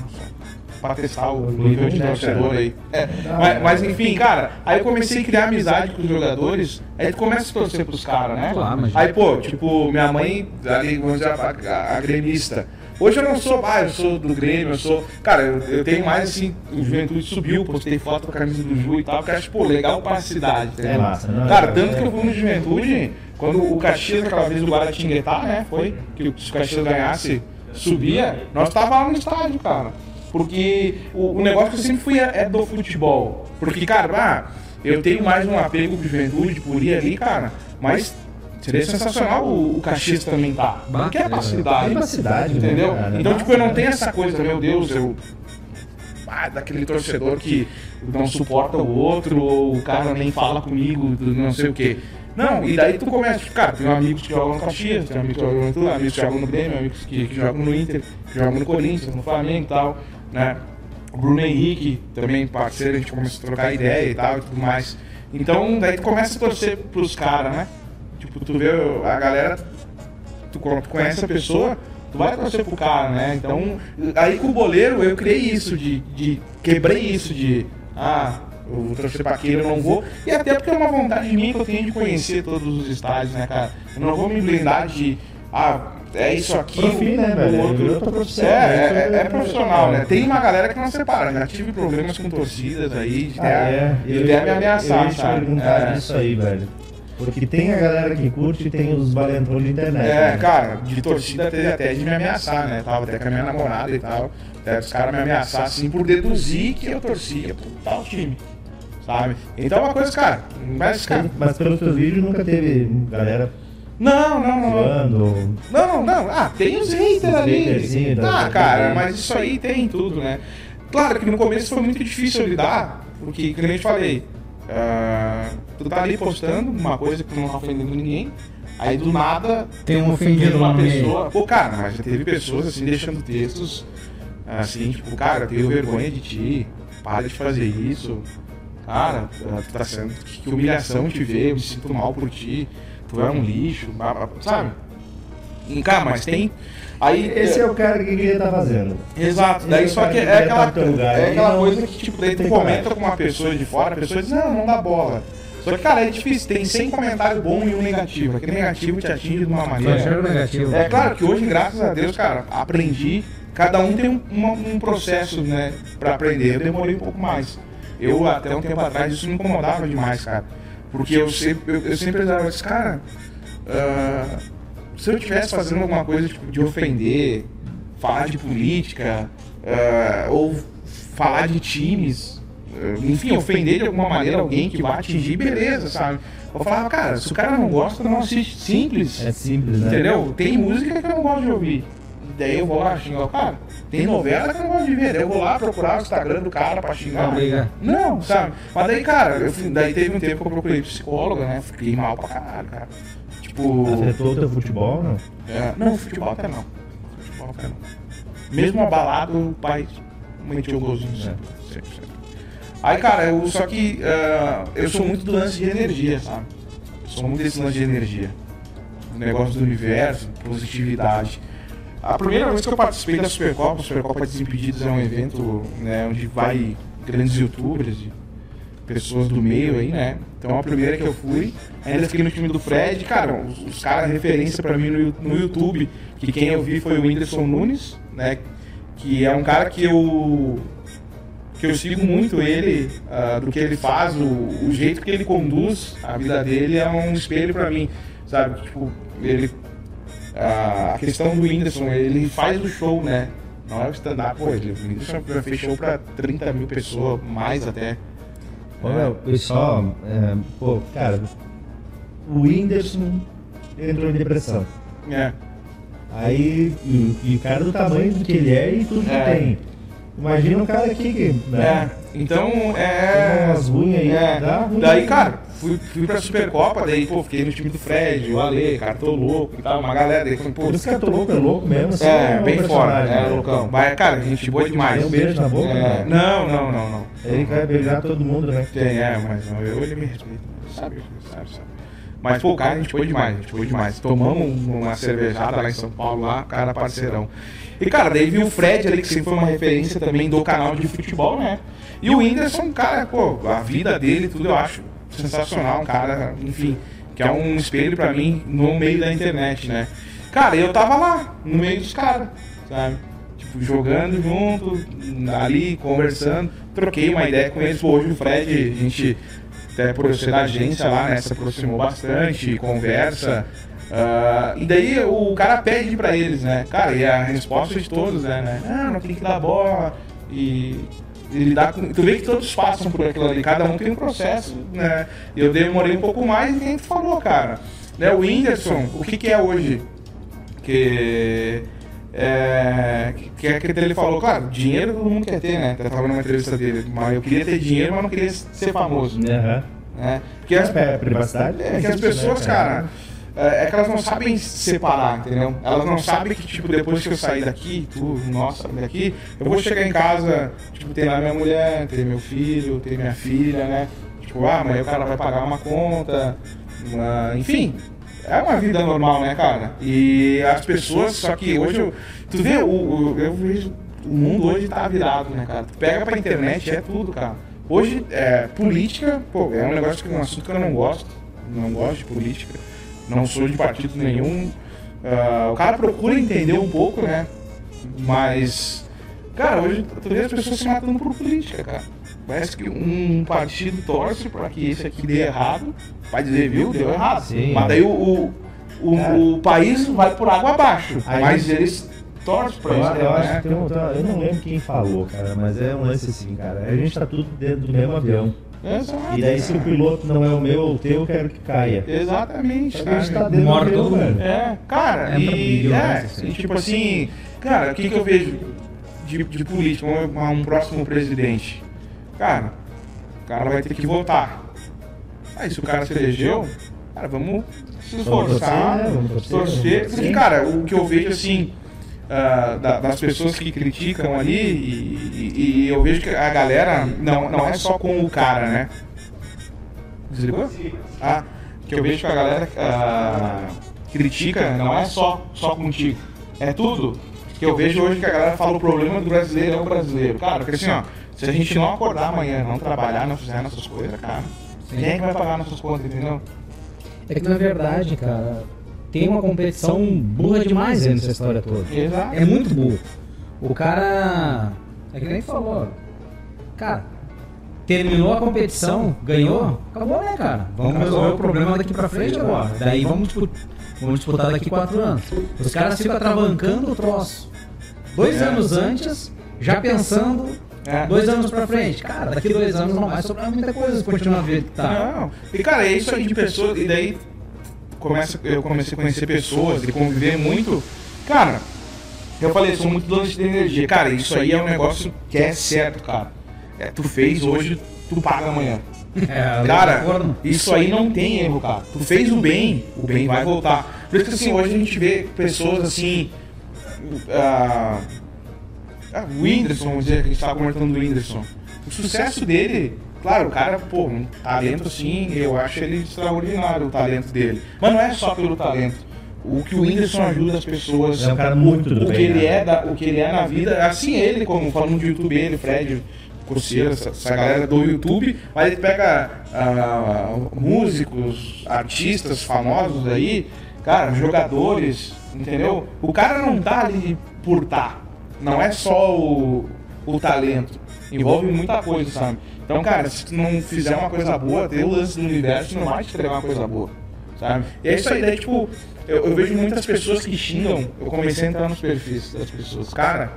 Pra testar o nível de torcedor aí. É, mas, mas, enfim, cara, aí eu comecei a criar amizade com os jogadores, aí tu começa a torcer pros caras, né? Claro, Aí, pô, tipo, minha mãe, ali, vamos dizer, a, a- a gremista. Hoje eu não sou, ah, eu sou do Grêmio, eu sou. Cara, eu, eu tenho mais assim, o Juventude subiu, postei foto com a camisa do Ju e tal, porque acho, pô, legal pra cidade, entendeu? É massa, não, Cara, é- tanto é- que eu fui no Juventude, quando o Caxias, aquela vez do Guaratinguetá, né? Foi, que se o Caxias ganhasse, subia, nós tava lá no estádio, cara. Porque o, o negócio que eu sempre fui é, é do futebol. Porque, cara, ah, eu tenho mais um apego com juventude por ir ali, cara, mas seria sensacional o, o Caxias também tá. Porque é pra cidade. É pra cidade, né, entendeu? cara? Então, tipo, eu não tenho essa coisa, meu Deus, eu ah, daquele torcedor que não suporta o outro, ou o cara nem fala comigo, do não sei o quê. Não, e daí tu começa, tipo, cara, tem amigos que jogam no Caxias, tem amigos que jogam no Juventude, amigos que jogam no Grêmio, amigos que, que jogam no Inter, que jogam no Corinthians, no Flamengo e tal, né? O Bruno Henrique, também parceiro, a gente começa a trocar ideia e tal e tudo mais. Então, daí tu começa a torcer pros caras, né? Tipo, tu vê a galera tu conhece a pessoa, tu vai torcer pro cara, né? Então, aí com o boleiro eu criei isso, de, de quebrei isso de, ah, eu vou torcer pra aquele, eu não vou. E até porque é uma vontade minha que eu tenho de conhecer todos os estádios, né, cara? Eu não vou me blindar de, ah, é isso aqui, Profil, né, o velho? outro- tua profissão, É, né? é, Isso é, é- profissional, né? Tem uma galera que não separa, já tive problemas com torcidas aí, de Ah, é. de até me Eu ameaçar, ia te sabe? perguntar É. disso aí, velho. Porque tem a galera que curte e tem os valentões de internet. É, né? cara, de torcida teve até de me ameaçar, né? Tava até com a minha namorada e tal. Até os caras me ameaçar assim por deduzir que eu torcia pro tal time. Sabe? Então é uma coisa, cara, mas, cara. Mas pelos teus vídeos nunca teve galera Não, não, não. zoando. Não, não. Ah, tem os haters ali. Ah, da- cara, mas isso aí tem em tudo, né? Claro que no começo foi muito difícil lidar, porque, como eu te falei, ah, tu tá ali postando uma coisa que tu não tá ofendendo ninguém, aí do nada Tem um ofendido uma pessoa. Pô, cara, mas já teve pessoas assim deixando textos assim, tipo, cara, eu tenho vergonha de ti, para de fazer isso. Cara, tu tá sendo. Que humilhação te ver, eu me sinto mal por ti, tu é um lixo, blá, blá, sabe? E, cara, mas tem. Aí, Esse é o cara que queria estar fazendo. Exato, daí Esse só que que é aquela, lugar, é aí aquela coisa que, tipo, daí tu comenta com uma pessoa de fora, a pessoa diz, não, não dá bola. Só que, cara, é difícil, tem 100 comentários bons e um negativo. Aquele negativo te atinge de uma maneira. negativo. É claro que hoje, graças a Deus, cara, aprendi. Cada um tem um, uma- um processo, né, pra aprender. Eu demorei um pouco mais. Eu, até um tempo atrás, isso me incomodava demais, cara. Porque eu sempre, eu, eu sempre pensava, mas, cara, ah, se eu estivesse fazendo alguma coisa tipo, de ofender, falar de política, ah, ou falar de times, ah, enfim, ofender de alguma maneira alguém que vai atingir, beleza, sabe? Eu falava, cara, se o cara não gosta, não assiste. Simples. É simples, né? Entendeu? Tem música que eu não gosto de ouvir. Daí eu vou lá xingar o cara. Tem novela que eu não gosto de ver. Daí eu vou lá procurar o Instagram do cara pra xingar. Pra brigar. Não, sabe? Mas daí, cara, eu fui- daí teve um tempo que eu procurei psicóloga, né? Fiquei mal pra caralho, cara. Tipo. Afetou o teu futebol, não? é, não, futebol até não. Futebol até não. Mesmo abalado, o pai metia o golzinho sempre. sempre, sempre. Aí, cara, eu, só que ah, eu sou muito do lance de energia, sabe? Sou muito desse lance de energia. O negócio do universo, positividade. A primeira vez que eu participei da Supercopa, a Supercopa Desimpedidos é um evento né, onde vai grandes youtubers e pessoas do meio aí, né? Então a primeira que eu fui, ainda fiquei no time do Fred, cara, os, os caras referência pra mim no, no YouTube, que quem eu vi foi o Whindersson Nunes, né? Que é um cara que eu que eu sigo muito ele, ah, do que ele faz, o, o jeito que ele conduz a vida dele é um espelho pra mim, sabe? Tipo, ele a questão do Whindersson, ele faz o show, né? Não é o stand-up, pô, ele, o Whindersson já fez show pra 30 mil pessoas, mais até. Ô, meu, eu só. é, pô, cara, o Whindersson entrou em depressão. É. Aí, e, e o cara do tamanho do que ele é e tudo que É. tem. Imagina um cara aqui que. Né? É, então é. umas ruins aí, é. dá ruim Daí, aí. cara, fui, fui pra Supercopa, daí, pô, fiquei no time do Fred, o Ale, Cartoloco e tal, uma galera. Daí, falei, pô, Por isso que eu tô louco, é louco mesmo. Assim, é, um bem fora, é, né? loucão. Mas, cara, gente boa demais. Tem um beijo na boca, É, né? Não, não, não, não. Ele vai beijar todo mundo, né? Tem, é, mas não, eu, ele me respeita. Sabe, sabe, sabe. Mas, pô, cara, a gente foi demais, a gente foi demais. Tomamos uma cervejada lá em São Paulo, lá, cara parceirão. E, cara, daí viu o Fred ali, que sempre foi uma referência também do canal de futebol, né? E o Whindersson, cara, pô, a vida dele, tudo eu acho sensacional, um cara, enfim, que é um espelho pra mim no meio da internet, né? Cara, eu tava lá, no meio dos caras, sabe? Tipo, jogando junto, ali, conversando, troquei uma ideia com eles. Pô, hoje o Fred, a gente, até por ser da agência lá, né, se aproximou bastante, conversa. ah, e daí o cara pede pra eles, né? Cara, e a resposta de todos, né? né? Ah, não tem que dar bola. E ele dá com... Tu vê que todos passam por aquilo ali, cada um tem um processo, né? Eu demorei um pouco mais e quem tu falou, cara. Né, o Whindersson, o que, que é hoje? Que é, que é que ele falou, claro, dinheiro todo mundo quer ter, né? Eu tava numa entrevista dele, mas eu queria ter dinheiro, mas não queria ser famoso, Aham. né? Porque as, É, privacidade. é que as pessoas, cara, é é que elas não sabem separar, entendeu? Elas não sabem que, tipo, depois que eu sair daqui, tu, nossa, daqui, eu vou chegar em casa, tipo, ter lá minha mulher, ter meu filho, ter minha filha, né? Tipo, ah, amanhã o cara vai pagar uma conta, uma- enfim. É uma vida normal, né, cara? E as pessoas, só que hoje, eu, tu vê, o- eu vejo, o mundo hoje tá virado, né, cara? Tu pega pra internet, é tudo, cara. Hoje, é, política, pô, é um negócio que é um assunto que eu não gosto. Não gosto de política. Não sou de partido nenhum. Ah, o cara procura entender um pouco, né? Mas, cara, hoje tu vê as pessoas se matando por política, cara. Parece que um partido torce pra que esse aqui dê errado. Vai dizer, viu? Deu errado. Sim. Mas daí o, o, o- o país vai por água abaixo. Aí- mas eles torcem pra isso. eu acho né? que tem um, eu não lembro quem falou, cara, mas é um lance assim, cara. A gente tá tudo dentro do mesmo avião. Exato. E daí se o piloto não é o meu ou o teu, eu quero que caia. Exatamente. A gente tá dentro Mora do todo mundo. É, cara, Entra e, é, assim. tipo assim, cara, o que, que eu vejo de, de política, um, um próximo presidente? Cara, o cara vai ter que votar. Aí se o cara se elegeu, cara, vamos se esforçar, torcer, né? Torcer, porque, cara, o que eu vejo assim. Ah, da- das pessoas que criticam ali e, e- e eu vejo que a galera não, não é só com o cara, né? Desligou? Ah, que eu vejo que a galera ah, critica não é só, só contigo. É tudo. Que eu vejo hoje que a galera fala o problema do brasileiro é o brasileiro. Cara, porque assim, ó, se a gente não acordar amanhã, não trabalhar, não fizer nossas coisas, cara, quem é que vai pagar nossas contas, entendeu? É que na verdade, cara, tem uma competição burra demais aí nessa história toda. Exato. É muito burro. O cara. É que nem falou. Cara, terminou a competição, ganhou, acabou, né, cara? Vamos resolver o problema daqui pra frente agora. Daí vamos, vamos disputar daqui quatro anos. Os caras ficam atravancando o troço. Dois É. anos antes, já pensando É. dois anos pra frente. Cara, daqui dois anos não vai sobrar muita coisa se continuar do jeito que tá. Não. E cara, é isso aí de pessoas. E daí começa, eu comecei a conhecer pessoas e conviver muito. Cara, eu falei, sou muito doce de energia. Cara, isso aí é um negócio que é certo, cara. É, tu fez hoje, tu paga amanhã. É, Cara, isso aí não tem erro, cara. Tu fez o bem, o bem vai voltar. Por isso que assim, hoje a gente vê pessoas assim. ah, o Whindersson, vamos dizer, que a gente tava comentando do Whindersson. O sucesso dele, claro, o cara, pô, um talento assim, eu acho ele extraordinário o talento dele. Mas não é só pelo talento. O que o Whindersson ajuda as pessoas. É um cara muito do o bem, que ele né? é da, o que ele é na vida, assim ele, como falando de YouTube, ele, Fred, Corseira, essa, essa galera do YouTube, mas ele pega ah, músicos, artistas famosos aí, cara, jogadores, entendeu? O cara não tá ali por tá. Não é só o, o talento. Envolve muita coisa, sabe? Então, cara, se tu não fizer uma coisa boa, ter o lance do universo não vai te entregar uma coisa boa. Sabe? E é isso aí, daí, tipo, eu, eu vejo muitas pessoas que xingam. Eu comecei a entrar nos perfis das pessoas. Cara,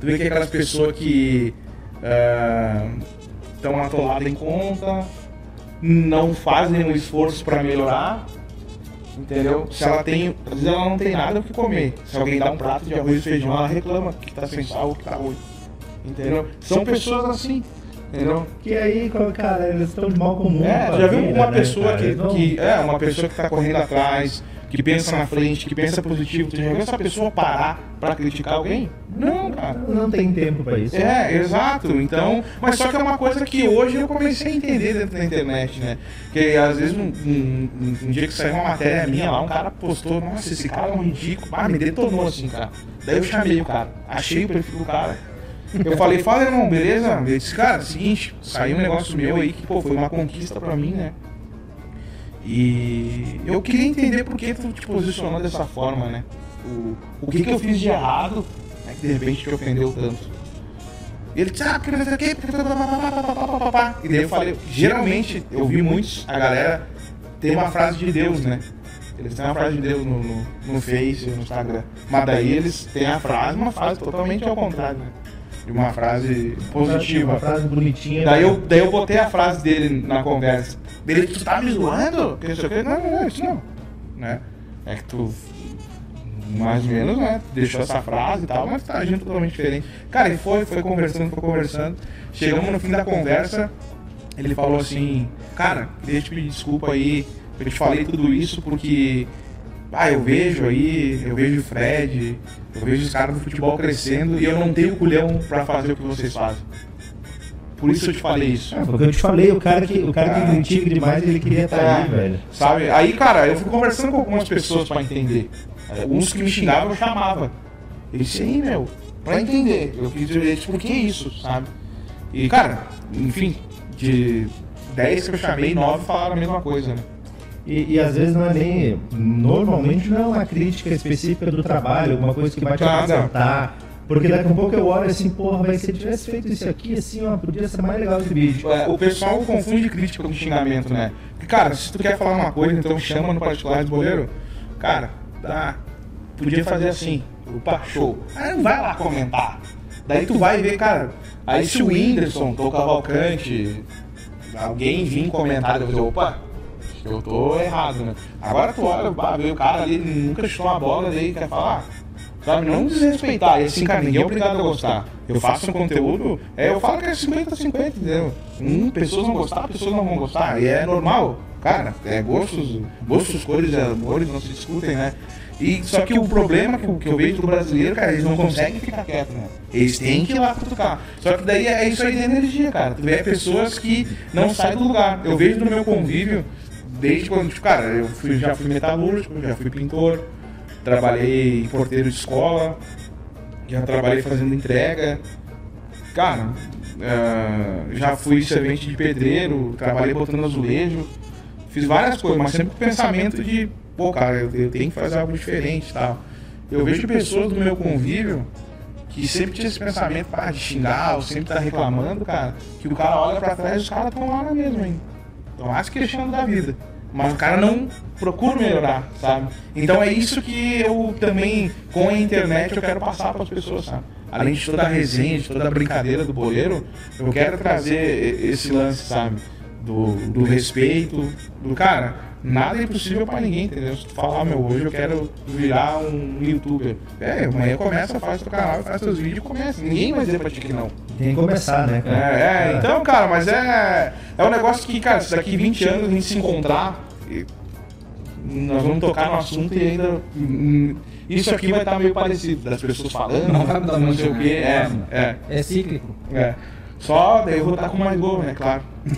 tu vê que é aquelas pessoas que estão atoladas em conta, não fazem um esforço para melhorar Entendeu? Se ela tem. Às vezes ela não tem nada o que comer. Se alguém dá um prato de arroz e feijão, ela reclama que tá sem sal, que tá ruim. Entendeu? São pessoas assim. Entendeu? Que aí, cara, eles estão de mal comum. É, já viu vida, uma né, pessoa cara? que, que. É, uma pessoa que tá correndo atrás, que pensa na frente, que pensa positivo. Tu já viu essa pessoa parar pra criticar alguém? Não, cara. não tem tempo pra isso. É, exato. Então, mas só que é uma coisa que hoje eu comecei a entender dentro da internet, né? Que às vezes um- um- um dia que saiu uma matéria minha lá, um cara postou, nossa, esse cara é um ridículo. Ah, me detonou assim, cara. Daí eu chamei o cara, achei o perfil do cara. Eu falei, fala irmão, beleza? Ele disse, cara, seguinte, saiu um negócio meu aí que, pô, foi uma conquista pra mim, né? E eu queria entender por que tu te posicionou dessa forma, né? O, o que, que eu fiz de errado, né, que de repente te ofendeu tanto. E ele disse, ah, porque não sei o quê, porque. E daí eu falei, geralmente eu vi muitos, a galera tem uma frase de Deus, né? Eles têm uma frase de Deus no, no, no Face, no Instagram. Mas daí eles têm a frase, uma frase totalmente ao contrário, né? De uma frase positiva. Uma frase bonitinha. Daí eu, daí eu botei a frase dele na conversa. Ele, tu tá me zoando? Que não. Não, não, não, isso não. Né? É que tu, mais ou menos, né? Deixou essa frase e tal, mas tá agindo totalmente diferente. Cara, ele foi, foi conversando, foi conversando. Chegamos no fim da conversa, ele falou assim, cara, queria te pedir desculpa aí, eu te falei tudo isso porque ah, eu vejo aí, eu vejo o Fred, eu vejo os caras do futebol crescendo e eu não tenho culhão pra fazer o que vocês fazem. Por isso eu te falei isso. É, porque eu te falei, o cara que, o cara que critica demais, ele queria estar É, ali, velho. Sabe? Aí, cara, eu fui conversando com algumas pessoas pra entender. É, Uns que me xingavam, eu chamava. Eu disse, aí, meu, pra entender. Eu quis dizer, por que isso, sabe? E, cara, enfim, de 10 que eu chamei, 9 falaram a mesma coisa, né? E, e às vezes não é nem. Normalmente não é uma crítica específica do trabalho, alguma coisa que vai te Nada. acrescentar. Porque daqui a pouco eu olho assim, porra, mas se ele tivesse feito isso aqui, assim, ó, podia ser mais legal esse vídeo. É, o pessoal confunde crítica com xingamento, né? Porque, cara, se tu quer falar uma coisa, então chama no particular de boleiro. Cara, tá. Podia fazer assim. Opa, show. Aí não vai lá comentar. Daí tu vai ver, cara. Aí se o Whindersson, Tô Cavalcante, alguém vir comentar, eu vou dizer, opa, que eu tô errado, né? Agora tu olha, vê o cara ali, nunca chutou uma bola, daí quer falar. Sabe, não desrespeitar. E assim, cara, ninguém é obrigado a gostar. Eu faço um conteúdo, é, eu falo que é 50-50, entendeu? Hum, pessoas vão gostar, pessoas não vão gostar. E é normal. Cara, é gostos, gostos, cores amores não se discutem, né? E, só que o problema que, eu- que eu vejo do brasileiro, cara, eles não conseguem ficar quietos, né? Eles têm que ir lá cutucar. Só que daí é isso aí de energia, cara. Tu vê pessoas que não saem do lugar. Eu vejo no meu convívio, desde quando, cara, eu fui, já fui metalúrgico, já fui pintor, trabalhei porteiro de escola, já trabalhei fazendo entrega. Cara, ah, já fui servente de pedreiro, trabalhei botando azulejo, fiz várias coisas, mas sempre com o pensamento de, pô, cara, eu, eu tenho que fazer algo diferente e tal. Eu vejo pessoas do meu convívio que sempre tinha esse pensamento pá, de xingar, ou sempre tá reclamando, cara, que o cara olha pra trás e os caras estão lá mesma ainda. Estão lá se queixando da vida. Mas o cara não procura melhorar, sabe? Então é isso que eu também, com a internet, eu quero passar para as pessoas, sabe? Além de toda a resenha, de toda a brincadeira do boleiro, eu quero trazer esse lance, sabe? Do, do respeito, do cara, nada é impossível para ninguém, entendeu? Se tu falar, meu, hoje eu quero virar um youtuber. É, amanhã começa, faz teu canal, faz teus vídeos e começa. Ninguém vai dizer pra ti que não. Tem que começar, né, cara? É, é, então, cara, mas é. É um negócio que, cara, se daqui 20 anos a gente se encontrar, nós vamos tocar no assunto e ainda. hum, Isso aqui vai estar meio parecido, das pessoas falando, Não não muito, sei o quê. É, é, É cíclico. é. Só daí eu vou estar com mais gol, né? Claro.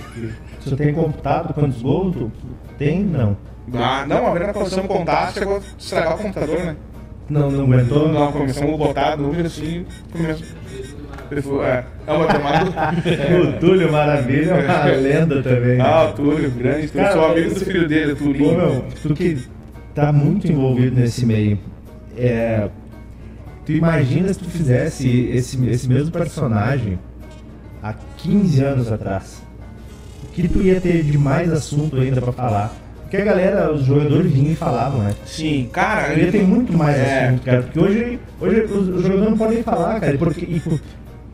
Você tem computado quantos gols? Tem? Não. Ah, não, a verdade nós começamos a contar, chegou a estragar o computador, né? Não, não aguentou? Não, começamos a botar número assim, começou. É, é uma tomada. O Túlio Maravilha é uma lenda também. né? Ah, o Túlio, grande. Túlio, sou amigo do filho dele, o Pô, Tulinho. meu, tu que tá muito envolvido nesse meio, é, tu imagina se tu fizesse esse, esse mesmo personagem há 15 anos atrás? Que tu ia ter de mais assunto ainda pra falar? Porque a galera, os jogadores vinham e falavam, né? Sim, cara, Ia ter muito mais É. assunto, cara. Porque hoje, hoje os, jogadores não podem falar, cara. Porque, e,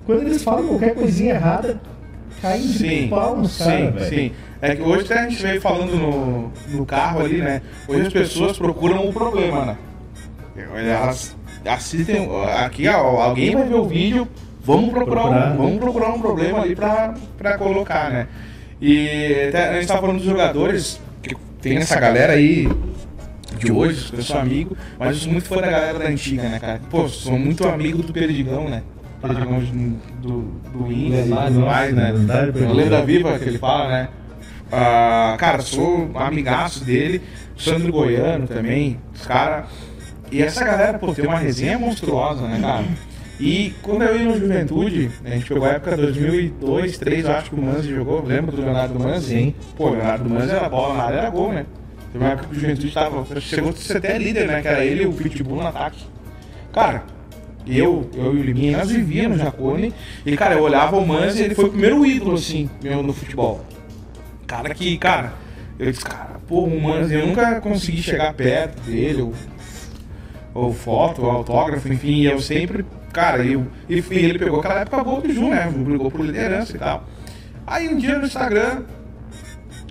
quando eles falam qualquer coisinha errada, cair de Sim, pau nos sim, cara, velho. sim. É que hoje até a gente veio falando no, no carro ali, né? Hoje as pessoas procuram o problema, né? Elas assistem. Aqui ó, alguém vai ver o vídeo, vamos procurar, Procurar. Um, vamos procurar um problema ali pra, pra colocar, né? E até a gente tava falando dos jogadores, que tem essa galera aí de hoje, eu sou amigo, mas eu sou muito fã da galera da antiga, né, cara? Pô, sou muito amigo do Perdigão, né? Perdigão do, do Inter e tudo mais, né? Perdigão. Lenda viva que ele fala, né? Ah, cara, sou amigaço dele, Sandro Goiano também, os caras. E essa galera, pô, tem uma resenha monstruosa, né, cara? E quando eu ia no Juventude, a gente pegou a época 2002, 2003, eu acho que o Manzi jogou, lembra do Leonardo Manzi? Sim. Pô, o Leonardo Manzi era bola na área, era gol, né? Teve uma época que o Juventude tava, chegou a ser até líder, né? Que era ele e o Pitbull no ataque. Cara, eu, eu e o Liminha, nós vivíamos no Jacone. E, cara, eu olhava o Manzi ele foi o primeiro ídolo, assim, meu, no futebol. Cara que, cara, eu disse, cara, pô, o Manzi, eu nunca consegui chegar perto dele, ou, ou foto, ou autógrafo, enfim, eu sempre, cara, eu, e e ele pegou aquela época boa do Ju, né? Brigou por liderança e tal. Aí um dia no Instagram,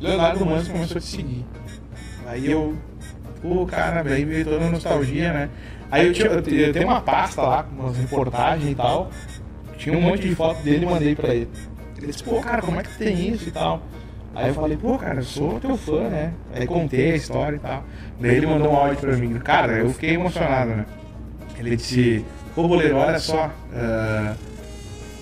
Leonardo Manzi começou a te seguir. Aí eu, pô, cara, aí veio toda a nostalgia, né? Aí eu, tinha, eu eu tenho uma pasta lá com umas reportagens e tal. Tinha um monte de foto dele e mandei pra ele. Ele disse, pô, cara, como é que tem isso e tal? Aí eu falei, pô, cara, eu sou teu fã, né? Aí contei a história e tal. Daí ele mandou um áudio pra mim. Cara, eu fiquei emocionado, né? Ele disse, pô, Boleiro, olha só. ah,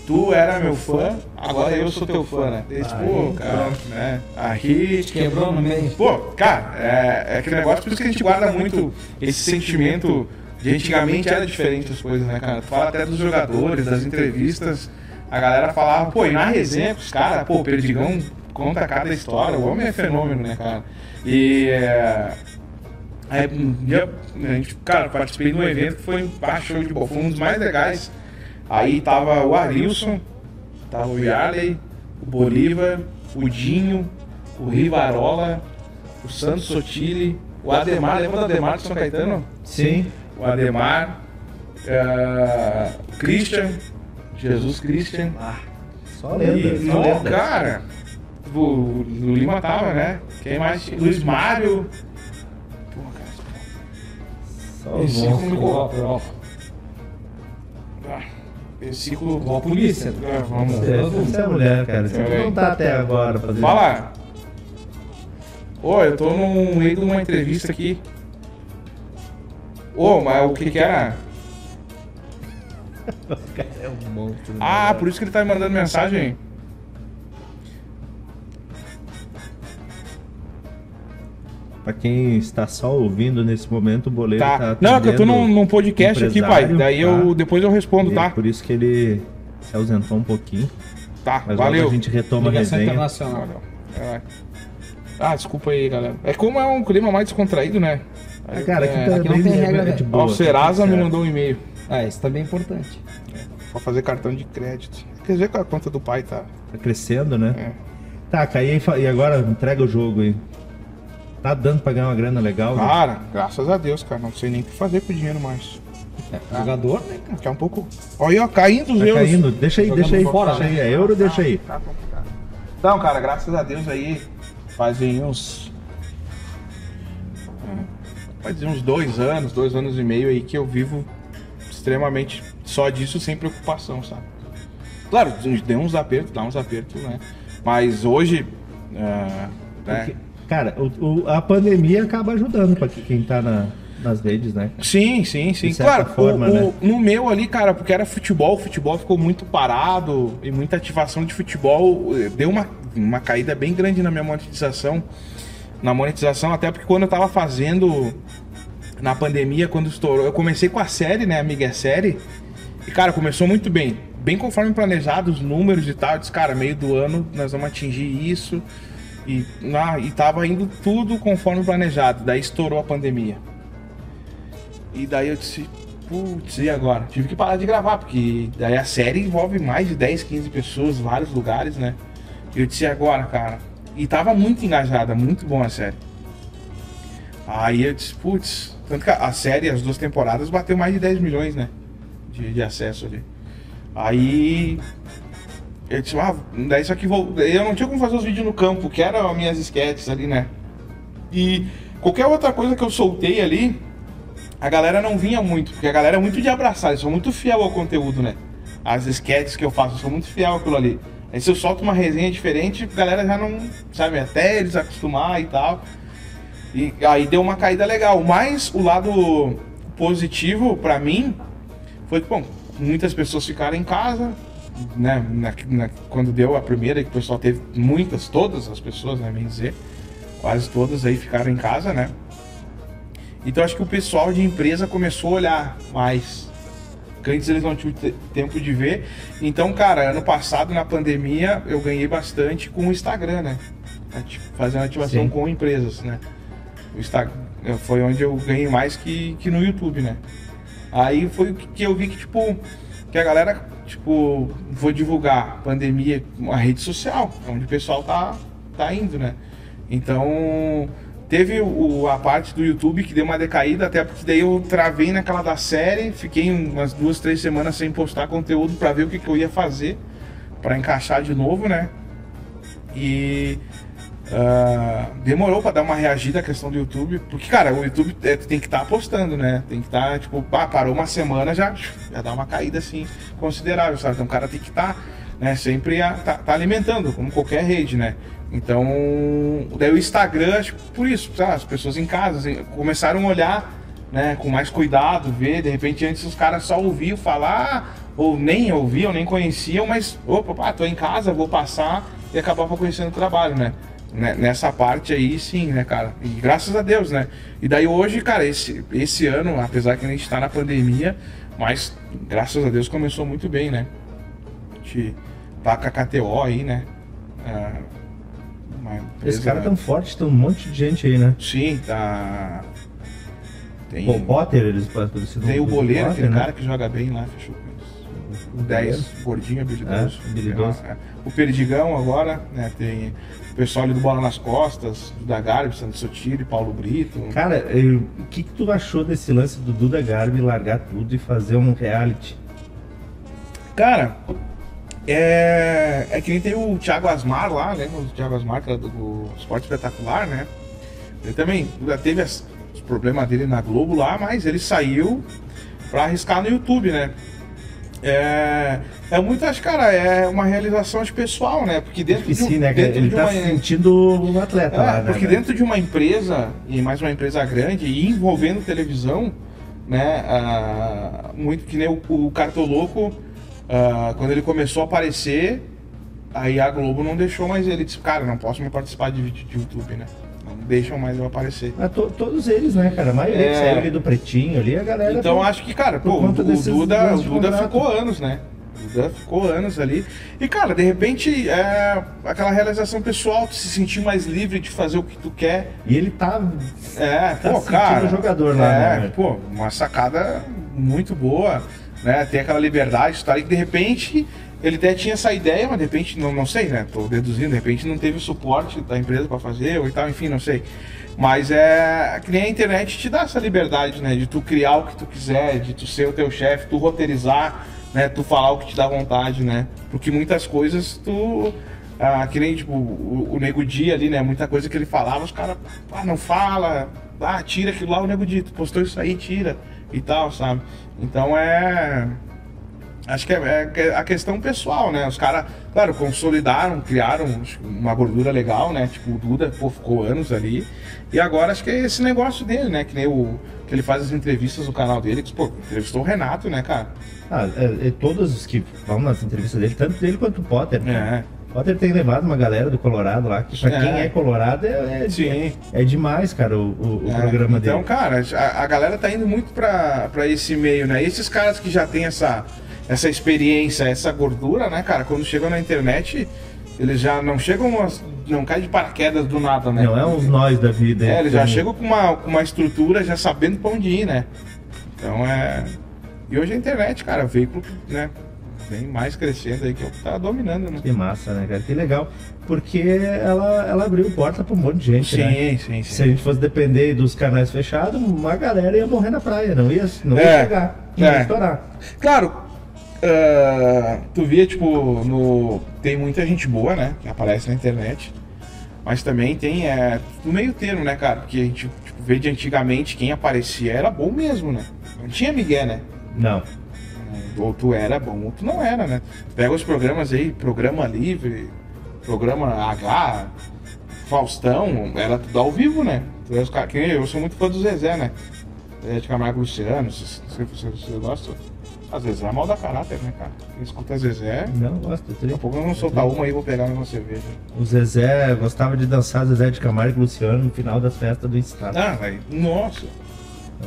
tu era meu fã, agora eu sou teu fã, né? Ele disse, pô, cara, né? Aí Quebrou no meio. Pô, cara, é, é aquele negócio, por isso que a gente guarda muito esse sentimento de antigamente era diferente as coisas, né, cara? Tu fala até dos jogadores, das entrevistas, a galera falava, pô, e na resenha os caras, pô, o Perdigão conta cada história, o homem é fenômeno, né, cara? E é, aí, um dia, a gente, cara, participei de um evento que foi um show de bola, foi um dos mais legais. Aí tava o Arilson, tava o Yarley, o Bolívar, o Dinho, o Rivarola, o Santos Sotile, o Ademar, lembra do Ademar de São Caetano? Sim. O Ademar, eh, o Christian, Jesus Christian. Só lenda. E, só não, lenda. cara, o, o Lima tava, né? Quem mais? Luiz Mário. Ah, Esse ciclo. Igual a polícia. É, vamos. Você é mulher, cara. Você É. não tá até agora fazendo. Fala! Ô, eu tô no meio de uma entrevista aqui. Ô, mas o que que era? É um monstro. né? Ah, por isso que ele tá me mandando mensagem. Pra quem está só ouvindo nesse momento, o boleiro tá. Tá. Não, é que eu tô num, num podcast aqui, pai. Daí eu tá? depois eu respondo, E é tá? por isso que ele se ausentou um pouquinho. Tá, Mas valeu. logo a gente retoma a Ligação resenha. internacional. É. Ah, desculpa aí, galera. É como é um clima mais descontraído, né? Ah, cara, aqui, É, tá aqui não tem é- regra, é de boa. Ó, o Serasa me mandou um e-mail Ah, isso tá bem importante. pra fazer cartão de crédito. Quer dizer que a conta do pai tá. Tá crescendo, né? É. Tá, e e agora entrega o jogo aí. Tá dando pra ganhar uma grana legal? né? Cara, graças a Deus, cara. Não sei nem o que fazer com o dinheiro mais. É, jogador, né, cara? Quer um pouco. Olha aí, ó, caindo os Tá euros. caindo. Deixa aí, Jogando deixa aí. fora, deixa aí. né? É euro, deixa aí. Tá complicado. Então, cara, graças a Deus aí, fazem uns. Pode dizer uns dois anos, dois anos e meio aí que eu vivo extremamente só disso sem preocupação, sabe? Claro, deu uns apertos, dá uns apertos, né? Mas hoje. ah, né? Porque, cara, o- o- a pandemia acaba ajudando pra quem tá na- nas redes, né? Sim, sim, sim. Claro, forma, o- né? no meu ali, cara, porque era futebol, o futebol ficou muito parado e muita ativação de futebol eh, deu uma, uma caída bem grande na minha monetização. Na monetização, até porque quando eu tava fazendo na pandemia, quando estourou, eu comecei com a série, né, Amiga é Série, e cara, começou muito bem. Bem conforme planejado, os números e tal. Eu disse, cara, meio do ano nós vamos atingir isso. E, ah, e tava indo tudo conforme planejado. Daí estourou a pandemia. E daí eu disse, putz, e agora? Tive que parar de gravar, porque daí a série envolve mais de 10, 15 pessoas, vários lugares, né? Eu disse, agora, cara? E tava muito engajada, muito bom a série. Aí eu disse, putz, tanto que a série, as duas temporadas, bateu mais de 10 milhões, né? De, de acesso ali. Aí Eu disse, ah, daí só que vou. Eu não tinha como fazer os vídeos no campo, que eram as minhas sketches ali, né? E qualquer outra coisa que eu soltei ali, a galera não vinha muito, porque a galera é muito de abraçar, eles são muito fiel ao conteúdo, né? As sketches que eu faço, eu sou muito fiel àquilo ali. Aí se eu solto uma resenha diferente, a galera já não, sabe, até eles acostumar e tal. E aí deu uma caída legal. Mas o lado positivo pra mim foi bom, muitas pessoas ficaram em casa, né? Na, na, quando deu a primeira, que o pessoal teve muitas, todas as pessoas, né? Bem dizer, quase todas aí ficaram em casa, né? Então acho que o pessoal de empresa começou a olhar mais. Porque antes eles não tinham te- tempo de ver. Então, cara, ano passado, na pandemia, eu ganhei bastante com o Instagram, né? Fazendo ativação Sim. com empresas, né? O Instagram foi onde eu ganhei mais que, que no YouTube, né? Aí foi o que que eu vi que, tipo, que a galera, tipo, vou divulgar pandemia, uma rede social, onde o pessoal tá, tá indo, né? Então, teve o, a parte do YouTube que deu uma decaída, até porque daí eu travei naquela da série, fiquei umas duas, três semanas sem postar conteúdo pra ver o que, que eu ia fazer, pra encaixar de novo, né? E ah, demorou pra dar uma reagida à questão do YouTube, porque, cara, o YouTube é, tem que estar apostando, né? Tem que estar, tipo, pá, parou uma semana, já, já dá uma caída, assim, considerável, sabe? Então o cara tem que estar, né, sempre a, tá, tá alimentando, como qualquer rede, né? Então, daí o Instagram, que por isso, sabe? as pessoas em casa assim, começaram a olhar, né, com mais cuidado, ver, de repente antes os caras só ouviam falar, ou nem ouviam, nem conheciam, mas, opa, pá, tô em casa, vou passar, e acabava conhecendo o trabalho, né? Né, Nessa parte aí, sim, né, cara? E graças a Deus, né? E daí hoje, cara, esse, esse ano, apesar que a gente tá na pandemia, mas graças a Deus começou muito bem, né? A gente tá com a KTO aí, né? Ah, Esse cara é tão forte, tem um monte de gente aí, né? Sim, tá. Tem, o Potter, eles patrocinam tem o boleiro, aquele né? cara que joga bem lá, fechou com eles. O 10, gordinho, habilidoso. É, habilidoso. É, O Perdigão agora, né? Tem o pessoal ali do Bola nas Costas, da Garbi, Santos Sotiri, Paulo Brito. Cara, o que, que tu achou desse lance do Duda Garbi largar tudo e fazer um reality? Cara, é, é que nem tem o Thiago Asmar lá, lembra do Thiago Asmar, que era do, do Esporte Espetacular, né? Ele também já teve as- os problemas dele na Globo lá, mas ele saiu pra arriscar no YouTube, né? É, é muito, acho, cara, é uma realização pessoal, né? Porque dentro de, né? dentro Ele de tá uma... se sentindo um atleta É, lá, né? porque velho? dentro de uma empresa, e mais uma empresa grande, e envolvendo televisão, né? ah, muito que nem o, o Cartoloco, ah, quando ele começou a aparecer, aí a Globo não deixou mais ele. Disse, cara, não posso mais participar de vídeo de YouTube, né? Deixam mais eu aparecer. Mas to- todos eles, né, cara? A maioria É. que saiu ali do pretinho ali, a galera. Então pô, acho que, cara, pô, o, Duda, o de Duda ficou anos, né? O Duda ficou anos ali. E, cara, de repente, é aquela realização pessoal, tu se sentir mais livre de fazer o que tu quer. E ele tá. É, Tá pô, cara. jogador lá, é, né? pô, uma sacada muito boa, né? Tem aquela liberdade, tá? E que de repente ele até tinha essa ideia, mas de repente, não, não sei, né? Tô deduzindo, de repente não teve o suporte da empresa pra fazer ou e tal, enfim, não sei. Mas é que nem a internet te dá essa liberdade, né? De tu criar o que tu quiser, de tu ser o teu chefe, tu roteirizar, né? Tu falar o que te dá vontade, né? Porque muitas coisas tu. Ah, que nem tipo, o, o Nego Dia ali, né? Muita coisa que ele falava, os caras, ah, não fala, ah, tira aquilo lá, o Nego Dia, tu postou isso aí, tira e tal, sabe? Então é. Acho que é, é a questão pessoal, né? Os caras, claro, consolidaram, criaram uma gordura legal, né? Tipo, o Duda, pô, ficou anos ali. E agora acho que é esse negócio dele, né? Que nem o. Que ele faz as entrevistas no canal dele, que, pô, entrevistou o Renato, né, cara? Ah, é, é todos os que vão nas entrevistas dele, tanto dele quanto o Potter. É. O Potter tem levado uma galera do Colorado lá, que pra É. quem é Colorado é, é, Sim. é demais, cara, o, o- o É, programa então, dele. cara, a, a galera tá indo muito pra, pra esse meio, né? E esses caras que já tem essa, essa experiência, essa gordura, né, cara, quando chegam na internet, eles já não chegam, não caem de paraquedas do nada, né? Não é uns nós da vida. É, eles já chegam com uma, com uma estrutura já sabendo pra onde ir, né? Então é. E hoje a internet, cara, o veículo, né? Vem mais crescendo aí, que é o que tá dominando, né? Que massa, né, cara? Que legal. Porque ela, ela abriu porta pra um monte de gente, né? Sim, sim, Se a sim. gente fosse depender dos canais fechados, uma galera ia morrer na praia, não ia, não ia É, chegar, não ia é. estourar. Claro, ah, tu via, tipo, no. Tem muita gente boa, né? Que aparece na internet. Mas também tem é, no meio termo, né, cara? Porque a gente tipo, vê de antigamente quem aparecia era bom mesmo, né? Não tinha Miguel, né? Não. Ou tu era bom, ou tu não era, né? Pega os programas aí, programa livre, programa H, Faustão, era tudo ao vivo, né? Os caras, eu, sou muito fã do Zezé, né? Zezé de Camargo Luciano, se se- Às vezes é mal da caráter, né, cara? Quem escuta Zezé, Não, gosto. daqui a pouco eu vou soltar uma aí e vou pegar uma cerveja. O Zezé gostava de dançar Zezé de Camargo e Luciano no final das festas do estado. Ah, velho, nossa.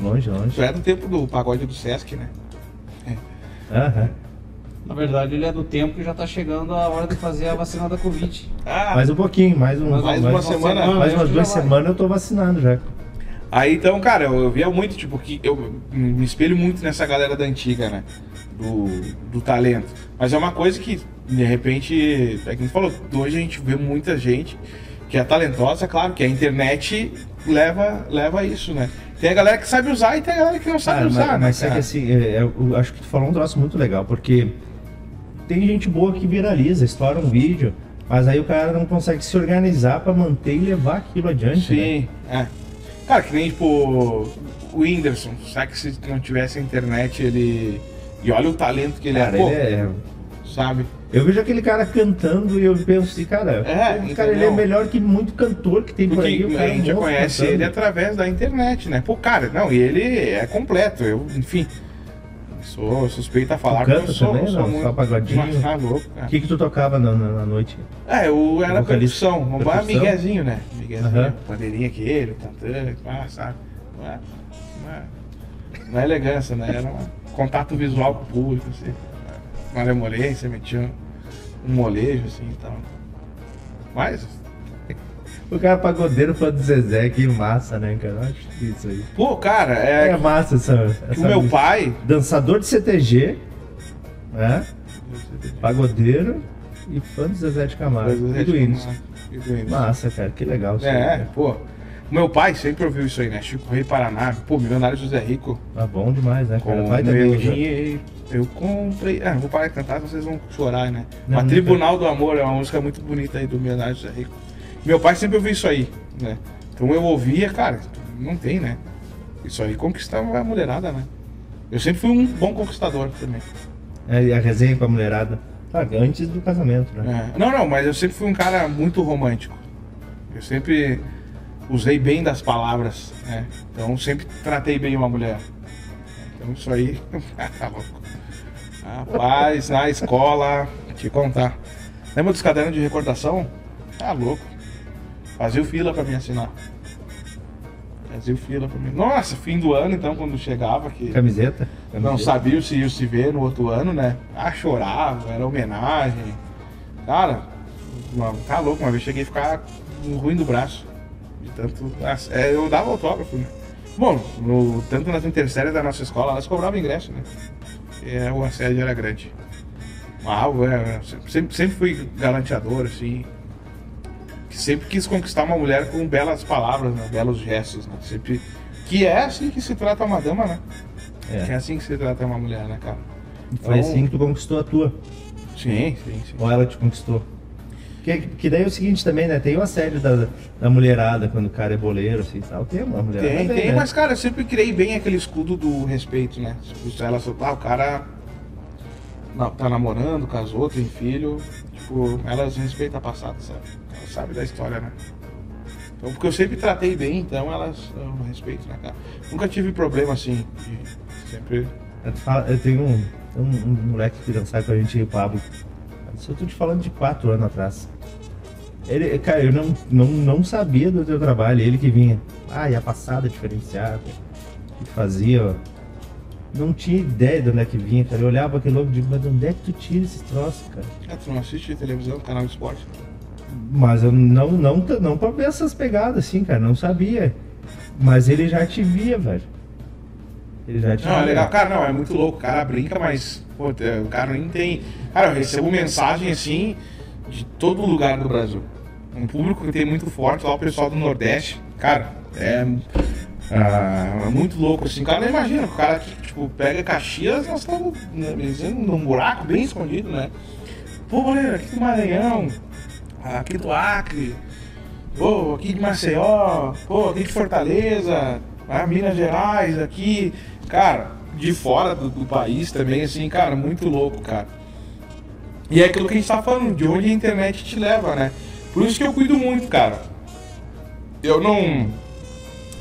Longe, longe. Tu é do tempo do pagode do Sesc, né? Aham. Na verdade, ele é do tempo que já tá chegando a hora de fazer a vacina da Covid. Ah, Mais um pouquinho, mais, um, Mais uma semana. Mais umas duas já semanas eu tô vacinado já. Aí então, cara, eu, eu via muito, tipo, que eu me espelho muito nessa galera da antiga, né? Do, do talento. Mas é uma coisa que, de repente, é que a gente falou, hoje a gente vê muita gente que é talentosa, claro, que a internet leva, leva isso, né? Tem a galera que sabe usar e tem a galera que não sabe Cara, usar, mas, né? mas é que cara? assim, é, é, eu acho que tu falou um troço muito legal, porque tem gente boa que viraliza, estoura um vídeo, mas aí o cara não consegue se organizar pra manter e levar aquilo adiante. né? Sim, é. Cara, que nem, tipo, o Whindersson, sabe que se não tivesse internet, ele... E olha o talento que ele Cara, é, pô, ele é. sabe? Eu vejo aquele cara cantando e eu penso assim, cara, É, cara, ele é melhor que muito cantor que tem por Porque aí. O a cara é um gente já monstro conhece cantando. ele através da internet, né? Pô, cara, não, e ele é completo. Eu, enfim, sou suspeito a falar, canta porque eu sou, também, sou não? muito. Só pagodinho? Mas tá louco, cara. O que, que tu tocava na, na, na noite? É, eu era Vocalista? percussão, um Percussão? miguezinho, né? Miguezinho, Aham. bandeirinha que ele, cantando, ah, sabe? Não é, não é, não é elegância, né? Era um contato visual com o público, assim. Uma lemolência, metia um, um molejo, assim e tal. Mas, O cara pagodeiro fã do Zezé, que massa, né, cara? Eu acho isso aí. pô, cara, É, é, massa essa. essa o meu música. pai. Dançador de CTG, né? Pagodeiro e fã do Zezé de Camargo. Whindersson. E do Whindersson. Massa, cara, que legal isso aí, É, cara. pô. O meu pai sempre ouviu isso aí, né? Chico Rei Paraná. Pô, milionário José Rico. Tá bom demais, né, cara? Com Vai meu dinheiro, eu comprei. Ah, vou parar de cantar, vocês vão chorar, né? Não, Mas não Tribunal do Amor é uma música muito bonita aí do milionário José Rico. Meu pai sempre ouviu isso aí, né? Então eu ouvia, cara, não tem, né? Isso aí conquistava a mulherada, né? Eu sempre fui um bom conquistador também. É, e a resenha com a mulherada. Claro, antes do casamento, né? É. Não, não, mas eu sempre fui um cara muito romântico. Eu sempre usei bem das palavras, né? Então sempre tratei bem uma mulher. Então isso aí, tá louco. Rapaz, na escola, te contar. Lembra dos cadernos de recordação? Tá louco. Fazia fila pra me assinar. Fazia fila pra mim. Nossa, fim do ano então, quando chegava, que Camiseta? não Camiseta. sabia se ia se ver no outro ano, né? Ah, chorava, era homenagem. Cara, uma, tá louco, uma vez cheguei a ficar ruim do braço. De tanto. Nossa, é, eu dava autógrafo, né? Bom, no, tanto nas interséries da nossa escola, elas cobravam ingresso, né? E é, o assédio era grande. Ah, é, sempre, sempre fui galanteador, assim. Que sempre quis conquistar uma mulher com belas palavras, né? belos gestos, né? Sempre. Que é assim que se trata uma dama, né? Que é É. assim que se trata uma mulher, né, cara? Foi Então- assim que tu conquistou a tua. Sim, sim, sim. Ou ela te conquistou. Que, que daí é o seguinte também, né? Tem o assédio da, da mulherada quando o cara é boleiro, assim e tal. Tem uma mulherada. Tem, tem, né? mas cara, eu sempre criei bem aquele escudo do respeito, né? Tipo, se ela soltar, o cara tá namorando, casou, tem filho, tipo, elas respeitam a passada, sabe? Sabem da história, né? Então, porque eu sempre tratei bem, então elas eu respeito, né, cara? Nunca tive problema assim, de sempre. Eu, falo- eu tenho um, um, um moleque que dançava com a gente, o Pablo. Isso eu tô te falando de quatro anos atrás. Ele, cara, eu não, não, não sabia do teu trabalho, ele que vinha. Ah, e a passada diferenciada. Que fazia, ó. Não tinha ideia de onde é que vinha, cara. Eu olhava aquele louco e digo, mas de onde é que tu tira esses troços, cara? Ah, tu não assiste televisão, canal de esporte? Mas eu não, não, não pra ver essas pegadas assim, cara, não sabia. Mas ele já te via, velho. Ele já te Não, é via. legal. Cara, não, é muito louco. O cara brinca, mas pô, é, o cara nem tem. Cara, eu recebo mensagem assim de todo lugar do Brasil. Um público que tem muito forte lá, o pessoal do Nordeste. Cara, é. ah, é muito louco assim. O cara não imagina, o cara que Tipo, pega Caxias, nós estamos né, num buraco bem escondido, né? Pô, galera, aqui do Maranhão, aqui do Acre, pô, aqui de Maceió, pô, aqui de Fortaleza, ah, Minas Gerais, aqui, cara, de fora do, do país também, assim, cara, muito louco, cara. E é aquilo que a gente tá falando, de onde a internet te leva, né? Por isso que eu cuido muito, cara. Eu não.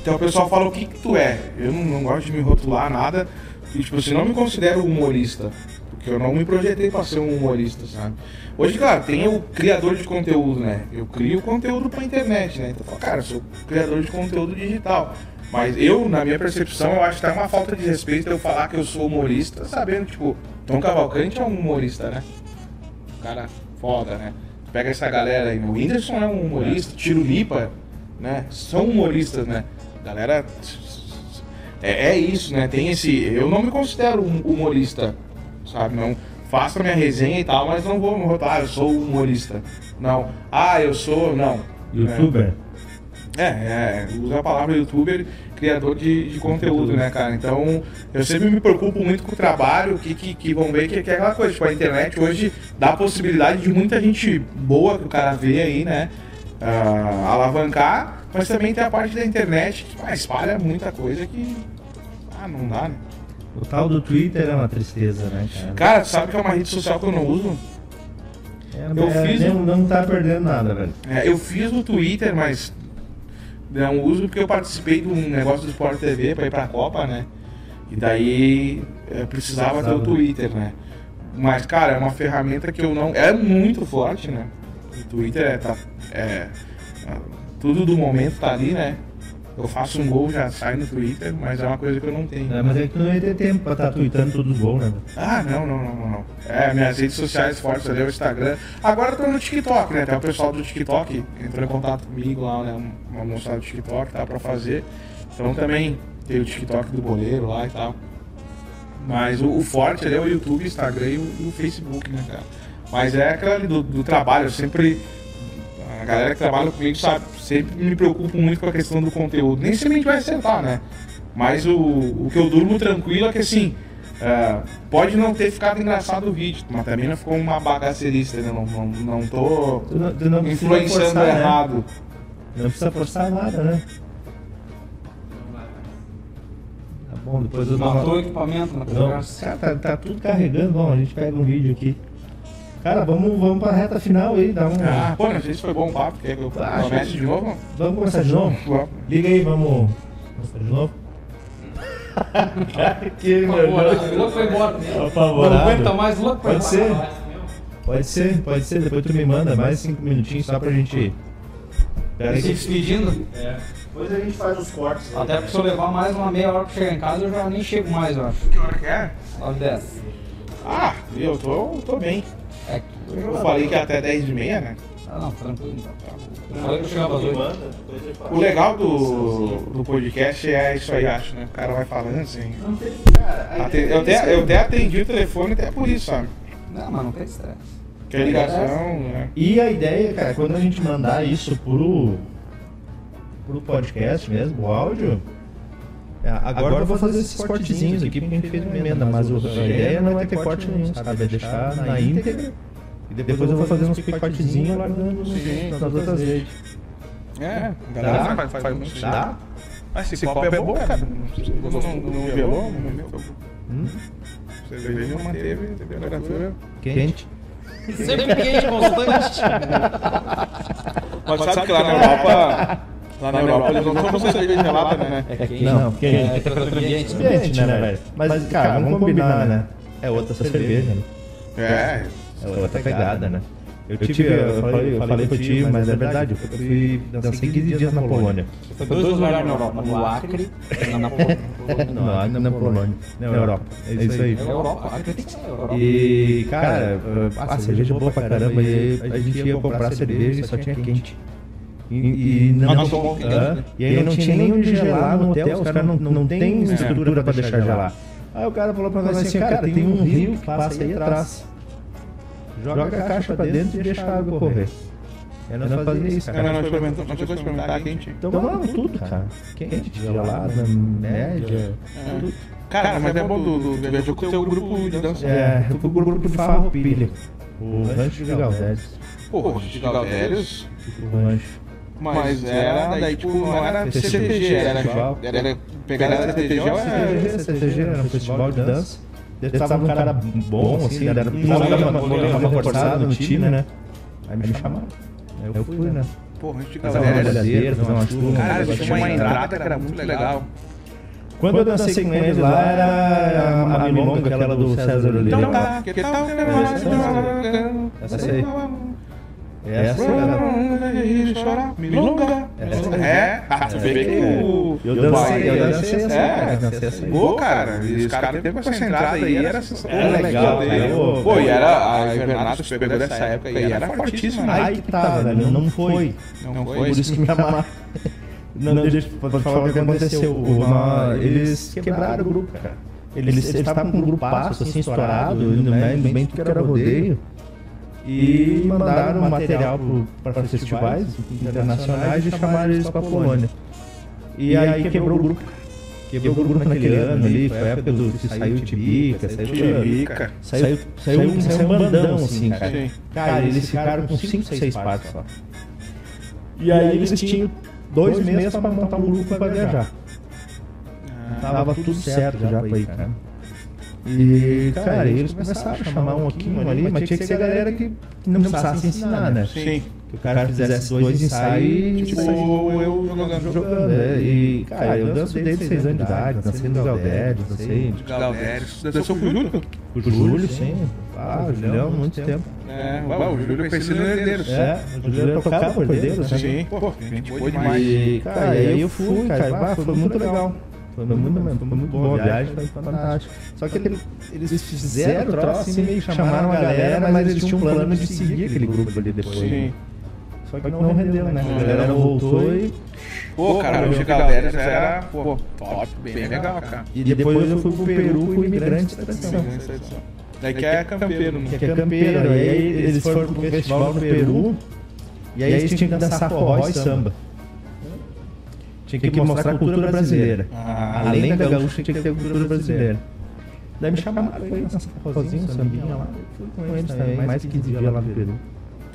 Então o pessoal fala o que, que tu é. Eu não, não gosto de me rotular nada. E, tipo, assim, não me considero humorista. Porque eu não me projetei pra ser um humorista, sabe? Hoje, claro, tem o criador de conteúdo, né? Eu crio conteúdo pra internet, né? Então eu falo, cara, eu sou criador de conteúdo digital. Mas eu, na minha percepção, eu acho que tá uma falta de respeito eu falar que eu sou humorista, sabendo, tipo, Tom Cavalcante é um humorista, né? Cara foda, né? Pega essa galera aí, o Whindersson é um humorista, Tiro Lipa, né? São humoristas, né? Galera. É, é isso, né? Tem esse. Eu não me considero um humorista, sabe? Não faço a minha resenha e tal, mas não vou rotar, eu sou humorista. Não. Ah, eu sou. Não. Youtuber? É, é, usa a palavra youtuber, criador de, de conteúdo, né, cara? Então, eu sempre me preocupo muito com o trabalho, que, que, que vão ver que, que é aquela coisa, tipo, a internet hoje dá a possibilidade de muita gente boa que o cara vê aí, né? Uh, alavancar, mas também tem a parte da internet que ah, espalha muita coisa que. Ah, não dá, né? O tal do Twitter é uma tristeza, né, cara? Cara, sabe que é uma rede social que eu não uso? É, eu é, fiz. Não, não tá perdendo nada, velho. É, eu fiz o Twitter, mas não uso porque eu participei de um negócio do Sport TV para ir para a Copa, né? E daí eu precisava ter o Twitter, né? Mas, cara, é uma ferramenta que eu não. É muito forte, né? O Twitter é, tá, é, tudo do momento tá ali, né? Eu faço um gol, já sai no Twitter, mas é uma coisa que eu não tenho. É, mas é que tu não ia ter tempo pra estar tá tweetando todos os gols, né? Ah, não, não, não, não. É, minhas redes sociais fortes ali, o Instagram. Agora eu tô no TikTok, né? Até o pessoal do TikTok entrou em contato comigo lá, né? Uma moçada do TikTok, tá pra fazer. Então também tem o TikTok do boleiro lá e tal. Mas o, o forte ali é o YouTube, Instagram e o, e o Facebook, né, cara? Mas é aquela do, do trabalho, eu sempre a galera que trabalha comigo sabe, sempre me preocupo muito com a questão do conteúdo. Nem sempre a gente vai acertar, né? Mas o, o que eu durmo tranquilo é que assim, é, pode não ter ficado engraçado o vídeo, mas também não ficou uma bagaceirista, né? Não, não, não tô tu não, tu não influenciando forçar, né? errado. Né? Não precisa forçar nada, né? Tá bom, depois eu Matou o equipamento na conversa. Cara, tá, tá tudo carregando, bom, a gente pega um vídeo aqui. Cara, vamos, vamos pra reta final aí, dá um. Ah, pô, não sei se foi bom o papo. Quer que eu ah, comece de novo? Vamos começar de novo? Vamos. Liga aí, vamos. Começar de novo? que O louco foi embora mesmo. Apavorado. Não aguenta mais, louco Pode ser. Pode ser, pode ser. Depois tu me manda mais cinco minutinhos só pra gente. Pera Se despedindo? É. Depois a gente faz os cortes. Até porque se eu levar mais uma meia hora pra chegar em casa, eu já nem chego mais, eu acho. Que hora que é? 9 10. Ah, eu tô, tô bem. É, eu falei que é até 10 e meia, né? Ah, não, tranquilo. Eu falei que eu chegava às 8. O legal do, do podcast é isso aí, acho, né? O cara vai falando assim. eu, até, eu até atendi o telefone até por isso, sabe? Não, mas não tem estresse. Que é ligação, né? E a ideia, cara, quando a gente mandar isso pro, pro podcast mesmo, o áudio. É, agora, agora eu vou fazer esses cortezinhos aqui porque a gente fez uma emenda, mas a ideia não vai ter corte nenhum, sabe? Vai deixar na íntegra e depois eu vou fazer uns picotezinhos largando nas outras redes. É, dá, faz, faz, faz, dá. Mas esse, copo, é bom, cara. Não gelou? Cerveja manteve temperatura quente. Sempre quente, constante. Mas sabe que lá na Europa Lá na Europa eles não tomam cerveja gelada, né? É quente. Não, quente. É ambiente. Ambiente, né, velho? Mas, cara, vamos combinar, né? É outra cerveja, né? É. É outra pegada, né? Eu, tive, eu, falei, eu falei pro tio, mas é verdade, eu fui, dancei 15 dias na Polônia. Foi dois lugares na Europa, no Acre e na Polônia. Não, na Polônia, na Europa. É isso aí. É Europa, Acre tem que ser Europa. E, cara, a cerveja boa pra caramba, e a gente ia comprar cerveja e só tinha quente. E, e, não, não, não, uh, e aí não tinha nem onde gelar no hotel, os caras não, não tem estrutura pra deixar gelar. Aí o cara falou pra nós assim, cara, tem um rio que passa aí atrás. Joga a caixa pra dentro e deixa a água correr. Eu não, não fazia isso, cara. Não, não, experimentou, não chegou a experimentar quente. Então, tomava tudo, cara. Quente, gelada, média, tudo. Cara, mas é bom, do, do, viajou com o teu grupo de dança. É, pro grupo de Farroupilha. O Rancho de Galderes. Pô, de Galérios. O Rancho. Mas era, daí tipo, não era CTG, era, era pegar a CTG era... CTG, CTG era um festival de dança. Ele tava um cara bom, assim, era tava reforçado no time, né? Aí me chamaram. Aí eu fui, né? Pô, Rancho de Fazer uma brincadeira, fazer uma chuva. Cara, fazer tinha uma entrada que era muito legal. Quando eu dancei com eles lá, era a milonga, aquela do César Então Oliveira. tá, que tal? Essa aí. Essa era. Chora, milonga. É, ah, tu vê que o... Eu dancei, eu dancei essa, É. cara, dancei essa aí. Pô, cara, os caras teve essa entrada aí, era legal, cara. Pô, e era, a Invernato pegou dessa época e era fortíssima, né? Aí que tava, velho, não foi. Não Por foi? isso que me chamaram. Não, deixa eu falar o que aconteceu. Eles quebraram o grupo, cara. Eles eles estavam com um grupaço assim estourado, indo bem, bem tudo que era rodeio. E mandaram material para festivais internacionais e chamaram eles para Polônia. E aí quebrou o grupo. Quebrou o grupo naquele ano ali, foi a época do que saiu o Tibica, saiu Tibica. Saiu, saiu, um, saiu um bandão, assim, cara. Sim. Cara, eles ficaram com 5, 6 partes só. E aí eles tinham dois meses pra montar um grupo pra viajar. Tava tudo certo já pra ir, cara. E, cara, eles começaram a chamar um aqui, um ali, mas tinha que ser a galera que não precisasse ensinar, né? Sim. Que o cara fizesse dois ensaios e Tipo, saísse eu jogando. jogando. é. E, cara, eu danço desde 6 anos de idade, dancei no Galdério, dancei Galérios. Dançou com o Júlio? com o Júlio, sim. Ah, o Julião, muito tempo. É, ué, o Júlio eu conheci no Herdeiros. É, o Júlio tocava por dentro, sabe? Sim, pô, gente boa demais. E, cara, e aí eu fui, cara, foi muito legal. Foi muito, foi muito boa a viagem, foi fantástico. Só que ele- eles fizeram o troço assim, meio chamaram a galera, mas eles tinham um plano de seguir aquele grupo ali depois. Sim. Só que não rendeu, né? A galera não voltou e, Pô, cara, o Galérios era, pô, top, bem legal, cara. e depois eu fui pro Peru com o Imigrante Tradição. Daí que é campeiro, né? Que é campeiro, e aí eles foram pro festival no Peru, e aí eles tinham que dançar forró e samba. Tinha que mostrar a cultura brasileira. Ah, Além da gaúcha, tinha que ter cultura brasileira. Daí me chamaram ir dançar forrozinho, sambinha lá. Eu fui com eles também, mais 15 dias lá no Peru.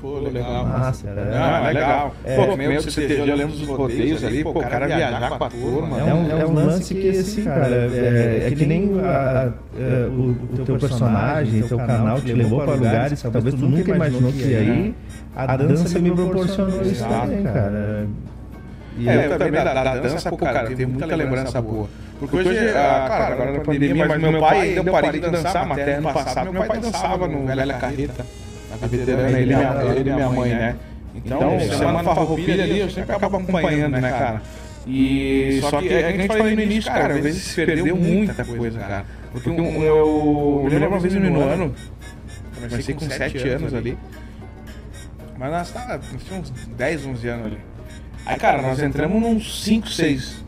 Pô, legal. Massa, cara. Ah, legal. É, Pô, meio que CTG, eu lembro dos rodeios ali, pô, o cara viajar com a turma. É um, é um lance que, assim, cara, é, é que nem a- a- é, o, o teu personagem, o teu canal te levou para lugares que talvez tu nunca imaginou que ia ir. A dança me proporcionou isso também, cara. E É, eu eu também da, da dança, pô, cara, tem muita lembrança boa. Porque hoje, ah, cara, agora na pandemia, mas meu pai ainda eu parei de dançar, mas até ano passado meu pai dançava no Velha Carreta, na veterana, ele e minha, mãe, né? Então, semana farroupilha ali, eu sempre acabo acompanhando, né, cara? E só que, é que a gente falou no início, cara, às vezes se perdeu muita coisa, cara. Porque um, eu, eu lembro uma vez no ano, comecei com 7 anos ali, mas nós tava, uns 10, 11 anos ali. Aí, cara, nós entramos nos 5, 6.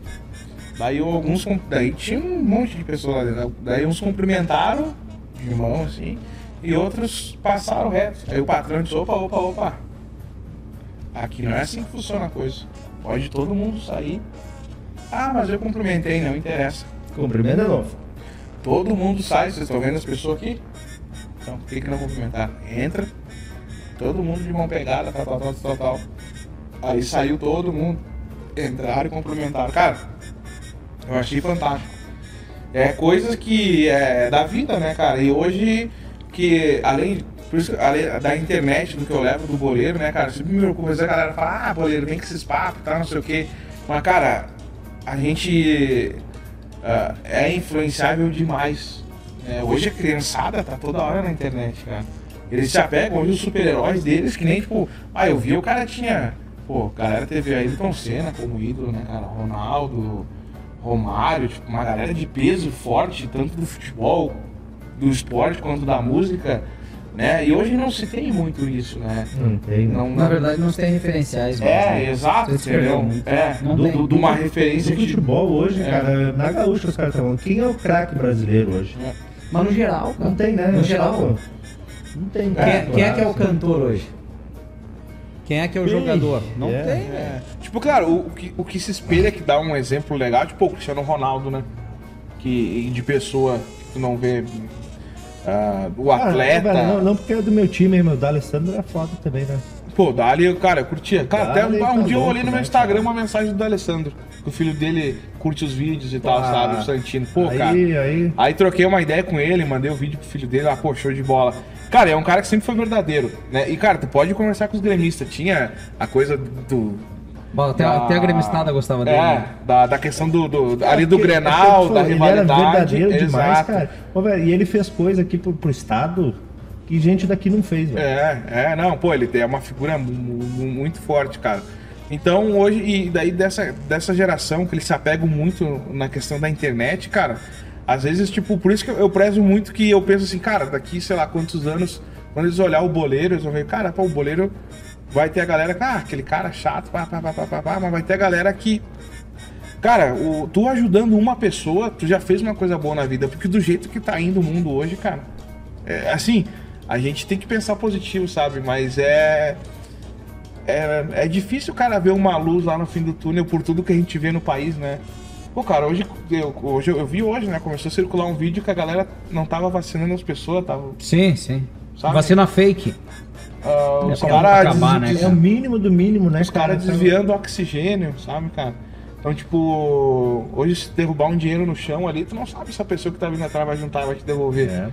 Daí alguns. Daí tinha um monte de pessoas lá dentro. Daí uns cumprimentaram de mão, assim, e outros passaram reto. Aí o patrão disse, opa, opa, opa. Aqui não é assim que funciona a coisa. Pode todo mundo sair. Ah, mas eu cumprimentei, não interessa. Cumprimento de novo. Todo mundo sai, vocês estão vendo as pessoas aqui? Então, por que, que não cumprimentar? Entra, todo mundo de mão pegada, tal, tal, tal, tal, tal. Aí saiu todo mundo, entraram e cumprimentaram. Cara, eu achei fantástico. É coisas que é da vida, né, cara? E hoje, que além, isso, além da internet, do que eu levo do boleiro, né, cara? Sempre me preocupa, a galera fala, ah, boleiro, vem com esses papos, tá, não sei o quê. Mas, cara, a gente ah, é influenciável demais. É, hoje a criançada tá toda hora na internet, cara. Eles se apegam hoje os super-heróis deles, que nem tipo, ah, eu vi o cara tinha. Pô, a galera teve a Ayrton Senna como ídolo, né, cara? Ronaldo, Romário, tipo, uma galera de peso forte, tanto do futebol, do esporte quanto da música, né? E hoje não se tem muito isso, né? Não tem. Não, Na verdade, não se tem referenciais. mais, É, né? exato, entendeu? É, Não do- tem. do- de uma No referência que. futebol hoje, É. cara, na gaúcha os caras estão falando, quem é o craque brasileiro hoje? Mas no geral, cara. Não tem, né? No geral. Não tem, Quem, cara. é- quem é que é o cantor hoje? Quem é que é o jogador? Não é. tem, velho. É. Tipo, claro, o, o que, o que se espelha que dá um exemplo legal, tipo o Cristiano Ronaldo, né? que, de pessoa que tu não vê ah, o Ah, atleta. velho, não, não porque é do meu time, meu. O D'Alessandro é foda também, né? Pô, Dali, cara, eu curtia. Cara, até Dali um, um tá dia eu olhei no meu né, Instagram cara? uma mensagem do Alessandro. Que o filho dele curte os vídeos e tal, Ah, sabe? O Santino. Pô, aí, cara. aí. Aí troquei uma ideia com ele, mandei o vídeo pro filho dele, ah, pô, show de bola. Cara, é um cara que sempre foi verdadeiro, né? E, cara, tu pode conversar com os gremistas. Tinha a coisa do. Bom, até, da- até a gremistada gostava dele. É, né? da, da questão do, do- ali do Porque- Grenal, porque, da rivalidade. Ele era verdadeiro demais, Exato. cara. Pô, velho, e ele fez coisa aqui pro, pro estado que gente daqui não fez, velho. É, é, não, pô, ele é uma figura mu- mu- muito forte, cara. Então hoje, e daí dessa, dessa geração que eles se apegam muito na questão da internet, cara, às vezes, tipo, por isso que eu, prezo muito que eu penso assim, cara, daqui, sei lá, quantos anos, quando eles olhar o boleiro, eles vão ver, cara, pô, o boleiro vai ter a galera, que, ah, aquele cara chato, pá, pá, pá, pá, pá, pá, mas vai ter a galera que. Cara, o, tu ajudando uma pessoa, tu já fez uma coisa boa na vida, porque do jeito que tá indo o mundo hoje, cara, é, assim, a gente tem que pensar positivo, sabe? Mas é, é. É difícil, cara, ver uma luz lá no fim do túnel por tudo que a gente vê no país, né? Pô, cara, hoje eu, hoje eu vi hoje, né? Começou a circular um vídeo que a galera não tava vacinando as pessoas, tava. Sim, sim. Sabe? Vacina fake. ah, os É, caras né, É o mínimo do mínimo, né, os caras cara? desviando oxigênio, sabe, cara? Então, tipo, hoje se derrubar um dinheiro no chão ali, tu não sabe se a pessoa que tá vindo atrás vai juntar e vai te devolver. É.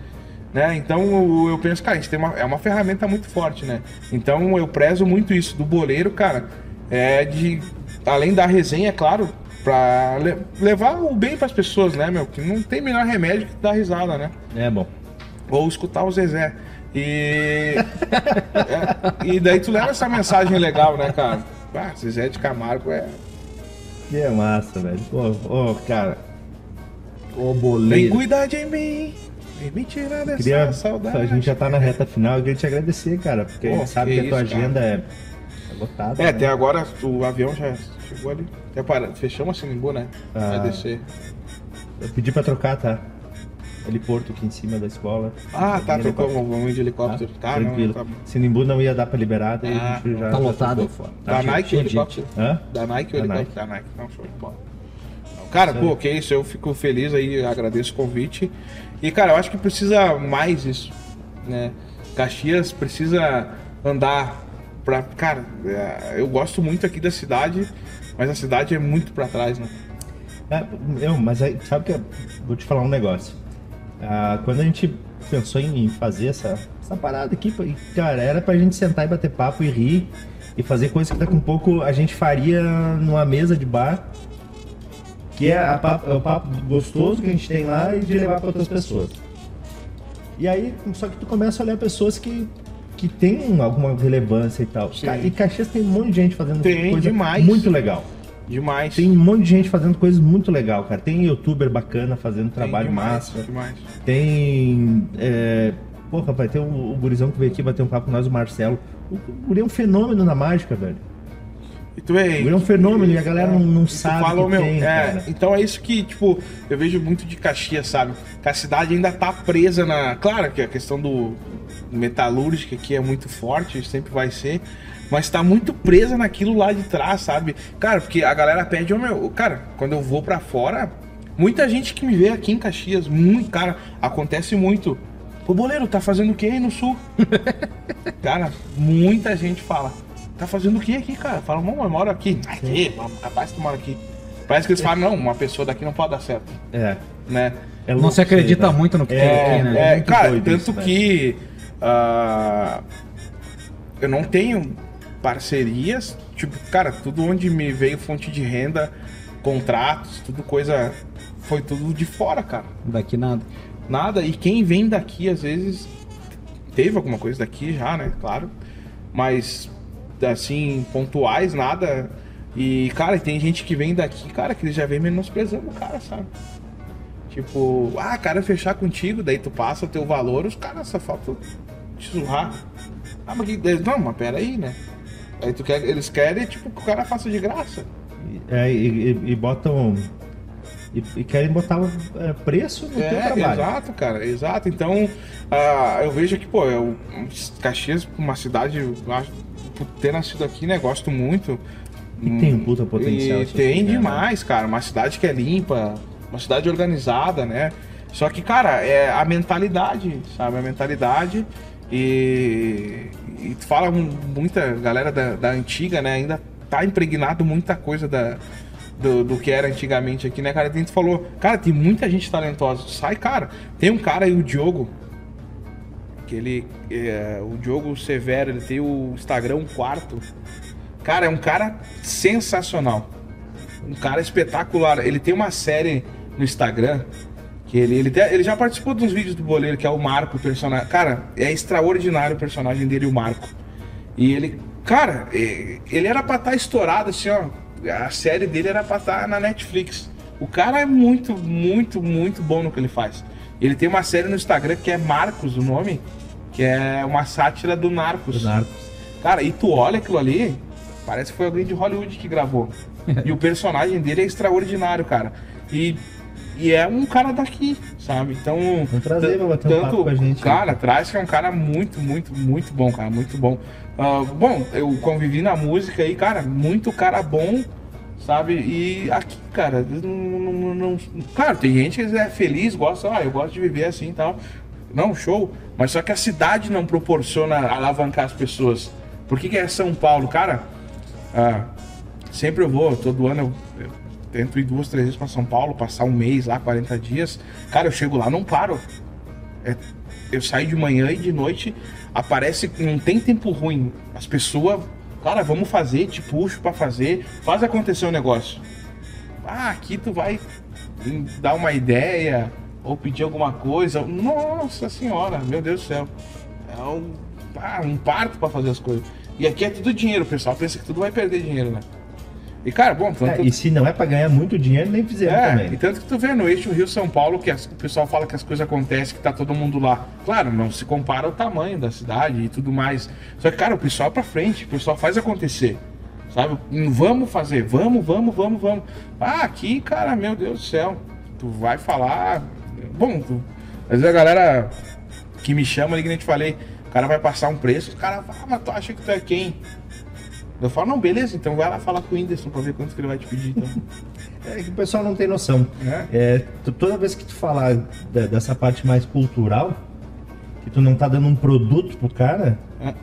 né? Então eu, penso, cara, a gente tem uma, é uma ferramenta muito forte, né? Então eu prezo muito isso do boleiro, cara, é de além da resenha, é claro, pra le- levar o bem pras pessoas, né, meu? Que não tem melhor remédio que dar risada, né? É bom. Ou escutar o Zezé. E é, e daí tu leva essa mensagem legal, né, cara? Ah, Zezé de Camargo é Que é massa, velho. Ô, cara. Ô, Vem boleiro. cuidar de mim. Vem me tirar dessa Queria, saudade. a gente já tá na reta final. Eu queria te agradecer, cara, porque gente sabe que que, a tua isso, cara. agenda é é lotada. É, né? até agora o avião já chegou ali. Até para... Fechamos a Sinimbu, né? Vai Ah. descer. Eu pedi pra trocar, tá? Heliporto aqui em cima da escola. Ah, tá, trocou, vamos ir de helicóptero. Tá, não, Tranquilo. tá bom. Sinimbu não ia dar pra liberar, daí Ah, a gente já. Tá já lotado. trocou. Da cheio- Nike o helicóptero? Hã? Da Nike o Da helicóptero? Da Nike. Não, show de bola. Não, Cara, pô, que isso, eu fico feliz aí, agradeço o convite. E, cara, eu acho que precisa mais isso, né? Caxias precisa andar pra... Cara, é, eu gosto muito aqui da cidade, mas a cidade é muito pra trás, né? É, eu, mas aí, sabe que eu vou te falar um negócio. Ah, quando a gente pensou em fazer essa, essa parada aqui, cara, era pra gente sentar e bater papo e rir e fazer coisas que daqui a um pouco a gente faria numa mesa de bar, que é, a papo- é o papo gostoso que a gente tem lá e de levar para outras pessoas. E aí, só que tu começa a olhar pessoas que, que têm alguma relevância e tal. Sim. E Caxias tem um monte de gente fazendo Tem coisa demais. muito legal. Demais. Tem um monte de gente fazendo coisas muito legal, cara. Tem youtuber bacana fazendo Tem trabalho demais, massa. Demais. Tem. É... Porra, vai ter o, o gurizão que veio aqui bater um papo com nós, o Marcelo. O, o guri é um fenômeno na mágica, velho. E tu é, É um fenômeno e a galera não- não E tu sabe fala, meu, tem, é. Então é isso que, tipo, eu vejo muito de Caxias, sabe? Que a cidade ainda tá presa na. Claro que a questão do metalúrgica aqui é muito forte, sempre vai ser. Mas tá muito presa naquilo lá de trás, sabe? Cara, porque a galera pede, ô meu, cara, quando eu vou pra fora, muita gente que me vê aqui em Caxias, muito, cara, acontece muito. Ô boleiro, tá fazendo o que aí no sul? cara, muita gente fala. Tá fazendo o que aqui, cara? Fala, não, eu moro aqui. Aqui, rapaz que mora aqui. Parece que eles falam, não, uma pessoa daqui não pode dar certo, É. né? é Não louco se acredita aí, velho. muito no que tem É, aqui, né? é, muito cara, tanto isso, velho. Ah, eu não tenho parcerias, tipo, cara, tudo onde me veio fonte de renda, contratos, tudo coisa, foi tudo de fora, cara. Daqui nada. Nada, e quem vem daqui, às vezes, teve alguma coisa daqui já, né, claro, mas, assim, pontuais, nada, e, cara, tem gente que vem daqui, cara, que eles já vem menosprezando o cara, sabe? Tipo, ah, cara, fechar contigo, daí tu passa o teu valor, os caras só faltam te surrar. Ah, mas que... Não, mas pera aí, né? Aí tu quer, eles querem, tipo, que o cara faça de graça. É, e, e- e botam. E, e querem botar é, preço no teu É, trabalho. exato, cara, exato. Então, ah, eu vejo que, pô, eu, Caxias, uma cidade, acho, por ter nascido aqui, né, gosto muito. E tem um puta potencial E tem aqui, né, demais, cara. Uma cidade que é limpa, uma cidade organizada, né? Só que, cara, é a mentalidade, sabe? A mentalidade e, e fala muita galera da, da antiga, né? Ainda tá impregnado muita coisa da, do, do que era antigamente aqui, né, cara? A gente falou, cara, tem muita gente talentosa. Sai, cara. Tem um cara aí, o Diogo, que ele, é, o Diogo Severo, ele tem o Instagram um quarto. Cara, é um cara sensacional. Um cara espetacular. Ele tem uma série no Instagram que ele, ele, ele já participou dos vídeos do Boleiro, que é o Marco, o personagem. Cara, é extraordinário o personagem dele, o Marco. E ele, cara, ele era pra estar estourado assim, ó. A série dele era pra estar na Netflix. O cara é muito, muito, muito bom no que ele faz. Ele tem uma série no Instagram que é Marcos, o nome, que é uma sátira do Narcos. Os narcos. Cara, e tu olha aquilo ali, parece que foi alguém de Hollywood que gravou. e o personagem dele é extraordinário, cara. E, e é um cara daqui, sabe? Então. Vamos trazer pra bater um papo com a gente. Cara, traz que é um cara muito, muito, muito bom, cara. Muito bom. Ah, bom, eu convivi na música aí, cara, muito cara bom, sabe? E aqui, cara, não, não, não- não- claro, tem gente que é feliz, gosta, ah, eu gosto de viver assim e tal. Não, show. Mas só que a cidade não proporciona alavancar as pessoas. Por que, que é São Paulo? Cara, ah, sempre eu vou, todo ano eu, eu tento ir duas, três vezes pra São Paulo, passar um mês lá, 40 dias. Cara, eu chego lá, não paro. É, eu saio de manhã e de noite, aparece, não tem tempo ruim. As pessoas, cara, vamos fazer, te puxo pra fazer, faz acontecer o negócio. Ah, aqui tu vai dar uma ideia ou pedir alguma coisa. Nossa senhora, meu Deus do céu. É um, um parto pra fazer as coisas. E aqui é tudo dinheiro, pessoal pensa que tudo vai perder dinheiro, né? E cara, bom, tanto, É, e se não é pra ganhar muito dinheiro, nem fizeram é, também. e tanto que tu vê no eixo Rio-São Paulo que as- o pessoal fala que as coisas acontecem, que tá todo mundo lá. Claro, não se compara ao tamanho da cidade e tudo mais. Só que, cara, o pessoal é pra frente, o pessoal faz acontecer. Sabe? Vamos fazer, vamos, vamos, vamos, vamos. Ah, aqui, cara, meu Deus do céu. Tu vai falar. Bom, tu... às vezes a galera que me chama, ali que nem te falei, o cara vai passar um preço, o cara fala, ah, mas tu acha que tu é quem? Eu falo, não, beleza, então vai lá falar com o Whindersson pra ver quanto que ele vai te pedir, então. É que o pessoal não tem noção. É. É, tu- toda vez que tu falar da- dessa parte mais cultural, que tu não tá dando um produto pro cara, É.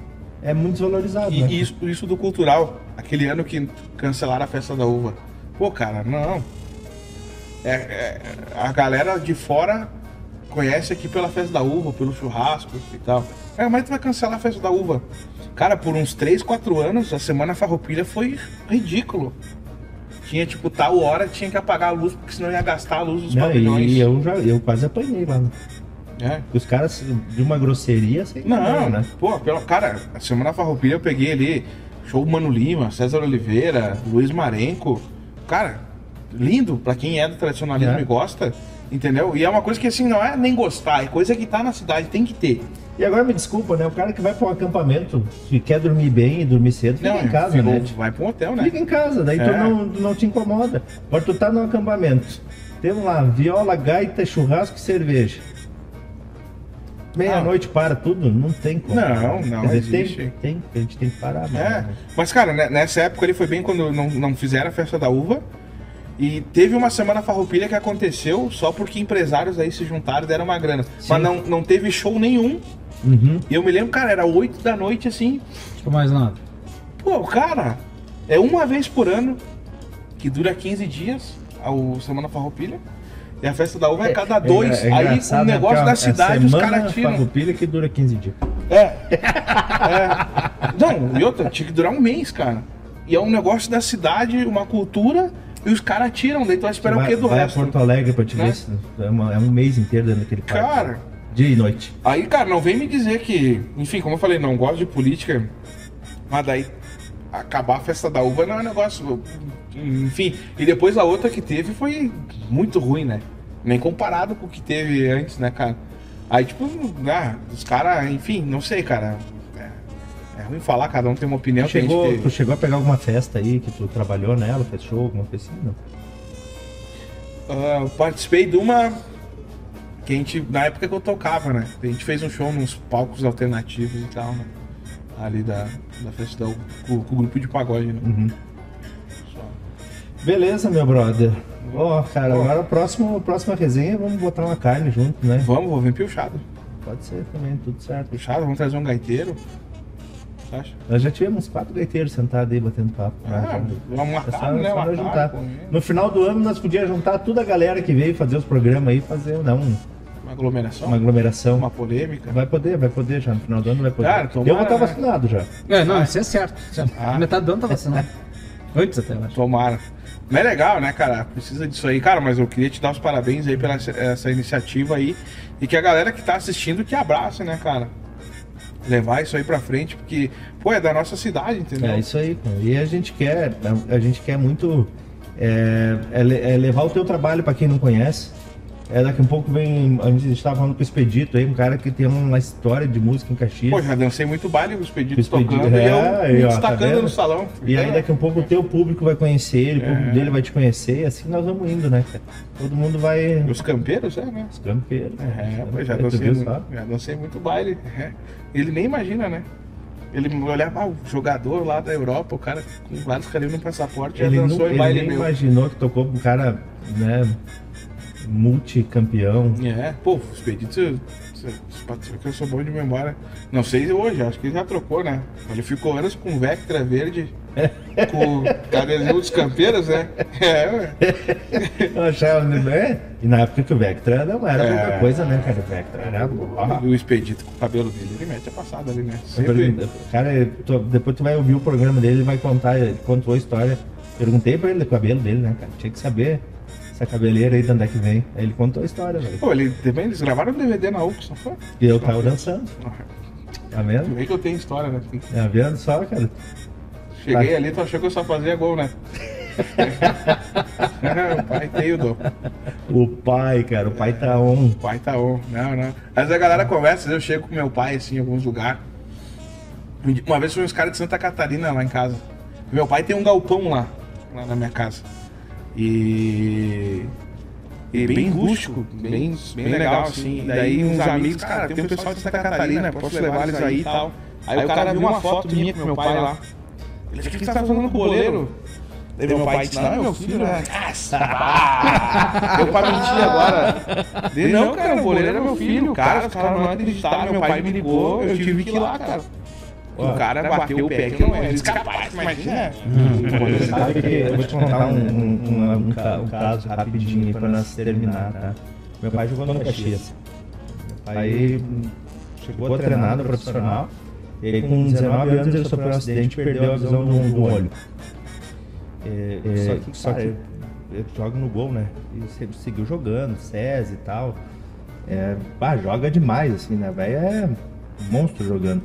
é muito desvalorizado. E né? isso, isso do cultural, aquele ano que cancelaram a festa da uva. Pô, cara, não. É, é, a galera de fora conhece aqui pela festa da uva, pelo churrasco e tal. É, mas tu vai cancelar a festa da uva. Cara, por uns 3, 4 anos, a Semana Farroupilha foi ridículo. Tinha, tipo, tal hora tinha que apagar a luz, porque senão ia gastar a luz dos Não, pavilhões. e eu, já, eu quase apanhei lá. né? É. Os caras de uma grosseria sem Não, tamanho, né? pô, pela, cara, a Semana Farroupilha eu peguei ali, show Mano Lima, César Oliveira, Luiz Marenco. Cara, lindo pra quem é do tradicionalismo É. e gosta, entendeu? E é uma coisa que assim, não é nem gostar, é coisa que tá na cidade, tem que ter. E agora me desculpa, né? O cara que vai para um acampamento, que quer dormir bem e dormir cedo, fica em casa, ficou- né? vai pra um hotel, né? Fica em casa, daí tu, É. não, tu não te incomoda. Agora tu tá no acampamento. Temos lá viola, gaita, churrasco e cerveja. Meia-noite para tudo? Não tem como. Não, não Quer dizer, existe. Tem, tem, a gente tem que parar. É, mas cara, né, nessa época ele foi bem quando não, não fizeram a festa da uva. E teve uma semana farroupilha que aconteceu só porque empresários aí se juntaram e deram uma grana. Sim. Mas não, não teve show nenhum. Uhum. E eu me lembro, cara, era 8 da noite assim. Tipo, mais nada. Pô, cara, é uma vez por ano que dura 15 dias a Semana Farroupilha. E a festa da uva é, cada dois. é Aí engraçado, o né? negócio da é cidade os caras tiram. farroupilha que dura 15 dias. É. é. Não, e outra, tinha que durar um mês, cara. E é um negócio da cidade, uma cultura, e os caras tiram, daí tu vai esperar vai, o que do vai resto? a Porto Alegre pra te Né? ver. se- É, uma- é um mês inteiro dentro daquele parque. Cara. Dia e noite. Aí, cara, não vem me dizer que, enfim, como eu falei, não gosto de política, mas daí acabar a festa da uva não é um negócio. Enfim, e depois a outra que teve foi muito ruim, né? Nem comparado com o que teve antes, né, cara? Aí, tipo, ah, os caras, enfim, não sei, cara. É, ruim falar, cada um tem uma opinião. Tu chegou, tu chegou a pegar alguma festa aí que tu trabalhou nela, fez show, alguma coisa assim? Ah, participei de uma que a gente, na época que eu tocava, né? A gente fez um show nos palcos alternativos e tal, né? Ali da, da festa da- com, com o grupo de pagode, né? Beleza, meu brother. Ó, cara, agora a próxima, a próxima resenha vamos botar uma carne junto, né? Vamos, vou vir piochado. Pode ser também, tudo certo. Piochado, vamos trazer um gaiteiro. Nós já tivemos quatro gaiteiros sentados aí batendo papo. Ah, vamos É marcar, só- né? Marcar, juntar. pô, né? No final do ano nós podíamos juntar toda a galera que veio fazer os programas aí, fazer não, Uma aglomeração, uma aglomeração. uma polêmica. Vai poder, vai poder já, no final do ano vai poder. Cara, tomara, eu vou estar né? vacinado já. É, não, isso é certo. Ah. Metade do ano tá vacinado. Antes até, eu acho. Tomara. Mas é legal, né, cara? Precisa disso aí. Cara, mas eu queria te dar os parabéns aí pela essa- essa iniciativa aí. E que a galera que tá assistindo que abrace, né, cara? Levar isso aí pra frente, porque, pô, é da nossa cidade, entendeu? É isso aí. E a gente quer, a gente quer muito é, é é levar o teu trabalho para quem não conhece. É, daqui a um pouco vem, a gente estava falando com o Expedito aí, um cara que tem uma história de música em Caxias. Pô, já dancei muito baile com Com os pedidos, tocando e eu é, me ó, tá destacando vendo? no salão. E aí daqui a pouco o teu público vai conhecer ele, o público É. dele vai te conhecer, e assim nós vamos indo, né, cara? Todo mundo vai. Os campeiros, é, né? Os campeiros. É, pô, já Tu dancei, já dancei muito baile. é. Ele nem imagina, né? Ele olhava, ah, o jogador lá da Europa, o cara com vários carinhos no passaporte, já Ele, não, dançou em ele baile nem meu. imaginou que tocou com um cara, né, multicampeão. É, pô, o Expedito, que eu sou bom de memória. Não sei hoje, acho que ele já trocou, né? Ele ficou anos com Vectra verde, com cabelinho dos campeiros, né? É, ué. Eu achava, né? E na época que o Vectra não era É. pouca coisa, né, cara? O Vectra era. E o Expedito com o cabelo dele, ele mete a passada ali, né? Sempre. Cara, tu- depois tu vai ouvir o programa dele, ele vai contar, ele contou a história. Perguntei pra ele do cabelo dele, né, cara? Tinha que saber essa cabeleira aí de onde é que vem. Aí ele contou a história, velho. Pô, ele também, eles gravaram um DVD na UX, não foi? E eu tava dançando, tá vendo? vê que eu tenho história, né? Tá vendo só, cara? Cheguei ali, tu achou que eu só fazia gol, né? o pai tem o dom. O pai, cara, o pai tá on. O pai tá on. Não, não. Vezes a galera conversa, eu chego com meu pai, assim, em alguns lugares. Uma vez foi uns caras de Santa Catarina lá em casa. Meu pai tem um galpão lá, lá na minha casa. E. E bem rústico, bem, bem legal, assim. E daí uns amigos, cara, tem um pessoal de Santa Catarina, posso levar eles aí e tal. Aí o cara viu uma foto minha com meu pai lá. Ele disse, o que você tá fazendo com o goleiro? Daí meu pai disse, não, é meu filho, né? Deu pra mentir agora. Ele, não, cara, o goleiro era meu filho. Cara, os caras não acreditaram. Meu pai me ligou, eu tive que ir lá, cara. O cara bateu o pé que não é descapaz, imagina. Sabe que eu vou te contar um, um- um- um ca- caso rapidinho aí pra nós terminar, tá? Meu pai jogou no Caxias. Meu pai chegou a treinar no profissional. E aí, com 19 anos, ele sofreu um acidente e perdeu a visão do, do olho. É, é, só que, só que ele joga no gol, né? E sempre seguiu jogando, SES e tal. É, bah, joga demais, assim, né? Velho é monstro jogando.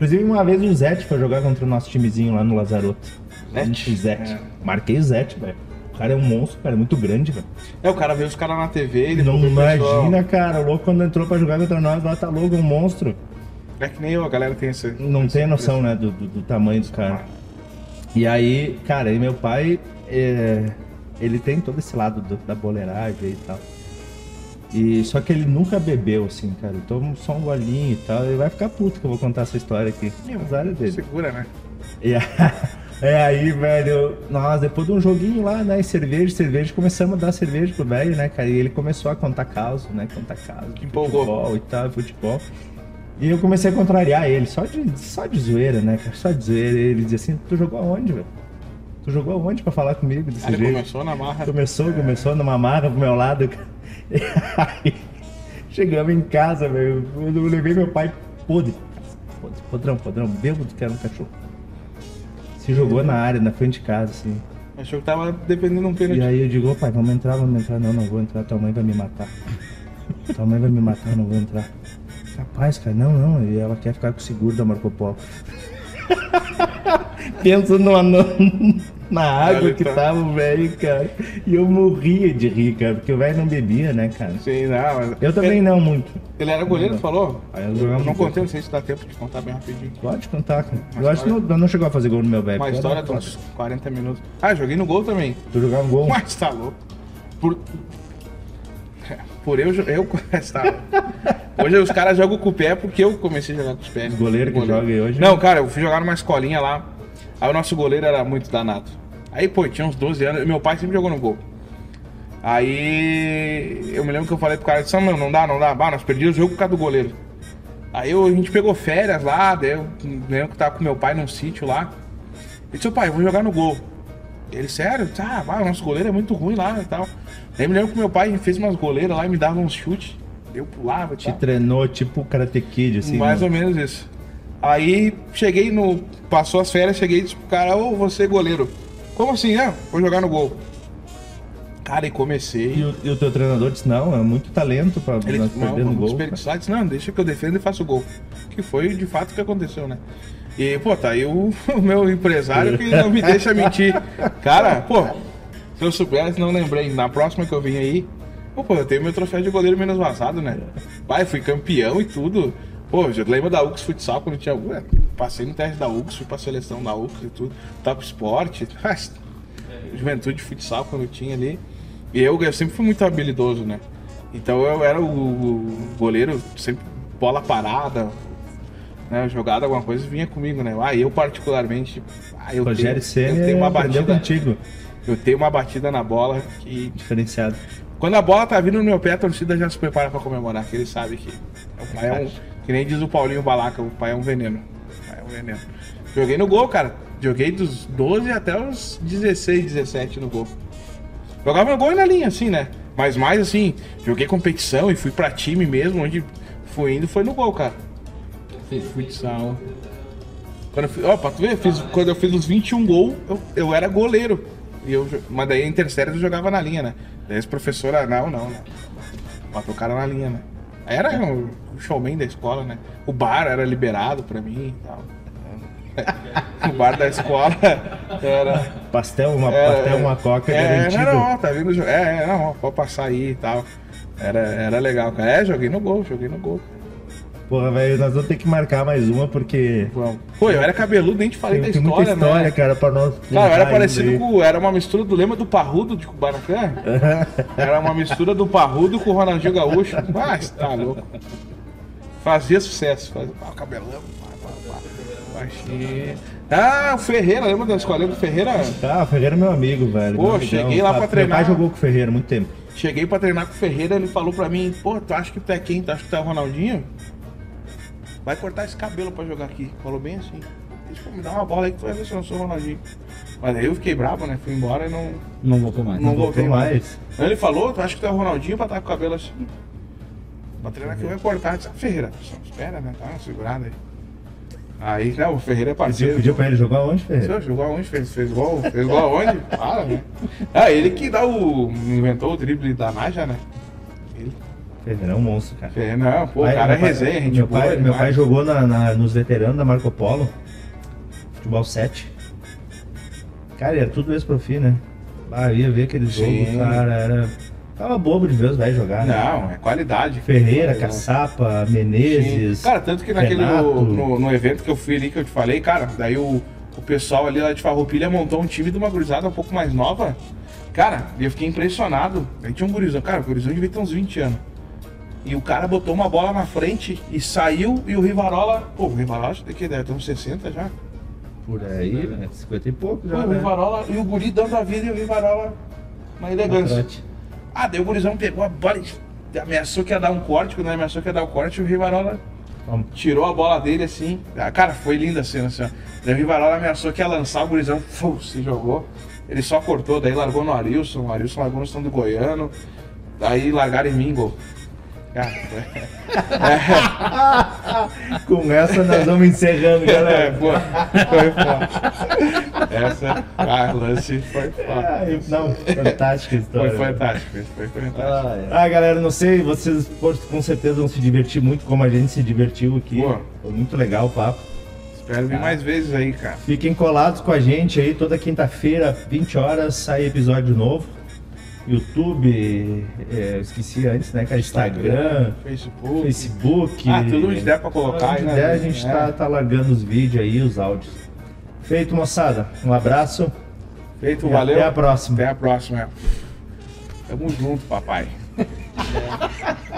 Inclusive, uma vez o Zete foi jogar contra o nosso timezinho lá no Lazaroto. Zete? Zete. É. Marquei o Zete, velho. O cara é um monstro, cara, é muito grande, velho. É, o cara vê os caras na TV e Não imagina, cara, o louco quando entrou pra jogar contra nós, lá tá louco, um monstro. É que nem eu, a galera tem esse. Não tem noção, né, do, do- do tamanho dos caras. E aí, cara, e meu pai, é, ele tem todo esse lado do- da boleiragem e tal. E só que ele nunca bebeu, assim, cara. Ele toma só um golinho e tal. Ele vai ficar puto que eu vou contar essa história aqui. É dele. Segura, né? E é aí, velho, nós, depois de um joguinho lá, né, cerveja, cerveja, começamos a dar cerveja pro velho, né, cara, e ele começou a contar caso, né, contar caso, de Empolgou. futebol e tal, futebol. E eu comecei a contrariar ele, só de, só de zoeira, né, cara, só de zoeira. Ele dizia assim, tu jogou aonde, velho? Jogou aonde pra falar comigo desse ele jeito? começou na marra. Começou, começou numa marra pro meu lado. E aí, chegamos em casa, velho. Eu levei meu pai podre. Podre, podrão, podrão, bêbado que era um cachorro. Se jogou na área, na frente de casa, assim. Achou que tava dependendo de um pênalti. E aí eu digo, pai, vamos entrar, vamos entrar. Não, não vou entrar, tua mãe vai me matar. Tua mãe vai me matar, não vou entrar. Capaz, cara, não, não. E ela quer ficar com o seguro da Marco Polo. Pensa numa, na água Olha, que tá. tava o velho, cara. E eu morria de rir, cara, porque o velho não bebia, né, cara? Sim, não. mas- Eu também ele, não muito. Ele era goleiro, tu falou? Aí eu Eu não no contei, não sei se dá tempo de contar bem rapidinho. Pode contar, cara. Uma Eu acho que não, não chegou a fazer gol no meu velho. Uma história de uns 40 minutos. Ah, joguei no gol também. Tu jogava gol? Mas tá louco. Por. Por eu, eu tá louco. Hoje os caras jogam com o pé porque eu comecei a jogar com os pés. Goleiro que joga aí hoje? Não, cara, eu fui jogar numa escolinha lá. Aí o nosso goleiro era muito danado. Aí, pô, tinha uns 12 anos. Meu pai sempre jogou no gol. Aí eu me lembro que eu falei pro cara, disse, "Ah, meu, não dá, não dá. Bah, nós perdemos o jogo por causa do goleiro. Aí eu- a gente pegou férias lá, daí eu lembro que eu tava com meu pai num sítio lá. E disse, pai, eu vou jogar no gol. Ele, sério? Ah, vai, o nosso goleiro é muito ruim lá e tal. Aí me lembro que meu pai fez umas goleiras lá e me dava uns chutes. Eu pulava Te treinou tipo Karate Kid, assim. Mais né? ou menos isso. Aí cheguei no. Passou as férias, cheguei e disse pro cara, ô, você é goleiro. Como assim? É, vou jogar no gol. Cara, e comecei. E o, e o teu treinador disse, não, é muito talento pra Ele nós não, no gol. desperdiçar. Disse, não, deixa que eu defendo e faço gol. Que foi de fato o que aconteceu, né? E, pô, tá aí o, o meu empresário que não me deixa mentir. Cara, pô, se eu soubesse, não lembrei. Na próxima que eu vim aí, pô, pô, eu tenho meu troféu de goleiro menos vazado, né? Vai, fui campeão e tudo. Pô, já lembra da UX Futsal quando tinha. Ué, passei no teste da UX, fui pra seleção da UX e tudo. Top Sport. Juventude Futsal quando tinha ali. E eu, eu sempre fui muito habilidoso, né? Então eu era o, o goleiro, sempre bola parada, né? Jogada, alguma coisa vinha comigo, né? Ah, eu particularmente. Ah, eu Rogério tenho, eu tenho uma batida. contigo. Eu tenho uma batida na bola que. Diferenciado. Quando a bola tá vindo no meu pé, a torcida já se prepara pra comemorar, que ele sabe que. O pai é um. Que nem diz o Paulinho Balaca, o pai é um veneno. Um. Joguei no gol, cara. Joguei dos 12 até os 16, 17 no gol. Jogava no gol e na linha, assim, né? Mas mais assim, joguei competição e fui pra time mesmo, onde fui indo foi no gol, cara. Fiz futsal. Quando eu fui, ó, pra tu ver, fiz- quando eu fiz os 21 gols, eu, eu era goleiro. E eu, mas daí interséries eu jogava na linha, né? Daí as professoras, não, não, né? Botou o cara na linha, né? Era o showman da escola, né? O bar era liberado pra mim e tal. O bar da escola era. Pastel, uma, Era- pastel, uma coca é, garantido. Não, não, tá vindo. É, é, não, ó, pode passar aí e tal. Era, era legal, cara. É, joguei no gol, joguei no gol. Porra, velho, nós vamos ter que marcar mais uma porque Vamos. Pô, eu era cabeludo, nem te falei tem, da tem história, muita história, né? cara, pra nós. Cara, eu era parecido com. Era uma mistura do lema do Parrudo de Kubanacan. Era uma mistura do Parrudo com o Ronaldinho Gaúcho. Mas tá louco. Fazia sucesso. Fazia ah, cabelão. Baixinho. Ah, o Ferreira, lembra da escolinha do Ferreira? Ah, o Ferreira é meu amigo, velho. Pô, meu amigão. cheguei lá pra Meu treinar. pai jogou com o Ferreira há muito tempo. Cheguei pra treinar com o Ferreira, ele falou pra mim, pô, tu acha que tu é quem? Tu acha que tu é o Ronaldinho? Vai cortar esse cabelo pra jogar aqui. Falou bem assim. Disse, pô, me dá uma bola aí que tu vai ver se eu não sou o Ronaldinho. Mas aí eu fiquei bravo, né? Fui embora e não, Não voltou mais. não voltei voltou mais. mais. Aí ele falou, tu acha que tu é o Ronaldinho pra estar com o cabelo assim? Pra treinar aqui vai cortar. Eu Disse, ah, Ferreira, só espera, né? Tá uma segurada aí. Aí, não, o Ferreira é parceiro. pediu pra ele jogar onde, Ferreira? Você jogou aonde? Fez, fez gol? Fez gol aonde? Fala, né? Ah, ele que dá o. inventou o drible da Naja, né? Ele. Ferreira é um monstro, cara. É, não, pô, o cara é meu pai- resenha, gente Meu boa pai, meu pai jogou na, na- nos veteranos da Marco Polo, futebol 7. Cara, era tudo ex-profi, né? Ah, eu ia ver aqueles Sim. jogos, cara, era... Tava bobo de ver os velhos jogar, né? Não, é qualidade. Ferreira, Sim. Caçapa, Menezes. Cara, tanto que naquele Renato. no, no evento que eu fui ali que eu te falei, cara, daí o, o pessoal ali lá de Farroupilha montou um time de uma gurizada um pouco mais nova. Cara, e eu fiquei impressionado. Aí tinha um gurizão, cara, o gurizão devia ter uns 20 anos. E o cara botou uma bola na frente e saiu e o Rivarola, pô, o Rivarola acho que deve ter uns 60 já. Por aí, né? 50 e pouco já, Pô, o né? Rivarola e o guri dando a vida e o Rivarola uma elegância. Ah, daí o gurizão pegou a bola e ameaçou que ia dar um corte. Quando ele ameaçou que ia dar o corte, o Rivarola tirou a bola dele assim. Ah, cara, foi linda a cena assim, ó. Daí o Rivarola ameaçou que ia lançar o gurizão, fu, se jogou. Ele só cortou, daí largou no Arilson, o Arilson largou no stand do Goiano. Daí largaram em mim, gol. Foi... Com essa nós vamos encerrando, É, galera. pô, foi foda. Essa, ah, lance foi foda. Ai, Não, fantástica a Foi história. fantástico, foi fantástico. Ah, galera, não sei, vocês com certeza vão se divertir muito como a gente se divertiu aqui. Pô. Foi muito legal o papo. Espero vir mais vezes aí, cara. Fiquem colados com a gente aí, toda quinta-feira, 20 horas, sai episódio novo. YouTube, é, eu esqueci antes, né, cara? Instagram, Facebook. Facebook. Ah, tudo onde der pra colocar, Onde né? der, a gente É. tá, tá largando os vídeos aí, os áudios. Feito, moçada. Um abraço. Feito, e valeu. Até a próxima. Até a próxima. Tamo junto, papai.